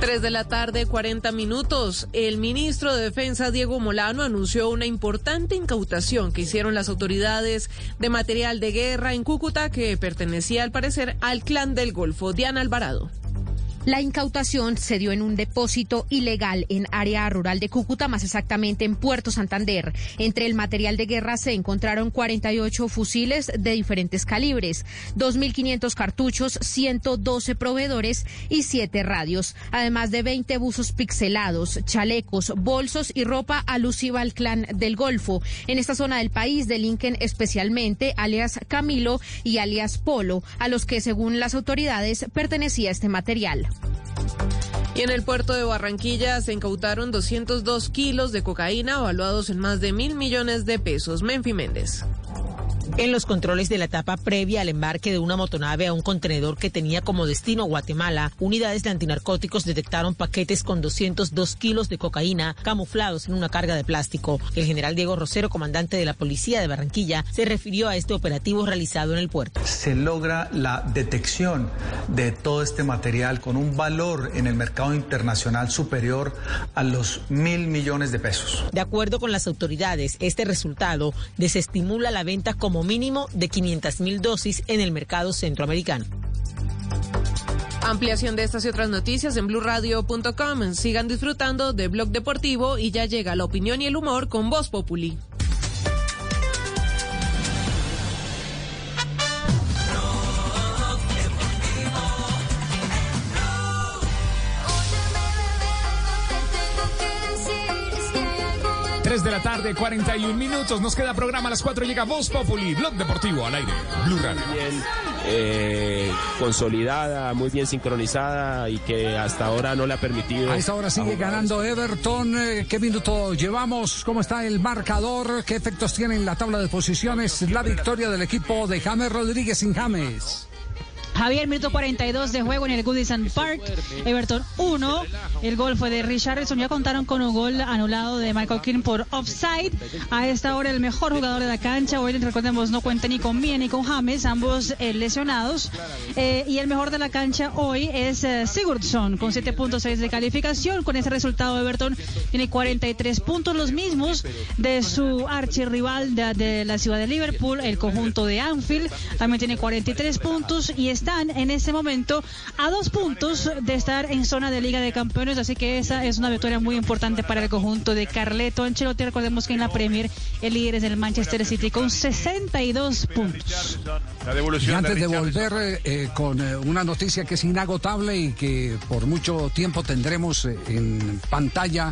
3 de la tarde, 40 minutos. El ministro de Defensa, Diego Molano, anunció una importante incautación que hicieron las autoridades de material de guerra en Cúcuta que pertenecía al parecer al clan del Golfo. Diana Alvarado. La incautación se dio en un depósito ilegal en área rural de Cúcuta, más exactamente en Puerto Santander. Entre el material de guerra se encontraron 48 fusiles de diferentes calibres, 2.500 cartuchos, 112 proveedores y 7 radios, además de 20 buzos pixelados, chalecos, bolsos y ropa alusiva al clan del Golfo. En esta zona del país delinquen especialmente alias Camilo y alias Polo, a los que según las autoridades pertenecía este material. Y en el puerto de Barranquilla se incautaron 202 kilos de cocaína evaluados en más de mil millones de pesos. Menfi Méndez. En los controles de la etapa previa al embarque de una motonave a un contenedor que tenía como destino Guatemala, unidades de antinarcóticos detectaron paquetes con 202 kilos de cocaína camuflados en una carga de plástico. El general Diego Rosero, comandante de la policía de Barranquilla, se refirió a este operativo realizado en el puerto. Se logra la detección de todo este material con un valor en el mercado internacional superior a los mil millones de pesos. De acuerdo con las autoridades, este resultado desestimula la venta como mínimo de 500 mil dosis en el mercado centroamericano. Ampliación de estas y otras noticias en blurradio.com. Sigan disfrutando de Blog Deportivo y ya llega la opinión y el humor con Voz Populi. Tres de la tarde, 41 minutos. Nos queda programa a las 4. Llega Voz Populi, Blog Deportivo al aire. Blue Radio. bien eh, consolidada, muy bien sincronizada y que hasta ahora no le ha permitido. A esta hora sigue ganando Everton. Eh, ¿Qué minuto llevamos? ¿Cómo está el marcador? ¿Qué efectos tiene en la tabla de posiciones? La victoria del equipo de James Rodríguez sin James. Javier, minuto 42 de juego en el Goodison Park. Everton 1. El gol fue de Richardson. Ya contaron con un gol anulado de Michael King por offside. A esta hora el mejor jugador de la cancha. Hoy recordemos no cuenta ni con Mía ni con James, ambos eh, lesionados. Eh, y el mejor de la cancha hoy es eh, Sigurdsson con 7.6 de calificación. Con ese resultado Everton tiene 43 puntos, los mismos de su archirrival de, de la ciudad de Liverpool, el conjunto de Anfield. También tiene 43 puntos y están en este momento a dos puntos de estar en zona de Liga de Campeones, así que esa es una victoria muy importante para el conjunto de Carleto Ancelotti. Recordemos que en la Premier el líder es el Manchester City con 62 puntos. Y antes de volver eh, con eh, una noticia que es inagotable y que por mucho tiempo tendremos eh, en pantalla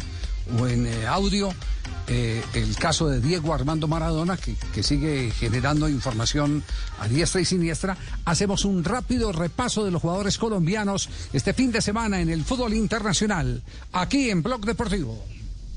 o en eh, audio, eh, el caso de Diego Armando Maradona, que, que sigue generando información a diestra y siniestra, hacemos un rápido repaso de los jugadores colombianos este fin de semana en el fútbol internacional, aquí en Blog Deportivo.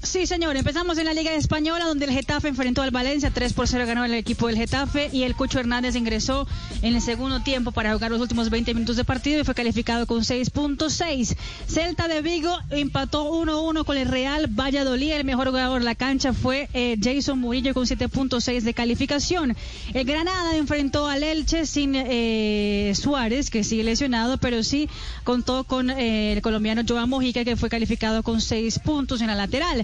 Sí, señor. Empezamos en la Liga Española, donde el Getafe enfrentó al Valencia. 3 por 0 ganó el equipo del Getafe. Y el Cucho Hernández ingresó en el segundo tiempo para jugar los últimos 20 minutos de partido y fue calificado con 6.6. Celta de Vigo empató 1-1 con el Real Valladolid. El mejor jugador de la cancha fue eh, Jason Murillo con 7.6 de calificación. El Granada enfrentó al Elche sin eh, Suárez, que sigue lesionado, pero sí contó con eh, el colombiano Joan Mojica, que fue calificado con 6 puntos en la lateral.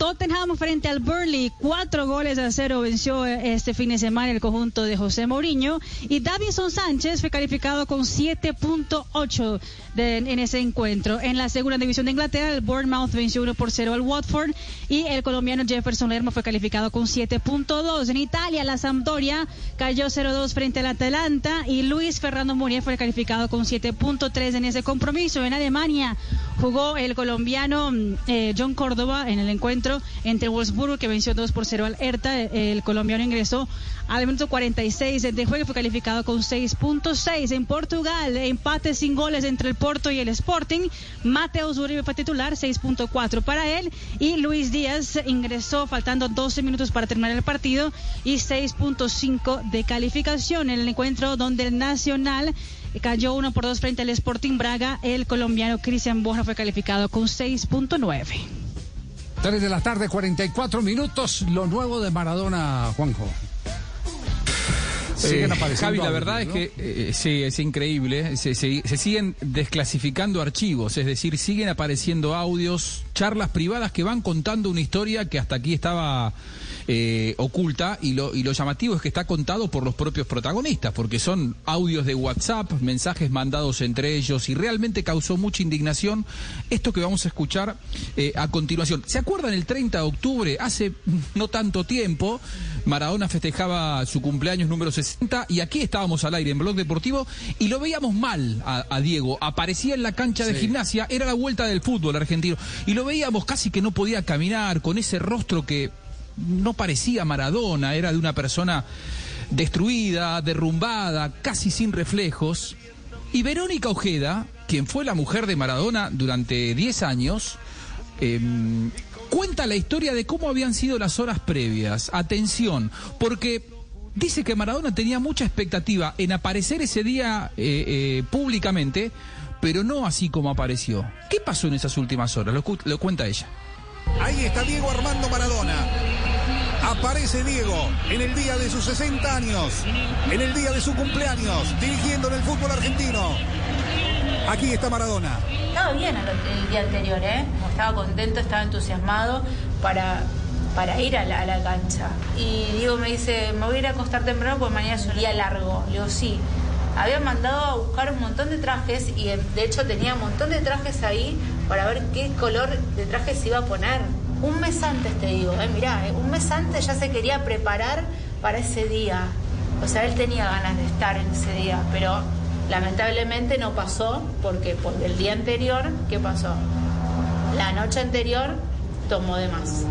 Tottenham frente al Burnley, cuatro goles a cero venció este fin de semana el conjunto de José Mourinho y Davison Sánchez fue calificado con 7.8 de- en ese encuentro. En la segunda división de Inglaterra, el Bournemouth venció 1 por 0 al Watford y el colombiano Jefferson Lermo fue calificado con 7.2. En Italia, la Sampdoria cayó 0-2 frente al Atalanta y Luis Fernando Muriel fue calificado con 7.3 en ese compromiso. En Alemania jugó el colombiano mm, eh, John Córdoba en el encuentro entre Wolfsburgo, que venció 2 por 0 al Hertha. El colombiano ingresó al minuto 46 de juego y fue calificado con 6.6. En Portugal, empate sin goles entre el Porto y el Sporting. Mateus Uribe fue titular, 6.4 para él. Y Luis Díaz ingresó faltando 12 minutos para terminar el partido y 6.5 de calificación. En el encuentro donde el Nacional cayó 1 por 2 frente al Sporting Braga, el colombiano Cristian Borja fue calificado con 6.9. 3 de la tarde, 44 minutos. Lo nuevo de Maradona, Juanjo. Siguen Eh, apareciendo Javi, la verdad es que, Eh, sí, es increíble. Se, se- se siguen desclasificando archivos, es decir, siguen apareciendo audios, charlas privadas que van contando una historia que hasta aquí estaba eh, oculta y lo, y lo llamativo es que está contado por los propios protagonistas, porque son audios de WhatsApp, mensajes mandados entre ellos y realmente causó mucha indignación esto que vamos a escuchar eh, a continuación. ¿Se acuerdan el 30 de octubre, hace no tanto tiempo, Maradona festejaba su cumpleaños número 60 y aquí estábamos al aire en Blog Deportivo y lo veíamos mal a, a Diego. Aparecía en la cancha de Sí. gimnasia, era la vuelta del fútbol argentino y lo veíamos casi que no podía caminar con ese rostro que no parecía Maradona, era de una persona destruida, derrumbada, casi sin reflejos. Y Verónica Ojeda, quien fue la mujer de Maradona durante 10 años, eh, cuenta la historia de cómo habían sido las horas previas. Atención, porque dice que Maradona tenía mucha expectativa en aparecer ese día eh, eh, públicamente, pero no así como apareció. ¿Qué pasó en esas últimas horas? Lo, lo cuenta ella. Ahí está Diego Armando Maradona. Aparece Diego en el día de sus 60 años, en el día de su cumpleaños, dirigiendo en el fútbol argentino. Aquí está Maradona. Estaba bien el, día anterior, ¿eh? Estaba contento, estaba entusiasmado para, para ir a la, la cancha. Y Diego me dice, me voy a ir a acostar temprano porque mañana es un día largo. Le digo, sí. Había mandado a buscar un montón de trajes y eh, de hecho tenía un montón de trajes ahí para ver qué color de traje se iba a poner. Un mes antes te digo, eh, mirá, eh, un mes antes ya se quería preparar para ese día. O sea, él tenía ganas de estar en ese día, pero lamentablemente no pasó porque por el día anterior, ¿qué pasó? La noche anterior tomó de más.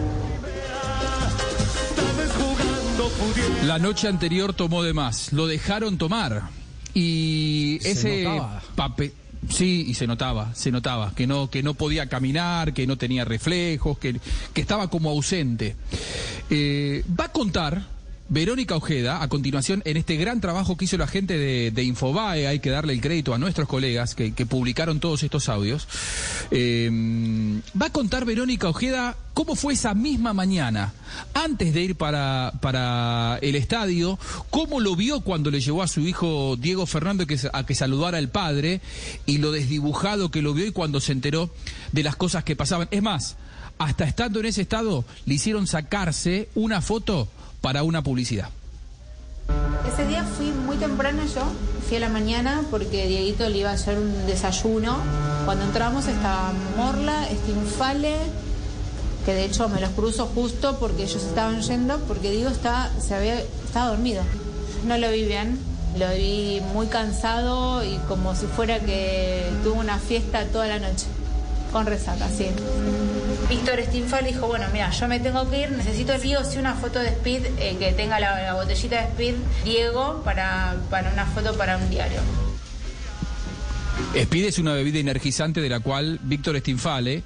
La noche anterior tomó de más, lo dejaron tomar y Se ese papel sí y se notaba, se notaba que no que no podía caminar, que no tenía reflejos, que, que estaba como ausente. Eh, va a contar Verónica Ojeda, a continuación, en este gran trabajo que hizo la gente de, Infobae, hay que darle el crédito a nuestros colegas que, publicaron todos estos audios. eh, va a contar Verónica Ojeda cómo fue esa misma mañana, antes de ir para, para el estadio, cómo lo vio cuando le llevó a su hijo Diego Fernando a que saludara al padre y lo desdibujado que lo vio y cuando se enteró de las cosas que pasaban. Es más, hasta estando en ese estado, le hicieron sacarse una foto para una publicidad. Ese día fui muy temprano yo, fui a la mañana porque Dieguito le iba a hacer un desayuno. Cuando entramos estaba Morla, Stinfale, que de hecho me los cruzo justo porque ellos estaban yendo, porque Diego estaba, se había, estaba dormido. No lo vi bien, lo vi muy cansado y como si fuera que tuvo una fiesta toda la noche, con resaca, sí. Víctor Stinfal dijo, bueno, mira, yo me tengo que ir, necesito sí o sí una foto de Speed eh, que tenga la, botellita de Speed Diego para, para una foto para un diario. Speed es una bebida energizante de la cual Víctor Stinfale,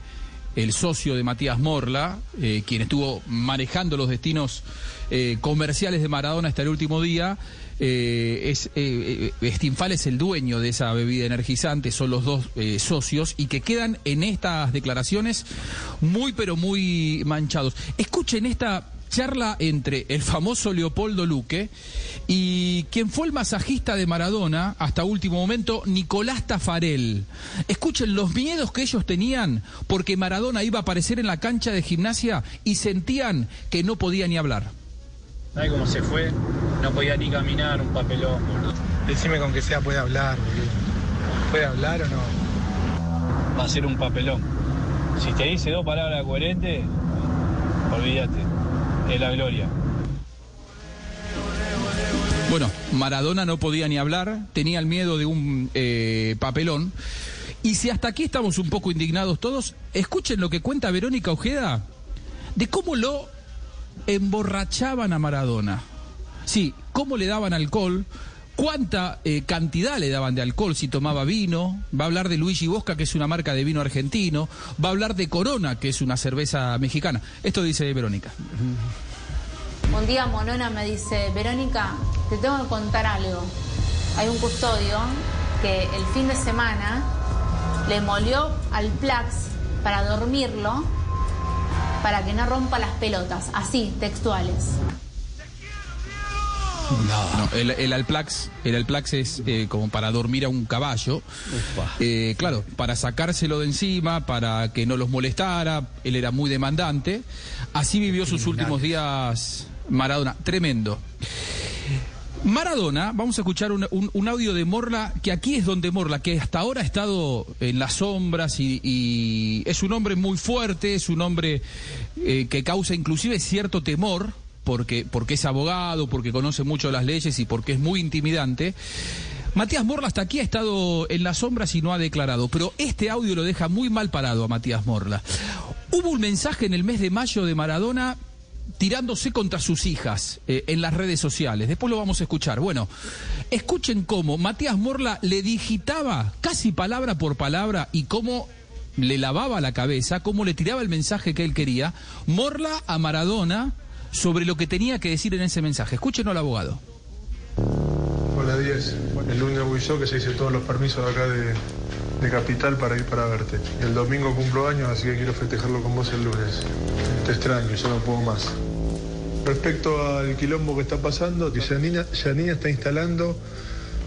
el socio de Matías Morla, eh, quien estuvo manejando los destinos eh, comerciales de Maradona hasta el último día, eh, es eh, eh, es el dueño de esa bebida energizante, son los dos eh, socios y que quedan en estas declaraciones muy pero muy manchados. Escuchen esta charla entre el famoso Leopoldo Luque y quien fue el masajista de Maradona hasta último momento, Nicolás Tafarel. Escuchen los miedos que ellos tenían porque Maradona iba a aparecer en la cancha de gimnasia y sentían que no podía ni hablar. ¿Sabes cómo se fue? No podía ni caminar, un papelón, boludo. Decime con que sea puede hablar, boludo. ¿Puede hablar o no? Va a ser un papelón. Si te dice dos palabras coherentes, olvídate. Es la gloria. Bueno, Maradona no podía ni hablar, tenía el miedo de un eh, papelón. Y si hasta aquí estamos un poco indignados todos, escuchen lo que cuenta Verónica Ojeda de cómo lo emborrachaban a Maradona. Sí, cómo le daban alcohol, cuánta eh, cantidad le daban de alcohol si tomaba vino, va a hablar de Luigi Bosca, que es una marca de vino argentino, va a hablar de Corona, que es una cerveza mexicana. Esto dice Verónica. Un día Monona me dice, Verónica, te tengo que contar algo. Hay un custodio que el fin de semana le molió al Plax para dormirlo, para que no rompa las pelotas, así, textuales. No, el, el Alplax, el Alplax es eh, como para dormir a un caballo. Eh, claro, para sacárselo de encima, para que no los molestara. Él era muy demandante. Así vivió sus últimos días Maradona. Tremendo. Maradona, vamos a escuchar un, un- audio de Morla, que aquí es donde Morla, que hasta ahora ha estado en las sombras y, y es un hombre muy fuerte, es un hombre eh, que causa inclusive cierto temor, porque, porque es abogado, porque conoce mucho las leyes y porque es muy intimidante. Matías Morla hasta aquí ha estado en las sombras y no ha declarado, pero este audio lo deja muy mal parado a Matías Morla. Hubo un mensaje en el mes de mayo de Maradona tirándose contra sus hijas eh, en las redes sociales. Después lo vamos a escuchar. Bueno, escuchen cómo Matías Morla le digitaba casi palabra por palabra y cómo le lavaba la cabeza, cómo le tiraba el mensaje que él quería, Morla a Maradona sobre lo que tenía que decir en ese mensaje. Escúchenlo al abogado. Hola 10. El lunes voy yo que se hice todos los permisos de acá de, Capital para ir para verte. El domingo cumplo años, así que quiero festejarlo con vos el lunes. Te extraño, ya no puedo más. Respecto al quilombo que está pasando, que Janina, Janina está instalando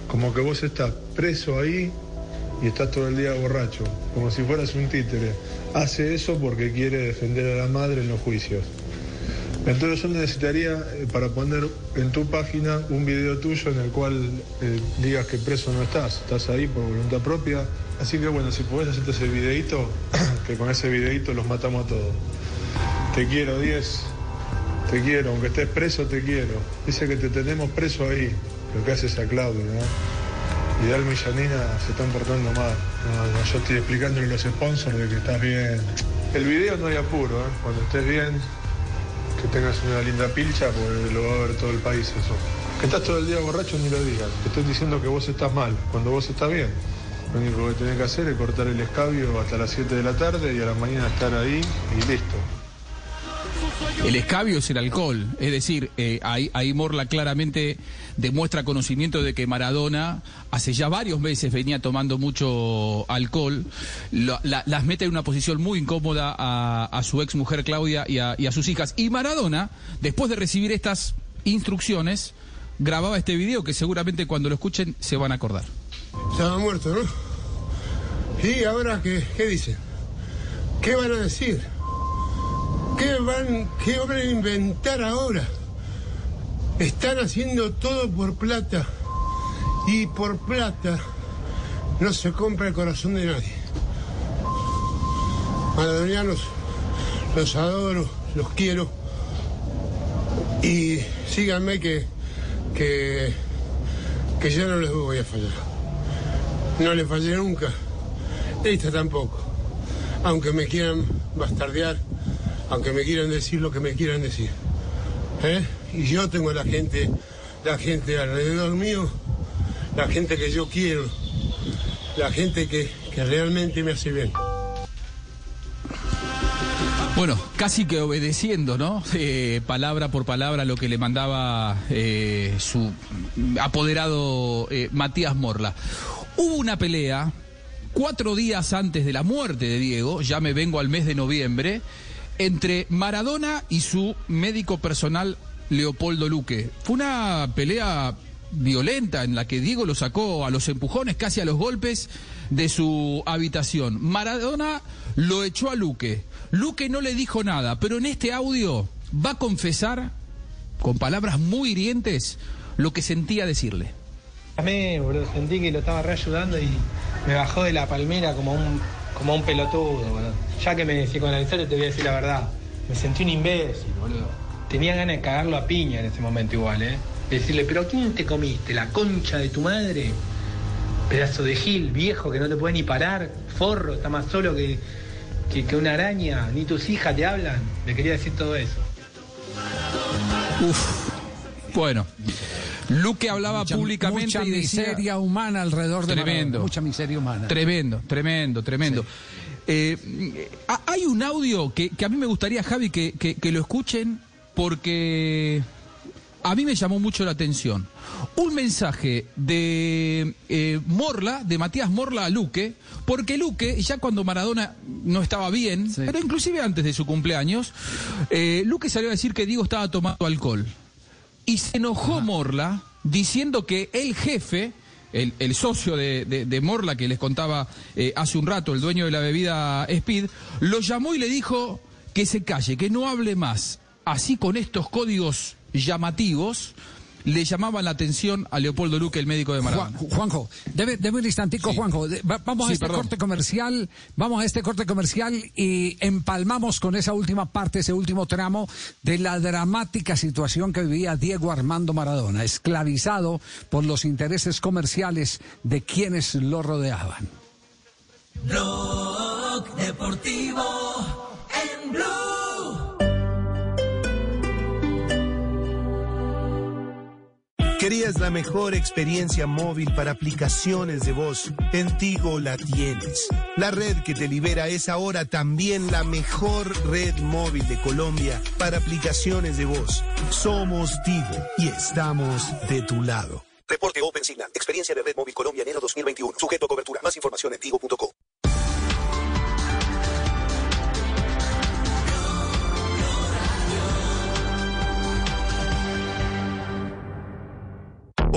como que vos estás preso ahí y estás todo el día borracho, como si fueras un títere. Hace eso porque quiere defender a la madre en los juicios. Entonces yo necesitaría eh, para poner en tu página un video tuyo en el cual eh, digas que preso no estás, estás ahí por voluntad propia. Así que bueno, si podés hacerte ese videito, [coughs] que con ese videito los matamos a todos. Te quiero, 10. Te quiero, aunque estés preso, te quiero. Dice que te tenemos preso ahí, lo que haces a Claudio, ¿no? Dalma y Janina se están portando mal. Yo estoy explicándole a los sponsors de que estás bien. El video no hay apuro, ¿eh? Cuando estés bien, que tengas una linda pilcha, porque lo va a ver todo el país eso. Que estás todo el día borracho, ni lo digas. Te estoy diciendo que vos estás mal, cuando vos estás bien. Lo único que tenés que hacer es cortar el escabio hasta las 7 de la tarde y a la mañana estar ahí y listo. El escabio es el alcohol, es decir, eh, ahí, ahí Morla claramente demuestra conocimiento de que Maradona hace ya varios meses venía tomando mucho alcohol, las mete en una posición muy incómoda a, su ex mujer Claudia y a, y a sus hijas. Y Maradona, después de recibir estas instrucciones, grababa este video que seguramente cuando lo escuchen se van a acordar. Estaba muerto, ¿no? ¿Y ahora qué, qué dicen? ¿Qué van a decir? ¿Qué van, ¿Qué van a inventar ahora? Están haciendo todo por plata. Y por plata no se compra el corazón de nadie. Maradonianos, los adoro, los quiero. Y síganme que, que, que yo no les voy a fallar. No les fallé nunca. Esta tampoco. Aunque me quieran bastardear, aunque me quieran decir lo que me quieran decir. ¿Eh? Y yo tengo la gente, la gente alrededor mío, la gente que yo quiero, la gente que, que realmente me hace bien. Bueno, casi que obedeciendo, ¿no? Palabra por palabra lo que le mandaba eh, su apoderado eh, Matías Morla. Hubo una pelea cuatro días antes de la muerte de Diego, ya me vengo al mes de noviembre, entre Maradona y su médico personal Leopoldo Luque. Fue una pelea violenta en la que Diego lo sacó a los empujones, casi a los golpes de su habitación. Maradona lo echó a Luque. Luque no le dijo nada, pero en este audio va a confesar, con palabras muy hirientes, lo que sentía decirle. Amé, boludo, sentí que lo estaba reayudando y me bajó de la palmera como un, como un pelotudo, boludo. Ya que me psicoanalizaste te voy a decir la verdad. Me sentí un imbécil, boludo. Tenía ganas de cagarlo a piña en ese momento igual, ¿eh? De decirle, pero ¿a quién te comiste? ¿La concha de tu madre? Pedazo de gil, viejo, que no te puede ni parar, forro, está más solo que, que, que una araña, ni tus hijas te hablan. Le quería decir todo eso. Uf. Bueno. Luque hablaba Mucha- públicamente mucha y decía- miseria humana alrededor de Tremendo. Maradona, mucha miseria humana. Tremendo, tremendo, tremendo. Eh, ha- hay un audio que, que a mí me gustaría, Javi, que, que- que lo escuchen porque a mí me llamó mucho la atención. Un mensaje de eh, Morla, de Matías Morla a Luque, porque Luque, ya cuando Maradona no estaba bien, pero inclusive antes de su cumpleaños, eh, Luque salió a decir que Diego estaba tomando alcohol. Y se enojó Morla diciendo que el jefe, el, el socio de, de- de Morla que les contaba eh, hace un rato, el dueño de la bebida Speed, lo llamó y le dijo que se calle, que no hable más. Así con estos códigos llamativos le llamaban la atención a Leopoldo Luque, el médico de Maradona. Juan- Juanjo, debe, debe un instantico, Juanjo. De- va- vamos a este perdón. corte comercial, vamos a este corte comercial y empalmamos con esa última parte, ese último tramo de la dramática situación que vivía Diego Armando Maradona, esclavizado por los intereses comerciales de quienes lo rodeaban. Blog Deportivo en Blue. ¿Querías la mejor experiencia móvil para aplicaciones de voz? En Tigo la tienes. La red que te libera es ahora también la mejor red móvil de Colombia para aplicaciones de voz. Somos Tigo y estamos de tu lado. Reporte Open Signal. Experiencia de Red Móvil Colombia enero 2021. Sujeto a cobertura. Más información en tigo.co.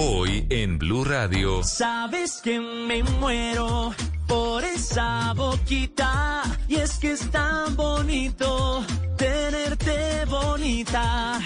Hoy en Blue Radio. Sabes que me muero por esa boquita y es que es tan bonito tenerte bonita.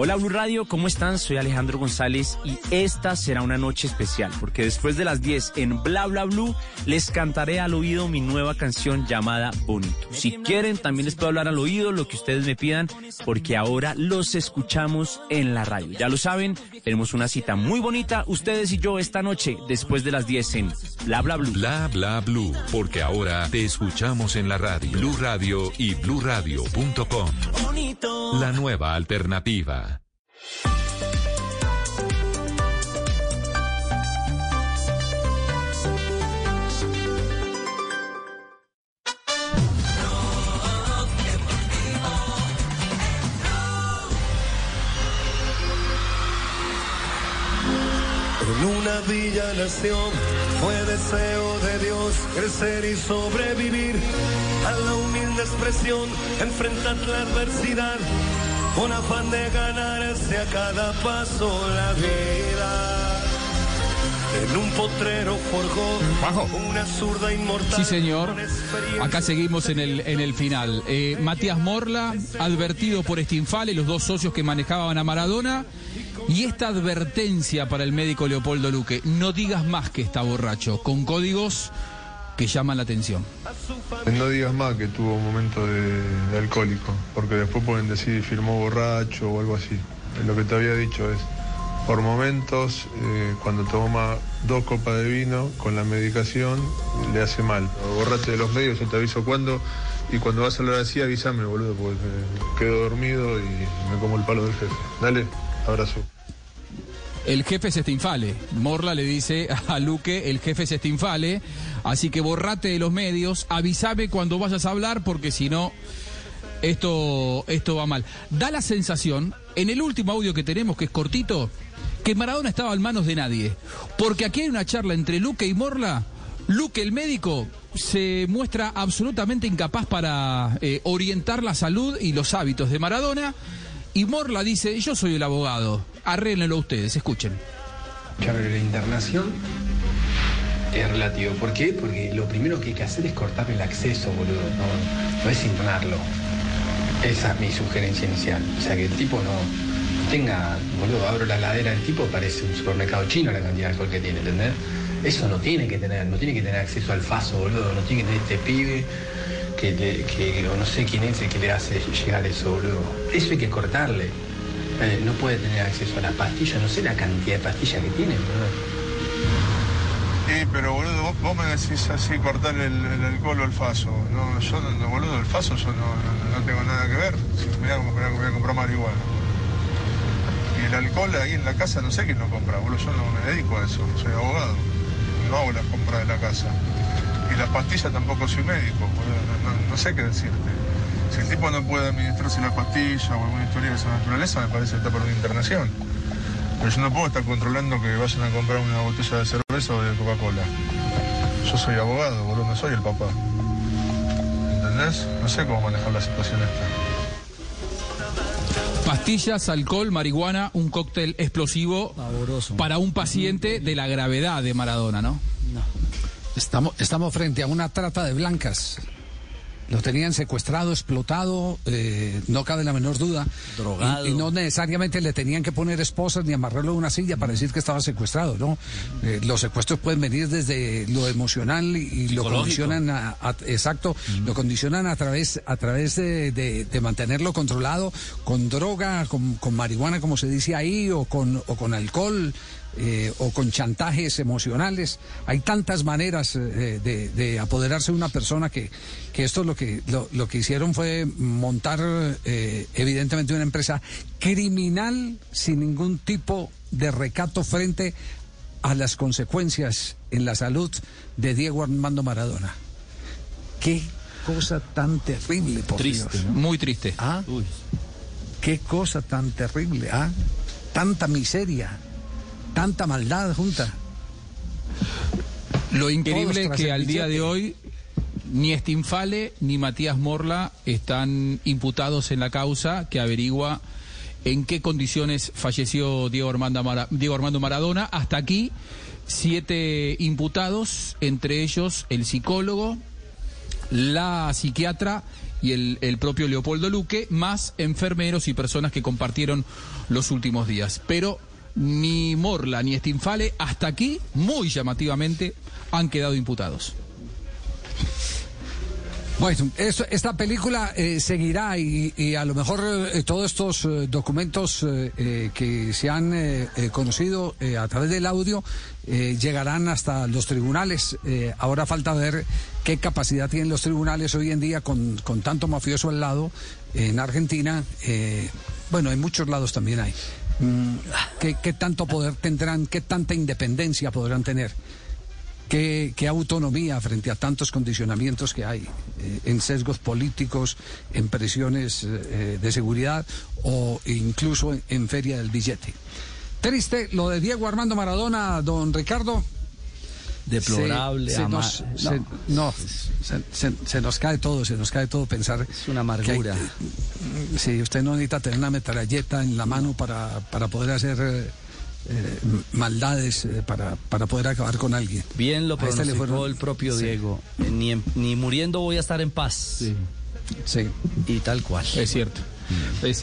Hola Blue Radio, ¿cómo están? Soy Alejandro González y esta será una noche especial porque después de las 10 en Bla Bla Blue les cantaré al oído mi nueva canción llamada Bonito. Si quieren también les puedo hablar al oído lo que ustedes me pidan porque ahora los escuchamos en la radio. Ya lo saben, tenemos una cita muy bonita ustedes y yo esta noche después de las 10 en Bla Bla Blue. Bla bla blue, porque ahora te escuchamos en la radio. Blue Radio y bluradio.com. Bonito. La nueva alternativa. En una villa nación fue deseo de Dios crecer y sobrevivir a la humilde expresión, enfrentar la adversidad con afán de ganarse a cada paso la vida. En un potrero forjó una zurda inmortal. Sí, señor. Acá seguimos en el, en el final. Eh, Matías Morla, advertido por Stinfale, los dos socios que manejaban a Maradona. Y esta advertencia para el médico Leopoldo Luque, no digas más que está borracho, con códigos que llaman la atención. No digas más que tuvo un momento de, alcohólico, porque después pueden decir firmó borracho o algo así. Lo que te había dicho es, por momentos, eh, cuando toma dos copas de vino con la medicación, le hace mal. Borrate de los medios, yo te aviso cuándo, y cuando vas a hablar así, avísame, boludo, porque eh, quedo dormido y me como el palo del jefe. Dale, abrazo. El jefe es Stinfale. Morla le dice a Luque, el jefe es Stinfale. Así que borrate de los medios, avísame cuando vayas a hablar, porque si no, esto, esto va mal. Da la sensación, en el último audio que tenemos, que es cortito, que Maradona estaba en manos de nadie. Porque aquí hay una charla entre Luque y Morla. Luque, el médico, se muestra absolutamente incapaz para eh, orientar la salud y los hábitos de Maradona. Y Morla dice, yo soy el abogado, arréglenlo ustedes, escuchen. La internación es relativo. ¿Por qué? Porque lo primero que hay que hacer es cortarle el acceso, boludo. No, es internarlo. Esa es mi sugerencia inicial. O sea, que el tipo no tenga, boludo, abro la ladera del tipo, parece un supermercado chino la cantidad de alcohol que tiene, ¿entendés? Eso no tiene que tener, no tiene que tener acceso al faso, boludo. No tiene que tener este pibe que o no sé quién es el que le hace llegar eso, boludo. Eso hay que cortarle. Eh, no puede tener acceso a las pastillas, no sé la cantidad de pastillas que tiene, boludo. Sí, pero boludo, vos, vos me decís así cortar el, alcohol o el faso. No, yo no, boludo, el faso yo no, no- tengo nada que ver. Voy a, comprar- voy a comprar marihuana. Y el alcohol ahí en la casa no sé quién lo compra, boludo. Yo no me dedico a eso, soy abogado. No hago las compras de la casa. Y las pastillas tampoco soy médico, boludo. No- no sé qué decirte. Si el tipo no puede administrarse la pastilla o alguna historia de esa naturaleza, me parece que está por una internación. Pero yo no puedo estar controlando que vayan a comprar una botella de cerveza o de Coca-Cola. Yo soy abogado, boludo, no soy el papá. ¿Entendés? No sé cómo manejar la situación esta. Pastillas, alcohol, marihuana, un cóctel explosivo para un paciente de la gravedad de Maradona, ¿no? Estamos, estamos frente a una trata de blancas. Lo tenían secuestrado, explotado, eh, no cabe la menor duda. Drogado. Y, y no necesariamente le tenían que poner esposas ni amarrarlo a una silla para decir que estaba secuestrado, ¿no? Eh, los secuestros pueden venir desde lo emocional y, y lo condicionan a, a- exacto, lo condicionan a través, a través de, de- de mantenerlo controlado con droga, con, con marihuana, como se dice ahí, o con, o con alcohol. Eh, o con chantajes emocionales. Hay tantas maneras eh, de, de apoderarse de una persona que, que esto lo que, lo, lo que hicieron fue montar eh, evidentemente una empresa criminal sin ningún tipo de recato frente a las consecuencias en la salud de Diego Armando Maradona. Qué cosa tan terrible, por Triste, Dios. ¿no? Muy triste. ¿Ah? Qué cosa tan terrible, ¿ah? Tanta miseria, tanta maldad junta. Lo increíble es que al día de hoy ni Stinfale ni Matías Morla están imputados en la causa que averigua en qué condiciones falleció Diego Armando, Mara- Diego Armando Maradona. Hasta aquí, siete imputados, entre ellos el psicólogo, la psiquiatra y el, el propio Leopoldo Luque, más enfermeros y personas que compartieron los últimos días. Pero ni Morla ni Stinfale, hasta aquí, muy llamativamente, han quedado imputados. Bueno, esta película eh, seguirá y, a lo mejor eh, todos estos eh, documentos que se han conocido a través del audio llegarán hasta los tribunales. Ahora falta ver qué capacidad tienen los tribunales hoy en día con, con tanto mafioso al lado en Argentina. bueno, en muchos lados también hay. Mm, ¿qué, ¿Qué tanto poder tendrán? ¿Qué tanta independencia podrán tener? ¿Qué, qué autonomía frente a tantos condicionamientos que hay eh, en sesgos políticos, en presiones eh, de seguridad o incluso en, en feria del billete? Triste lo de Diego Armando Maradona, don Ricardo. Deplorable, Se- nos, no. se- no, se, se- se nos cae todo, se nos cae todo pensar. Es una amargura. Sí, usted no necesita tener una metralleta en la mano para, para poder hacer eh, maldades, eh, para, para poder acabar con alguien. Bien lo este le pronosticó fueron- el propio Sí. Diego. Eh, Ni, en- ni muriendo voy a estar en paz. Sí. Y tal cual. Es cierto.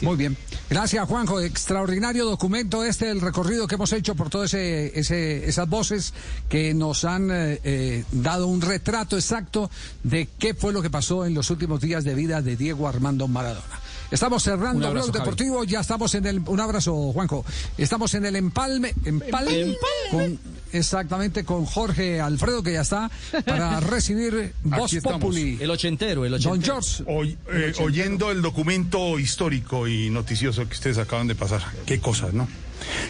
Muy bien. Gracias, Juanjo. Extraordinario documento este, el recorrido que hemos hecho por todas ese, ese- esas voces que nos han eh, eh, dado un retrato exacto de qué fue lo que pasó en los últimos días de vida de Diego Armando Maradona. Estamos cerrando abrazo, Blog Javi. Deportivo, ya estamos en el... Un abrazo, Juanjo. Estamos en el empalme, empalme, con, exactamente con Jorge Alfredo, que ya está, para [laughs] recibir Voz Populi. El ochentero, el Don ochentero. George. Oy- eh, oyendo el documento histórico y noticioso que ustedes acaban de pasar. Qué cosas, ¿no?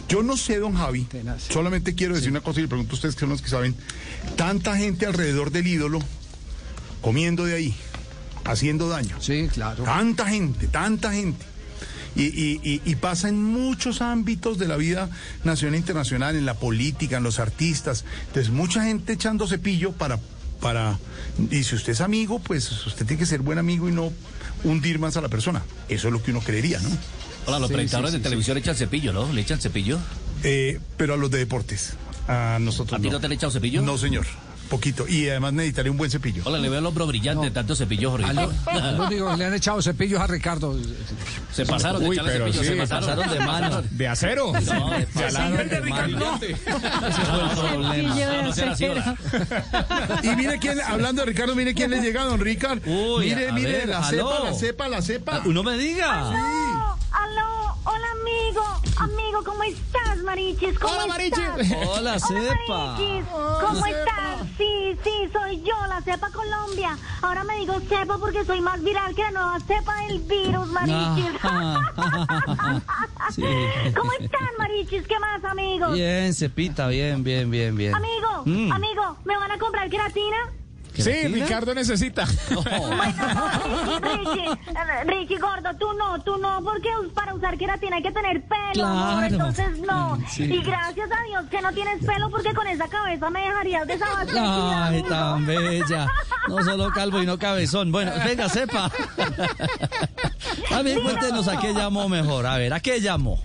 Yo no sé, don Javi, solamente quiero decir una cosa y le pregunto a ustedes que son los que saben. Tanta gente alrededor del ídolo comiendo de ahí, haciendo daño. Sí, claro. Tanta gente, tanta gente. Y, y- pasa en muchos ámbitos de la vida nacional e internacional, en la política, en los artistas. Entonces, mucha gente echando cepillo para, para... Y si usted es amigo, pues usted tiene que ser buen amigo y no hundir más a la persona. Eso es lo que uno creería, ¿no? Hola, los Sí, presentadores sí, de sí, televisión echan cepillo, ¿no? ¿Le echan cepillo? Eh, pero a los de deportes. A nosotros ¿A ti no. no te le he echado cepillo? No, señor. Poquito. Y además necesitaré un buen cepillo. Hola, le veo el hombro brillante de tanto cepillo, Jorge. Le han echado cepillos a Ricardo. Se pasaron de Uy, sí. se pasaron de mano. ¿De acero? No, de pasaron de mano. Ese fue el problema. No, no. [laughs] Y mire quién, hablando de Ricardo, mire quién le llega, don Ricardo. Uy, mire, mire, ver, la aló. cepa, la cepa, la cepa. Ah, No me diga. Aló, aló, hola amigo, amigo ¿cómo estás, Marichis? ¿Cómo Hola, estás? Marichis. Hola, Cepa. ¿Cómo estás? Sí, sí, soy yo, la cepa Colombia. Ahora me digo cepa porque soy más viral que la nueva cepa del virus, Marichis. [laughs] Sí. ¿Cómo están, Marichis? ¿Qué más, amigos? Bien, Cepita, bien, bien, bien, bien. Amigo, Mm. amigo, ¿me van a comprar queratina? Sí. Ricardo necesita. [laughs] [laughs] Richie, eh, Richie Gordo, tú no, tú no, porque para usar queratina hay que tener pelo, amor, Claro. entonces no. Sí. Y gracias a Dios que no tienes pelo, porque con esa cabeza me dejarías desabastecida. [laughs] Ay, tan bella. No solo calvo y no cabezón. Bueno, venga, sepa. A ver, cuéntenos a qué llamó mejor. A ver, ¿a qué llamó?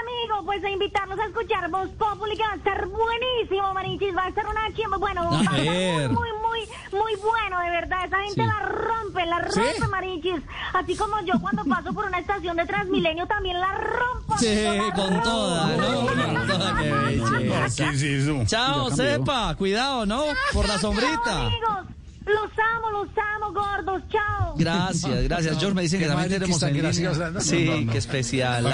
Amigo, pues a invitarlos a escuchar Voz Populi, que va a estar buenísimo, Marichis. Va a estar una chimba. Bueno, va a estar ver. muy, muy, muy, muy bueno, de verdad. Esa gente Sí. la rompe, la rompe, Marichis. Así como yo cuando paso por una estación de Transmilenio también la rompo. Sí, la con rompo. toda, ¿no? [laughs] Con toda, qué belleza. ¿Qué es eso? Chao, sepa. Cuidado, ¿no? Por la Chao, sombrita. amigos. Los amo, los amo, gordos. Chao. Gracias, gracias. George me dicen que también tenemos en línea. Sí, qué especial.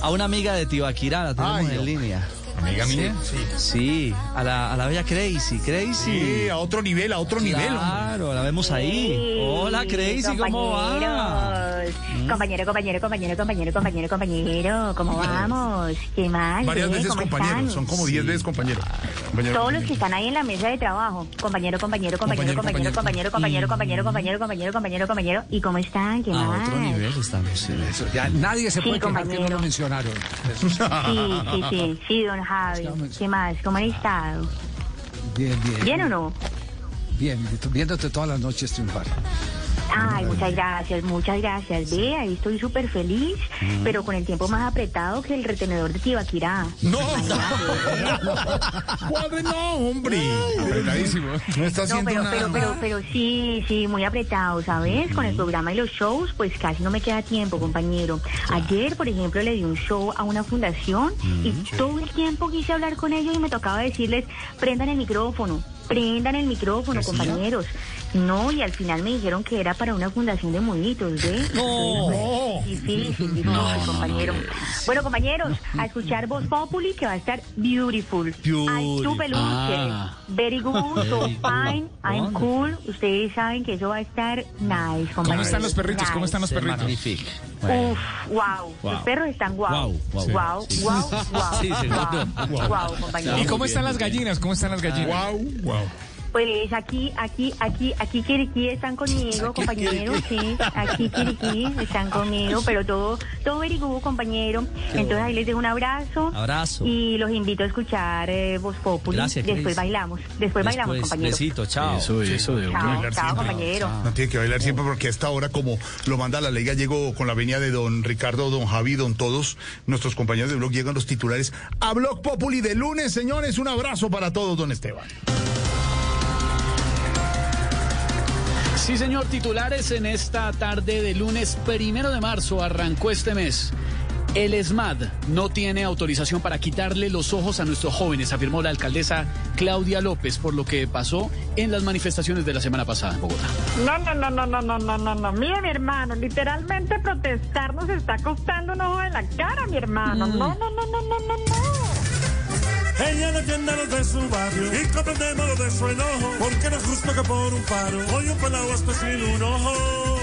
A, una amiga de Tibaquirá la tenemos Ay, en línea. Amiga mía. Sí, a la, a la bella Crazy, Crazy. Sí, a otro nivel, a otro nivel. hombre. Claro, la vemos ahí. Sí, Hola, Crazy, ¿cómo va? compañeros. Compañero, compañero, compañero, compañero, compañero, compañero. ¿Cómo vamos? ¿Qué más? Varias eh? veces ¿Cómo compañeros, están? son como 10 veces compañeros. Compañero, Todos los que compañero. están ahí en la mesa de trabajo. Compañero, compañero, compañero, compañero, compañero, compañero, compañero, compañero, compañero, compañero, compañero. ¿Y cómo están? ¿Qué A más? otro nivel estamos. sí. Ya nadie se Sí, puede quejar que no compañero. lo mencionaron. Sí, sí, sí, sí, don Javi. ¿Qué más? ¿Cómo han estado? Bien, bien. ¿Bien o no? Bien, viéndote todas las noches triunfar. Ay, muchas gracias, muchas gracias. Ve, ahí estoy súper feliz, pero con el tiempo más apretado que el retenedor de Tibaquirá. No, cuadre, no, hombre. Apretadísimo. No está No, haciendo pero, nada. pero, pero, pero sí, sí, muy apretado, ¿sabes? Con el programa y los shows, pues casi no me queda tiempo, compañero. Ayer, por ejemplo, le di un show a una fundación y todo el tiempo quise hablar con ellos y me tocaba decirles, prendan el micrófono, prendan el micrófono, compañeros. No, y al final me dijeron que era para una fundación de monitos, ¿ves? No. Difícil, difícil, compañero. Bueno, compañeros, a escuchar Voz Populi, que va a estar beautiful. Ay, tu peluche. Ah. Very good, so fine. I'm cool. Ustedes saben que eso va a estar nice, compañeros. ¿Cómo están los perritos? ¿Cómo están los perritos? magnifica. Bueno. Uf, wow. Wow. Los perros están guau. Wow, wow. Wow, Sí. wow, wow. Sí, seguro. Wow, wow, compañeros. ¿Y cómo están las gallinas? ¿Cómo están las gallinas? Wow, wow. Pues aquí, aquí, aquí, aquí Kiriquí están conmigo, compañeros, sí, aquí Kiriquí están conmigo, pero todo, todo very good, compañero. Entonces ahí les dejo un abrazo. Abrazo. Y los invito a escuchar eh, Voz Populi. Gracias, Después Cris. bailamos, después, bailamos, compañero. besito, chao. Eso, eso, de Chao, bailar chao, siempre. compañero. No tiene que bailar siempre porque a esta hora, como lo manda la ley gallego con la venia de don Ricardo, don Javi, don todos nuestros compañeros de Blog, llegan los titulares a Blog Populi de lunes, señores. Un abrazo para todos, don Esteban. Sí, señor, titulares en esta tarde de lunes primero de marzo arrancó este mes. El ESMAD no tiene autorización para quitarle los ojos a nuestros jóvenes, afirmó la alcaldesa Claudia López, por lo que pasó en las manifestaciones de la semana pasada en Bogotá. No, no, no, no, no, no, no, no, no. Mire, mi hermano, literalmente protestar nos está costando un ojo en la cara, mi hermano. No, no, no, no, no, no, no. Ella defiende los de su barrio y comprendemos lo de su enojo. Porque no es justo que por un paro hoy un pelado esté sin un ojo.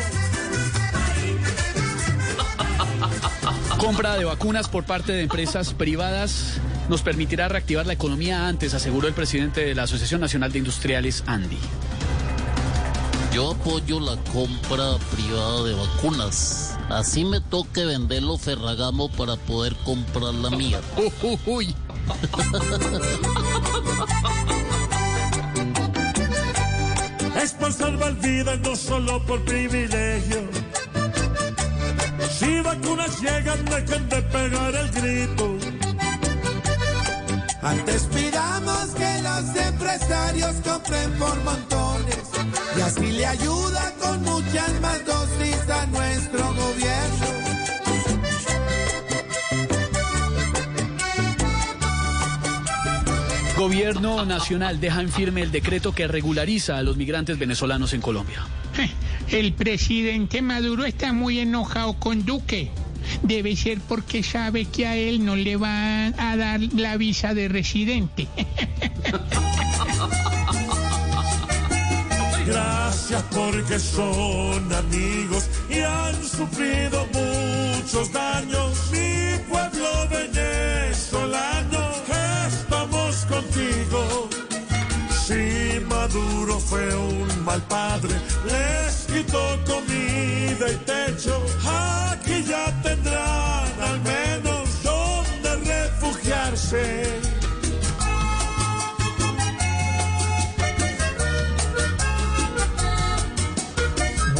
Compra de vacunas por parte de empresas privadas nos permitirá reactivar la economía antes, aseguró el presidente de la Asociación Nacional de Industriales, Andy. Yo apoyo la compra privada de vacunas. Así me toque venderlo Ferragamo para poder comprar la mía. [laughs] Uy. Es por salvar vidas, no solo por privilegio. Si vacunas llegan, dejen de pegar el grito. Antes pidamos que los empresarios compren por montones y así le ayuda con muchas más dosis a nuestro gobierno. Gobierno Nacional deja en firme el decreto que regulariza a los migrantes venezolanos en Colombia. El presidente Maduro está muy enojado con Duque. debe ser porque sabe que a él no le van a dar la visa de residente. [laughs] Gracias porque son amigos y han sufrido muchos daños. Mi pueblo venezolano, Maduro fue un mal padre, les quitó comida y techo. Aquí ya tendrán al menos donde refugiarse.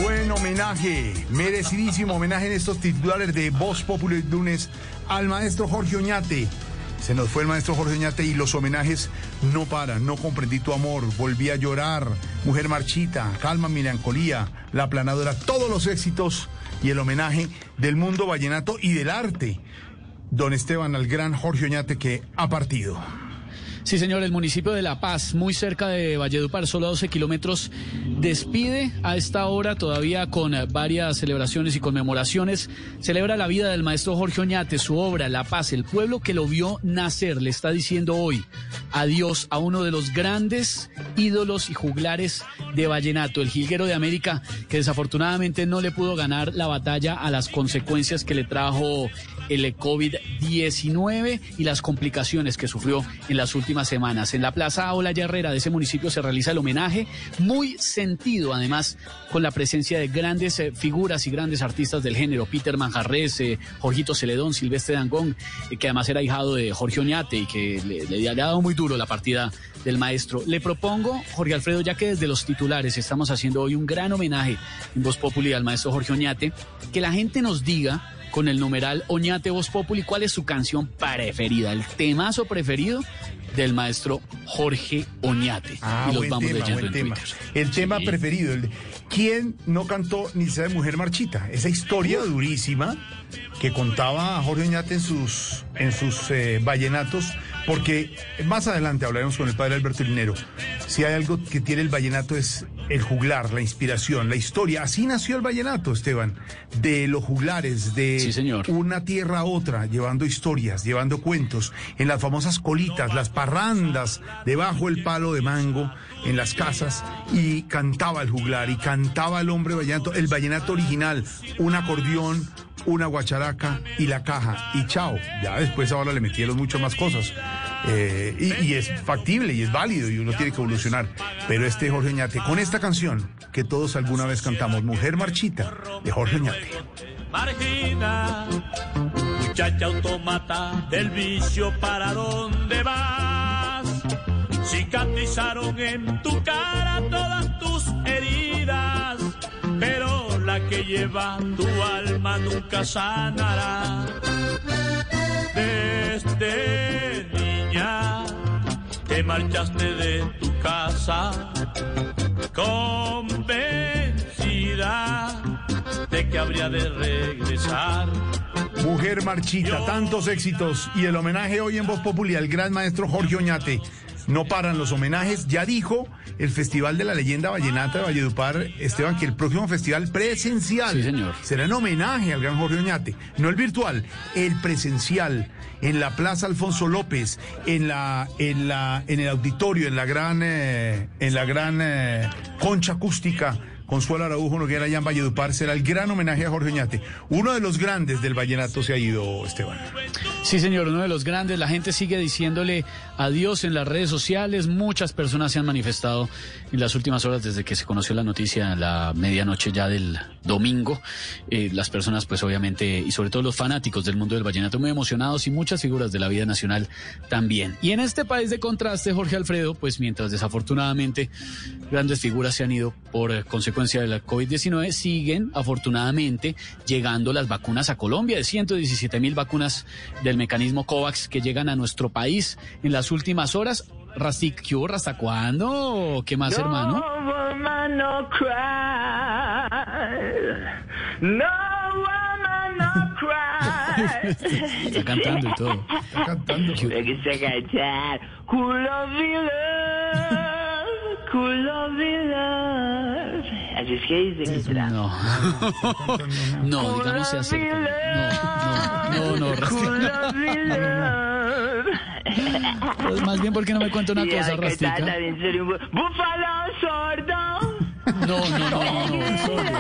Buen homenaje, merecidísimo homenaje en estos titulares de Voz Popular lunes al maestro Jorge Oñate. Se nos fue el maestro Jorge Oñate y los homenajes no paran. No comprendí tu amor, volví a llorar, Mujer Marchita, Calma Melancolía, La Planadora, todos los éxitos y el homenaje del mundo vallenato y del arte. Don Esteban, al gran Jorge Oñate que ha partido. Sí, señor, el municipio de La Paz, muy cerca de Valledupar, solo a 12 kilómetros, despide a esta hora todavía con varias celebraciones y conmemoraciones. Celebra la vida del maestro Jorge Oñate, su obra, La Paz, el pueblo que lo vio nacer, le está diciendo hoy adiós a uno de los grandes ídolos y juglares de Vallenato, el jilguero de América, que desafortunadamente no le pudo ganar la batalla a las consecuencias que le trajo el COVID-19 y las complicaciones que sufrió en las últimas semanas. En la Plaza Ola Herrera de ese municipio se realiza el homenaje, muy sentido además con la presencia de grandes eh, figuras y grandes artistas del género, Peter Manjarres, eh, Jorgito Celedón, Silvestre Dangón, eh, que además era hijado de Jorge Oñate y que le ha dado muy duro la partida del maestro. Le propongo, Jorge Alfredo, ya que desde los titulares estamos haciendo hoy un gran homenaje en Voz Populi al maestro Jorge Oñate, que la gente nos diga con el numeral Oñate Voz Populi cuál es su canción preferida, el temazo preferido del maestro Jorge Oñate. Ah, y los buen vamos tema, buen en tema. El tema preferido. el de- ¿Quién no cantó ni sea de Mujer Marchita? Esa historia durísima que contaba Jorge Oñate en sus, en sus eh, vallenatos, porque más adelante hablaremos con el padre Alberto Linero. Si hay algo que tiene el vallenato es el juglar, la inspiración, la historia. Así nació el vallenato, Esteban, de los juglares, de una tierra a otra, llevando historias, llevando cuentos, en las famosas colitas, las parrandas, debajo el palo de mango, en las casas, y cantaba el juglar, y cantaba el hombre vallenato, el vallenato original, un acordeón, una guacharaca y la caja, y chao. Ya después ahora le metieron muchas más cosas. Eh, y, y es factible y es válido y uno tiene que evolucionar. Pero este Jorge Oñate, con esta canción que todos alguna vez cantamos, Mujer Marchita, de Jorge Oñate. margina. Muchacha automata del vicio, ¿para dónde vas? Cicatrizaron en tu cara todas tus heridas, que lleva tu alma nunca sanará. Desde niña te marchaste de tu casa convencida de que habría de regresar. Mujer Marchita, tantos éxitos y el homenaje hoy en Voz Populi al gran maestro Jorge Oñate. No paran los homenajes. Ya dijo el Festival de la Leyenda Vallenata de Valledupar, Esteban, que el próximo festival presencial será en homenaje al gran Jorge Oñate. No el virtual, el presencial. En la Plaza Alfonso López, en la, en la, en el auditorio, en la gran, eh, en la gran eh, concha acústica. Consuelo Araujo Noguera allá en Valledupar será el gran homenaje a Jorge Oñate. Uno de los grandes del vallenato se ha ido, Esteban. Sí, señor, uno de los grandes. La gente sigue diciéndole adiós en las redes sociales. Muchas personas se han manifestado en las últimas horas desde que se conoció la noticia a la medianoche ya del domingo. Eh, las personas, pues obviamente, y sobre todo los fanáticos del mundo del vallenato, muy emocionados y muchas figuras de la vida nacional también. Y en este país de contraste, Jorge Alfredo, pues mientras desafortunadamente grandes figuras se han ido por eh, consecuencia de la COVID-19, siguen afortunadamente llegando las vacunas a Colombia, de 117 mil vacunas del mecanismo COVAX que llegan a nuestro país en las últimas horas. Rastik, ¿qué hubo? ¿Hasta cuándo? ¿Qué más, hermano? woman no cry. No woman no [laughs] cry. Está cantando y todo. Está cantando. Me gusta cantar. Cool of your love, Así es que dice mi trago. No. [laughs] No, digamos se acerca. No, no, no, no. Pues más bien porque no me cuenta una cosa, ay, ¿qué Rastica. búfalo sordo. No, no, no, no, no, sordo.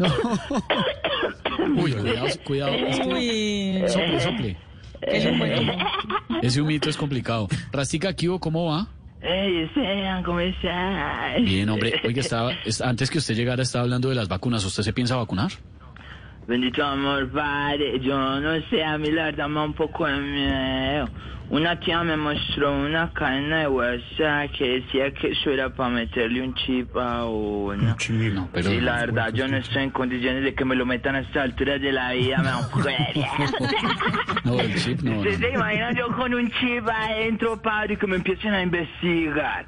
[laughs] Uy, cuidado, cuidado. Uy. Sople, sople. Qué bueno. [laughs] Ese humito es complicado. Rastica, ¿qué hubo? ¿Cómo va? Ey, Esteban, ¿cómo estás? Bien, hombre. Oiga, [laughs] estaba, es- antes que usted llegara estaba hablando de las vacunas. ¿Usted se piensa vacunar? Bendito amor, padre. Yo no sé, a mí la verdad me da un poco de miedo. Una tía me mostró una cadena de WhatsApp que decía que eso era para meterle un chip a uno. No, pero... sí, la verdad, yo no estoy en condiciones de que me lo metan a estas alturas de la vida, me mujer. [laughs] No, el chip no. no. ¿Usted se imagina yo con un chip adentro, padre, y que me empiecen a investigar?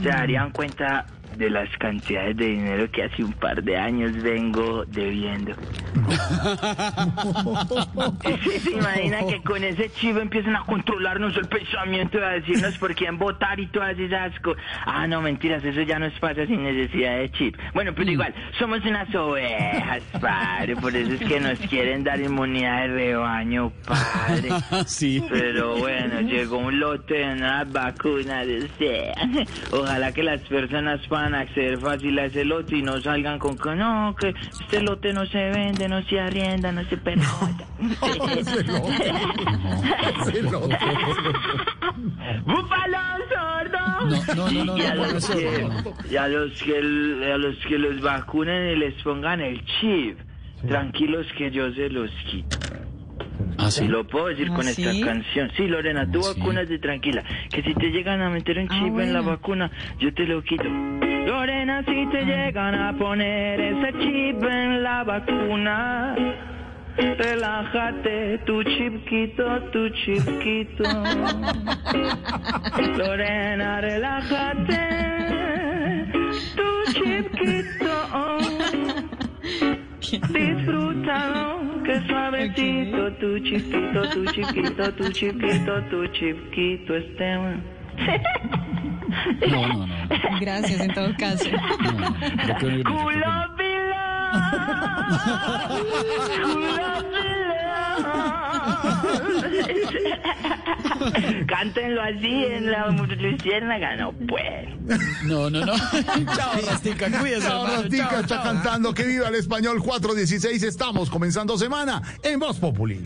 Se darían cuenta de las cantidades de dinero que hace un par de años vengo debiendo. [laughs] ¿Usted se imagina que con ese chip empiezan a controlarnos el pensamiento y a decirnos por quién votar y todas esas cosas? Ah, no, mentiras, eso ya nos pasa sin necesidad de chip. Bueno, pero igual, somos unas ovejas, padre, por eso es que nos quieren dar inmunidad de rebaño, padre. [laughs] sí. Pero bueno, llegó un lote de nuevas vacunas, o sea, [laughs] ojalá que las personas puedan acceder fácil a ese lote y no salgan con que no, que este lote no se vende, no se arrienda, no se permuta. ¡Búfalo sordo! No, no, no, no, y a no, los que, y a los que a los que los vacunen y les pongan el chip, tranquilos que yo se los quito. ¿Ah, sí? Lo puedo decir ¿Ah, con sí? esta canción. Sí, Lorena, tú ¿Ah, sí? vacúnate tranquila. Que si te llegan a meter un Ah, chip en la vacuna, yo te lo quito. Lorena, si te llegan a poner ese chip en la vacuna, relájate, tu chipquito, tu chipquito. [laughs] Lorena, relájate, tu chipquito. [laughs] Disfrútalo, que suavecito, tu chiquito, tu chiquito, tu chiquito, tu chiquito, Esteban. No, no, no. Gracias en todo caso. no, no. Creo [laughs] Cántenlo así en la luciérnaga, no pues. No, no, no. [laughs] Chao, Rastica, cuídese, Chao, hermano. Rastica Chao, está chao. cantando que viva el español 416. Estamos comenzando semana en Voz Populi.